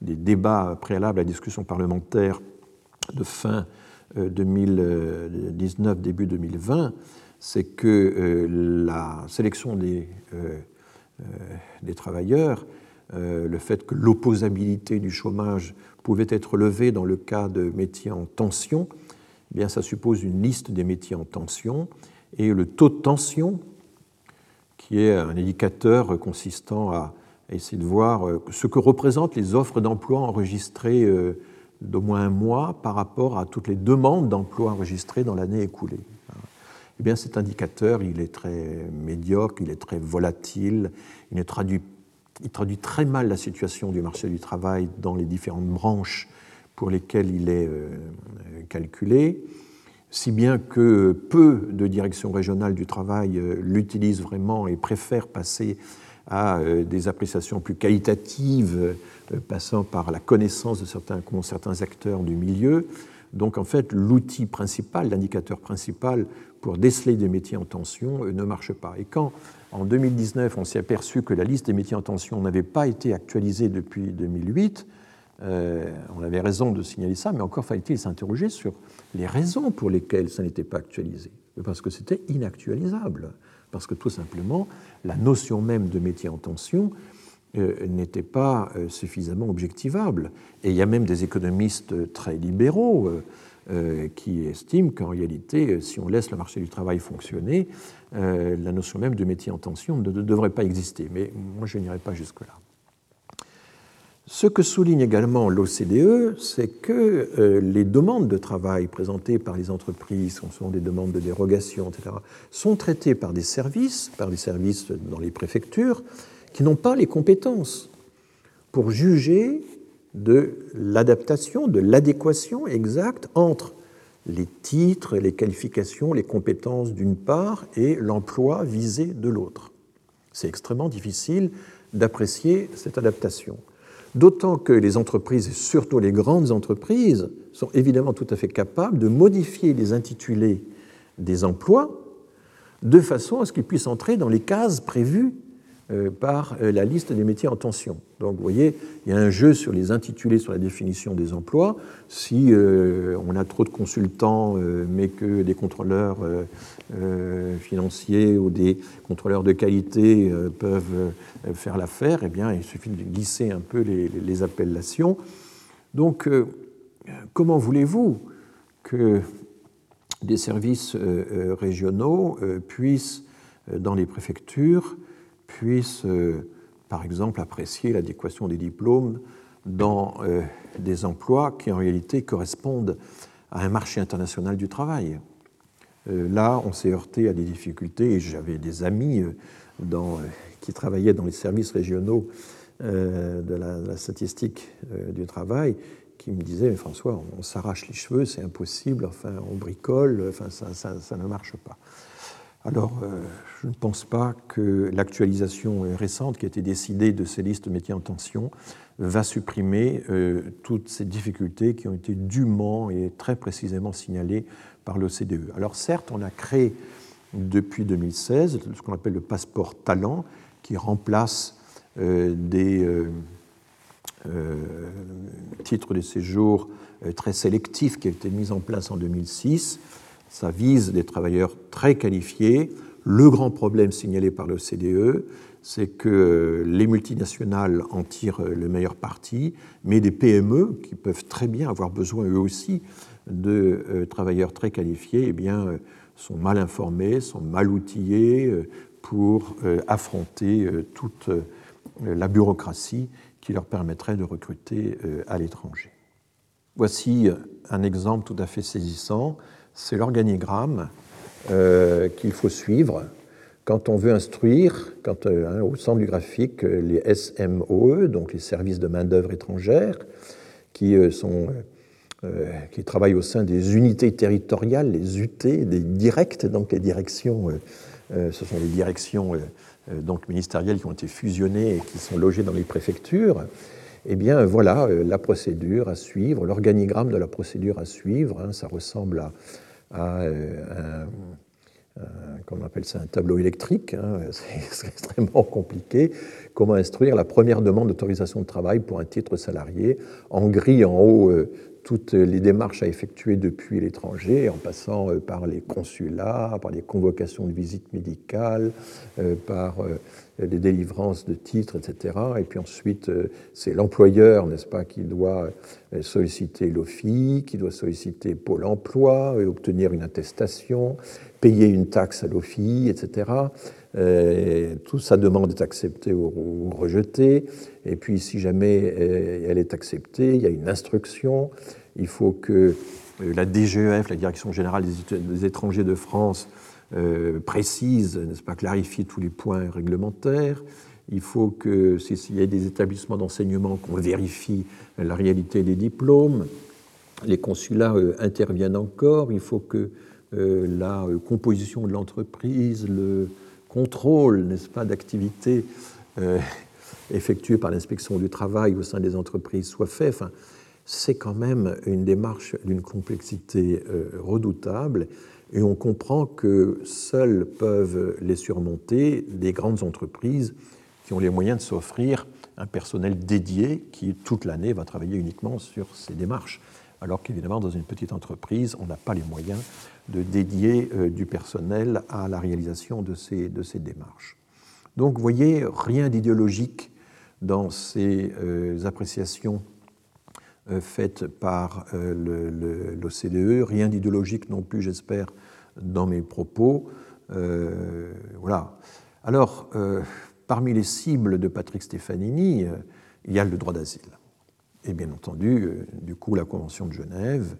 des débats préalables à la discussion parlementaire de fin 2019, début 2020, c'est que la sélection des, travailleurs, le fait que l'opposabilité du chômage pouvait être levée dans le cas de métiers en tension, eh bien ça suppose une liste des métiers en tension et le taux de tension, qui est un indicateur consistant à essayer de voir euh, ce que représentent les offres d'emploi enregistrées euh, d'au moins un mois par rapport à toutes les demandes d'emploi enregistrées dans l'année écoulée. Eh bien, cet indicateur, il est très médiocre, il est très volatile, il traduit, il traduit très mal la situation du marché du travail dans les différentes branches pour lesquelles il est euh, calculé si bien que peu de directions régionales du travail euh, l'utilisent vraiment et préfèrent passer à euh, des appréciations plus qualitatives, euh, passant par la connaissance de certains, certains acteurs du milieu. Donc en fait, l'outil principal, l'indicateur principal pour déceler des métiers en tension ne marche pas. Et quand en 2019 on s'est aperçu que la liste des métiers en tension n'avait pas été actualisée depuis 2008, on avait raison de signaler ça, mais encore fallait-il s'interroger sur les raisons pour lesquelles ça n'était pas actualisé. Parce que c'était inactualisable. Parce que tout simplement, la notion même de métier en tension euh, n'était pas euh, suffisamment objectivable. Et il y a même des économistes très libéraux euh, qui estiment qu'en réalité, si on laisse le marché du travail fonctionner, la notion même de métier en tension ne devrait pas exister. Mais moi, je n'irai pas jusque-là. Ce que souligne également l'OCDE, c'est que euh, les demandes de travail présentées par les entreprises, qui sont des demandes de dérogation, etc., sont traitées par des services, par des services dans les préfectures, qui n'ont pas les compétences pour juger de l'adaptation, de l'adéquation exacte entre les titres, les qualifications, les compétences d'une part et l'emploi visé de l'autre. C'est extrêmement difficile d'apprécier cette adaptation. D'autant que les entreprises, et surtout les grandes entreprises, sont évidemment tout à fait capables de modifier les intitulés des emplois de façon à ce qu'ils puissent entrer dans les cases prévues par euh, la liste des métiers en tension. Donc vous voyez, il y a un jeu sur les intitulés, sur la définition des emplois. Si euh, on a trop de consultants, mais que des contrôleurs financiers ou des contrôleurs de qualité peuvent faire l'affaire, eh bien, il suffit de glisser un peu les appellations. Donc, comment voulez-vous que des services régionaux puissent, dans les préfectures, puissent, euh, par exemple, apprécier l'adéquation des diplômes dans euh, des emplois qui en réalité correspondent à un marché international du travail. Euh, là, on s'est heurté à des difficultés j'avais des amis qui travaillaient dans les services régionaux de la, statistique du travail qui me disaient, François, on, s'arrache les cheveux, c'est impossible, enfin, on bricole, enfin, ça ne marche pas. Alors, je ne pense pas que l'actualisation récente qui a été décidée de ces listes métiers en tension va supprimer euh, toutes ces difficultés qui ont été dûment et très précisément signalées par l'OCDE. Alors certes, on a créé depuis 2016 ce qu'on appelle le passeport talent, qui remplace des titres de séjour très sélectifs qui ont été mis en place en 2006. Ça vise des travailleurs très qualifiés. Le grand problème signalé par l'OCDE, c'est que les multinationales en tirent le meilleur parti, mais des PME, qui peuvent très bien avoir besoin eux aussi de euh, travailleurs très qualifiés, eh bien, euh, sont mal informés, sont mal outillés euh, pour affronter toute la bureaucratie qui leur permettrait de recruter à l'étranger. Voici un exemple tout à fait saisissant, c'est l'organigramme qu'il faut suivre quand on veut instruire, quand, hein, au centre du graphique, les SMOE, donc les services de main-d'œuvre étrangère, qui sont euh, qui travaillent au sein des unités territoriales, les UT, des directs, donc les directions, euh, euh, ce sont les directions donc ministérielles qui ont été fusionnées et qui sont logées dans les préfectures. Eh bien, voilà la procédure à suivre, l'organigramme de la procédure à suivre. Hein, ça ressemble à, à un comment on appelle ça, un tableau électrique, hein, c'est extrêmement compliqué. Comment instruire la première demande d'autorisation de travail pour un titre salarié En gris en haut, toutes les démarches à effectuer depuis l'étranger, en passant euh, par les consulats, par les convocations de visites médicales, euh, par euh, les délivrances de titres, etc. Et puis ensuite, c'est l'employeur, n'est-ce pas, qui doit solliciter l'OFI, qui doit solliciter Pôle emploi, et obtenir une attestation, payer une taxe à l'OFI, etc. Euh, toute sa demande est acceptée ou, rejetée. Et puis, si jamais euh, elle est acceptée, il y a une instruction. Il faut que euh, la DGEF, la Direction générale des étrangers de France, précise, n'est-ce pas, clarifie tous les points réglementaires. Il faut que, s'il y a des établissements d'enseignement, qu'on vérifie la réalité des diplômes. Les consulats interviennent encore. Il faut que la composition de l'entreprise, le, contrôle, n'est-ce pas, d'activité euh, effectuée par l'inspection du travail au sein des entreprises soit fait. Enfin, c'est quand même une démarche d'une complexité euh, redoutable et on comprend que seules peuvent les surmonter des grandes entreprises qui ont les moyens de s'offrir un personnel dédié qui, toute l'année, va travailler uniquement sur ces démarches. Alors qu'évidemment, dans une petite entreprise, on n'a pas les moyens de dédier euh, du personnel à la réalisation de ces, de ces démarches. Donc vous voyez, rien d'idéologique dans ces euh, appréciations euh, faites par l'OCDE, rien d'idéologique non plus, j'espère, dans mes propos. voilà. Alors, parmi les cibles de Patrick Stefanini, il y a le droit d'asile. Et bien entendu, du coup, la Convention de Genève,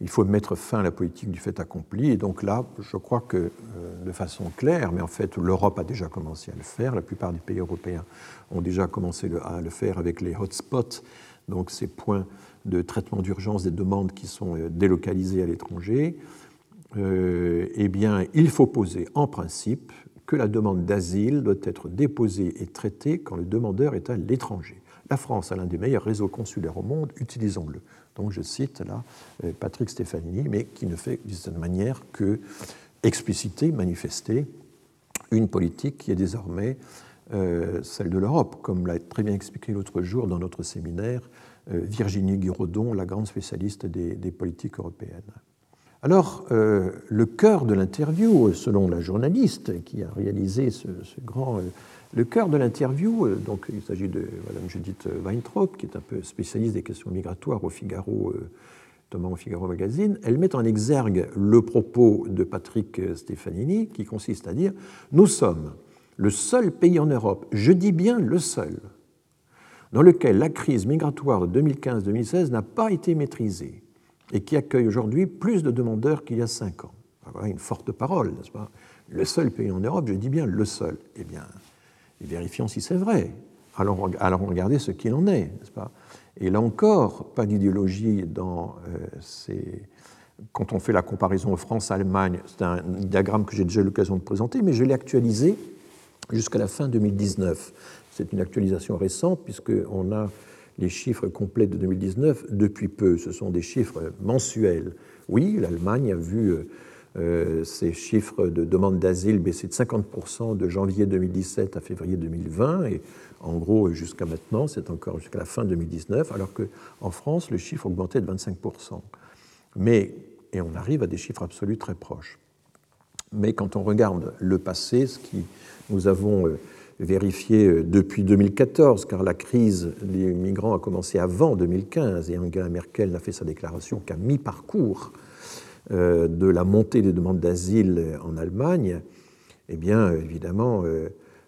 il faut mettre fin à la politique du fait accompli. Et donc là, je crois que euh, de façon claire, mais en fait l'Europe a déjà commencé à le faire, la plupart des pays européens ont déjà commencé à le faire avec les hotspots, donc ces points de traitement d'urgence des demandes qui sont euh, délocalisées à l'étranger. Euh, eh bien, il faut poser en principe que la demande d'asile doit être déposée et traitée quand le demandeur est à l'étranger. La France a l'un des meilleurs réseaux consulaires au monde, utilisons-le. Donc je cite là euh, Patrick Stefanini, mais qui ne fait de cette manière que expliciter, manifester une politique qui est désormais celle de l'Europe, comme l'a très bien expliqué l'autre jour dans notre séminaire euh, Virginie Guiraudon, la grande spécialiste des, politiques européennes. Alors, le cœur de l'interview, selon la journaliste qui a réalisé ce grand le cœur de l'interview, euh, donc il s'agit de Mme Judith Weintraub, qui est un peu spécialiste des questions migratoires au Figaro, euh, notamment au Figaro Magazine, elle met en exergue le propos de Patrick Stefanini, qui consiste à dire Nous sommes le seul pays en Europe, je dis bien le seul, dans lequel la crise migratoire de 2015-2016 n'a pas été maîtrisée et qui accueille aujourd'hui plus de demandeurs qu'il y a cinq ans. Voilà une forte parole, n'est-ce pas? Le seul pays en Europe, je dis bien le seul. Eh bien, vérifions si c'est vrai. Alors, regardez ce qu'il en est, n'est-ce pas? Et là encore, pas d'idéologie dans euh, ces... Quand on fait la comparaison France-Allemagne, c'est un diagramme que j'ai déjà eu l'occasion de présenter, mais je l'ai actualisé jusqu'à la fin 2019. C'est une actualisation récente puisqu'on a les chiffres complets de 2019 depuis peu. Ce sont des chiffres mensuels. Oui, l'Allemagne a vu euh, ces chiffres de demande d'asile baissaient de 50% de janvier 2017 à février 2020, et en gros jusqu'à maintenant, c'est encore jusqu'à la fin 2019, alors qu'en France, le chiffre augmentait de 25%. Mais, et on arrive à des chiffres absolus très proches. Mais quand on regarde le passé, ce qui nous avons euh, vérifié euh, depuis 2014, car la crise des migrants a commencé avant 2015 et Angela Merkel n'a fait sa déclaration qu'à mi-parcours euh, de la montée des demandes d'asile en Allemagne, eh bien, évidemment,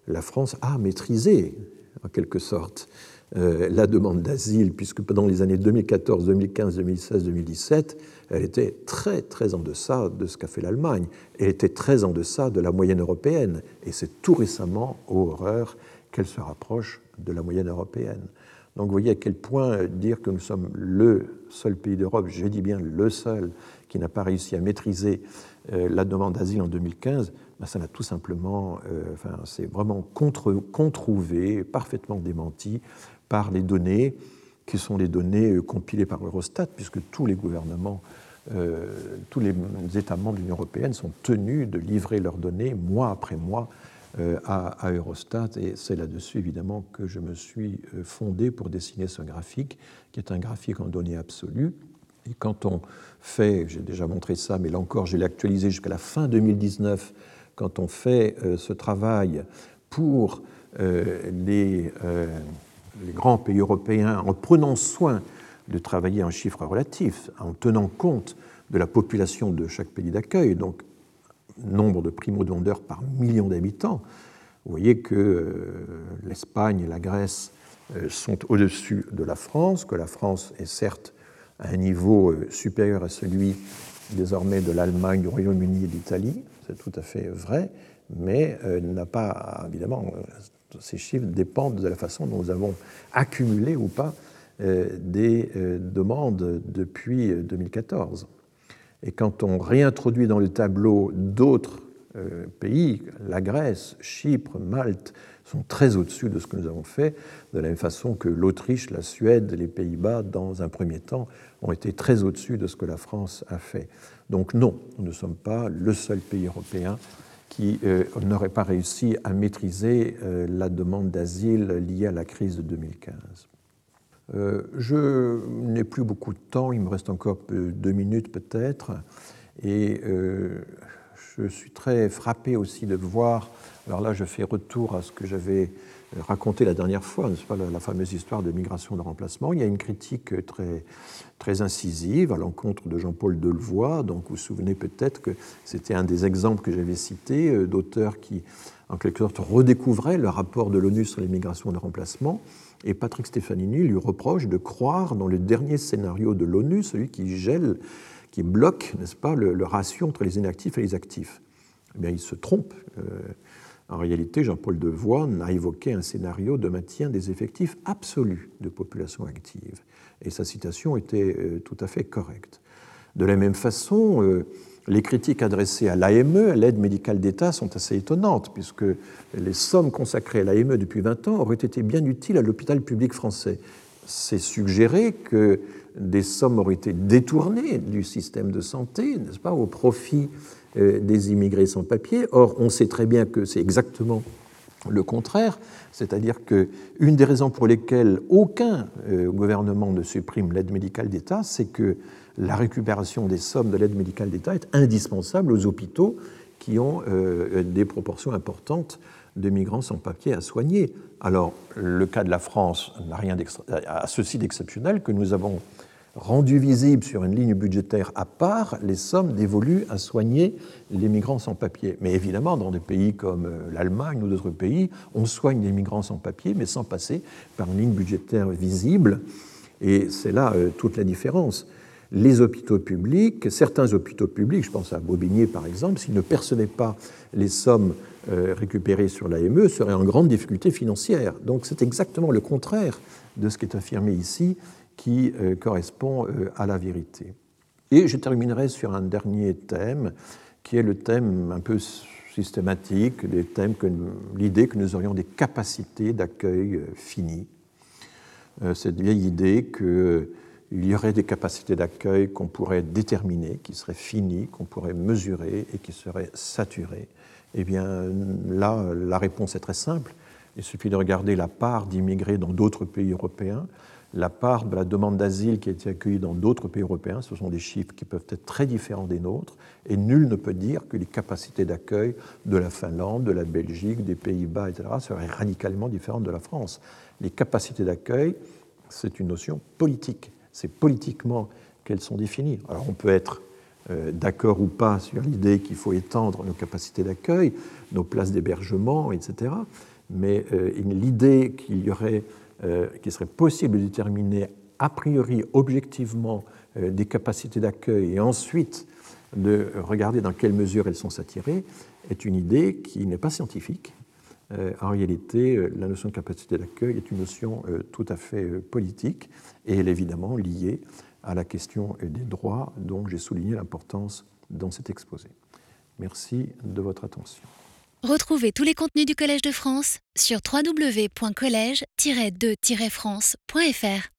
la France a maîtrisé, en quelque sorte, la demande d'asile, puisque pendant les années 2014, 2015, 2016, 2017, elle était très très en deçà de ce qu'a fait l'Allemagne. Elle était très en deçà de la moyenne européenne. Et c'est tout récemment, aux horreurs, qu'elle se rapproche de la moyenne européenne. Donc vous voyez à quel point dire que nous sommes le seul pays d'Europe, je dis bien le seul, qui n'a pas réussi à maîtriser euh, la demande d'asile en 2015, ben ça n'a tout simplement, euh, enfin, c'est vraiment contre, controuvé, parfaitement démenti par les données qui sont les données euh, compilées par Eurostat, puisque tous les gouvernements euh, tous les États membres de l'Union européenne sont tenus de livrer leurs données mois après mois euh, à, Eurostat. Et c'est là-dessus, évidemment, que je me suis euh, fondé pour dessiner ce graphique, qui est un graphique en données absolues. Et quand on fait, j'ai déjà montré ça, mais là encore, je l'ai actualisé jusqu'à la fin 2019, quand on fait ce travail pour les, les, grands pays européens en prenant soin de travailler en chiffres relatifs, en tenant compte de la population de chaque pays d'accueil, donc nombre de primo-demandeurs par million d'habitants. Vous voyez que euh, l'Espagne et la Grèce euh, sont au-dessus de la France, que la France est certes à un niveau euh, supérieur à celui désormais de l'Allemagne, du Royaume-Uni et d'Italie, c'est tout à fait vrai, mais n'a pas, évidemment, ces chiffres dépendent de la façon dont nous avons accumulé ou pas des euh, demandes depuis 2014. Et quand on réintroduit dans le tableau d'autres euh, pays, la Grèce, Chypre, Malte, sont très au-dessus de ce que nous avons fait, de la même façon que l'Autriche, la Suède, les Pays-Bas, dans un premier temps, ont été très au-dessus de ce que la France a fait. Donc non, nous ne sommes pas le seul pays européen qui n'aurait pas réussi à maîtriser la demande d'asile liée à la crise de 2015. Euh, je n'ai plus beaucoup de temps, il me reste encore deux minutes peut-être, et euh, je suis très frappé aussi de voir, alors là je fais retour à ce que j'avais raconté la dernière fois, n'est-ce pas, la, fameuse histoire de migration de remplacement. Il y a une critique très, très incisive à l'encontre de Jean-Paul Delevoye, donc vous vous souvenez peut-être que c'était un des exemples que j'avais cités euh, d'auteurs qui, en quelque sorte, redécouvraient le rapport de l'ONU sur les migrations de remplacement et Patrick Stefanini lui reproche de croire dans le dernier scénario de l'ONU, celui qui gèle, qui bloque, n'est-ce pas, le, ratio entre les inactifs et les actifs. Eh bien, il se trompe. Euh, en réalité, Jean-Paul Devoix n'a évoqué un scénario de maintien des effectifs absolus de population active. Et sa citation était euh, tout à fait correcte. De la même façon, euh, les critiques adressées à l'AME, à l'aide médicale d'État, sont assez étonnantes, puisque les sommes consacrées à l'AME depuis 20 ans auraient été bien utiles à l'hôpital public français. C'est suggéré que des sommes auraient été détournées du système de santé, n'est-ce pas, au profit euh, des immigrés sans papier. Or, on sait très bien que c'est exactement le contraire, c'est-à-dire qu'une des raisons pour lesquelles aucun euh, gouvernement ne supprime l'aide médicale d'État, c'est que la récupération des sommes de l'aide médicale d'État est indispensable aux hôpitaux qui ont euh, des proportions importantes de migrants sans papier à soigner. Alors, le cas de la France n'a rien à ceci d'exceptionnel que nous avons rendu visible sur une ligne budgétaire à part les sommes dévolues à soigner les migrants sans papier. Mais évidemment, dans des pays comme euh, l'Allemagne ou d'autres pays, on soigne les migrants sans papier, mais sans passer par une ligne budgétaire visible. Et c'est là euh, toute la différence les hôpitaux publics, certains hôpitaux publics, je pense à Bobigny par exemple, s'ils ne percevaient pas les sommes euh, récupérées sur l'AME, seraient en grande difficulté financière. Donc c'est exactement le contraire de ce qui est affirmé ici qui euh, correspond euh, à la vérité. Et je terminerai sur un dernier thème, qui est le thème un peu systématique, l'idée que nous aurions des capacités d'accueil finies. Cette vieille idée que il y aurait des capacités d'accueil qu'on pourrait déterminer, qui seraient finies, qu'on pourrait mesurer et qui seraient saturées Eh bien, là, la réponse est très simple. Il suffit de regarder la part d'immigrés dans d'autres pays européens, la part de la demande d'asile qui a été accueillie dans d'autres pays européens. Ce sont des chiffres qui peuvent être très différents des nôtres, et nul ne peut dire que les capacités d'accueil de la Finlande, de la Belgique, des Pays-Bas, etc., seraient radicalement différentes de la France. Les capacités d'accueil, c'est une notion politique. C'est politiquement qu'elles sont définies. Alors on peut être euh, d'accord ou pas sur l'idée qu'il faut étendre nos capacités d'accueil, nos places d'hébergement, etc mais euh, l'idée qu'il y aurait, euh, qu'il serait possible de déterminer a priori objectivement des capacités d'accueil et ensuite de regarder dans quelle mesure elles sont saturées est une idée qui n'est pas scientifique. En réalité, la notion de capacité d'accueil est une notion tout à fait politique et elle est évidemment liée à la question des droits dont j'ai souligné l'importance dans cet exposé. Merci de votre attention. Retrouvez tous les contenus du Collège de France sur www.colège-2-france.fr.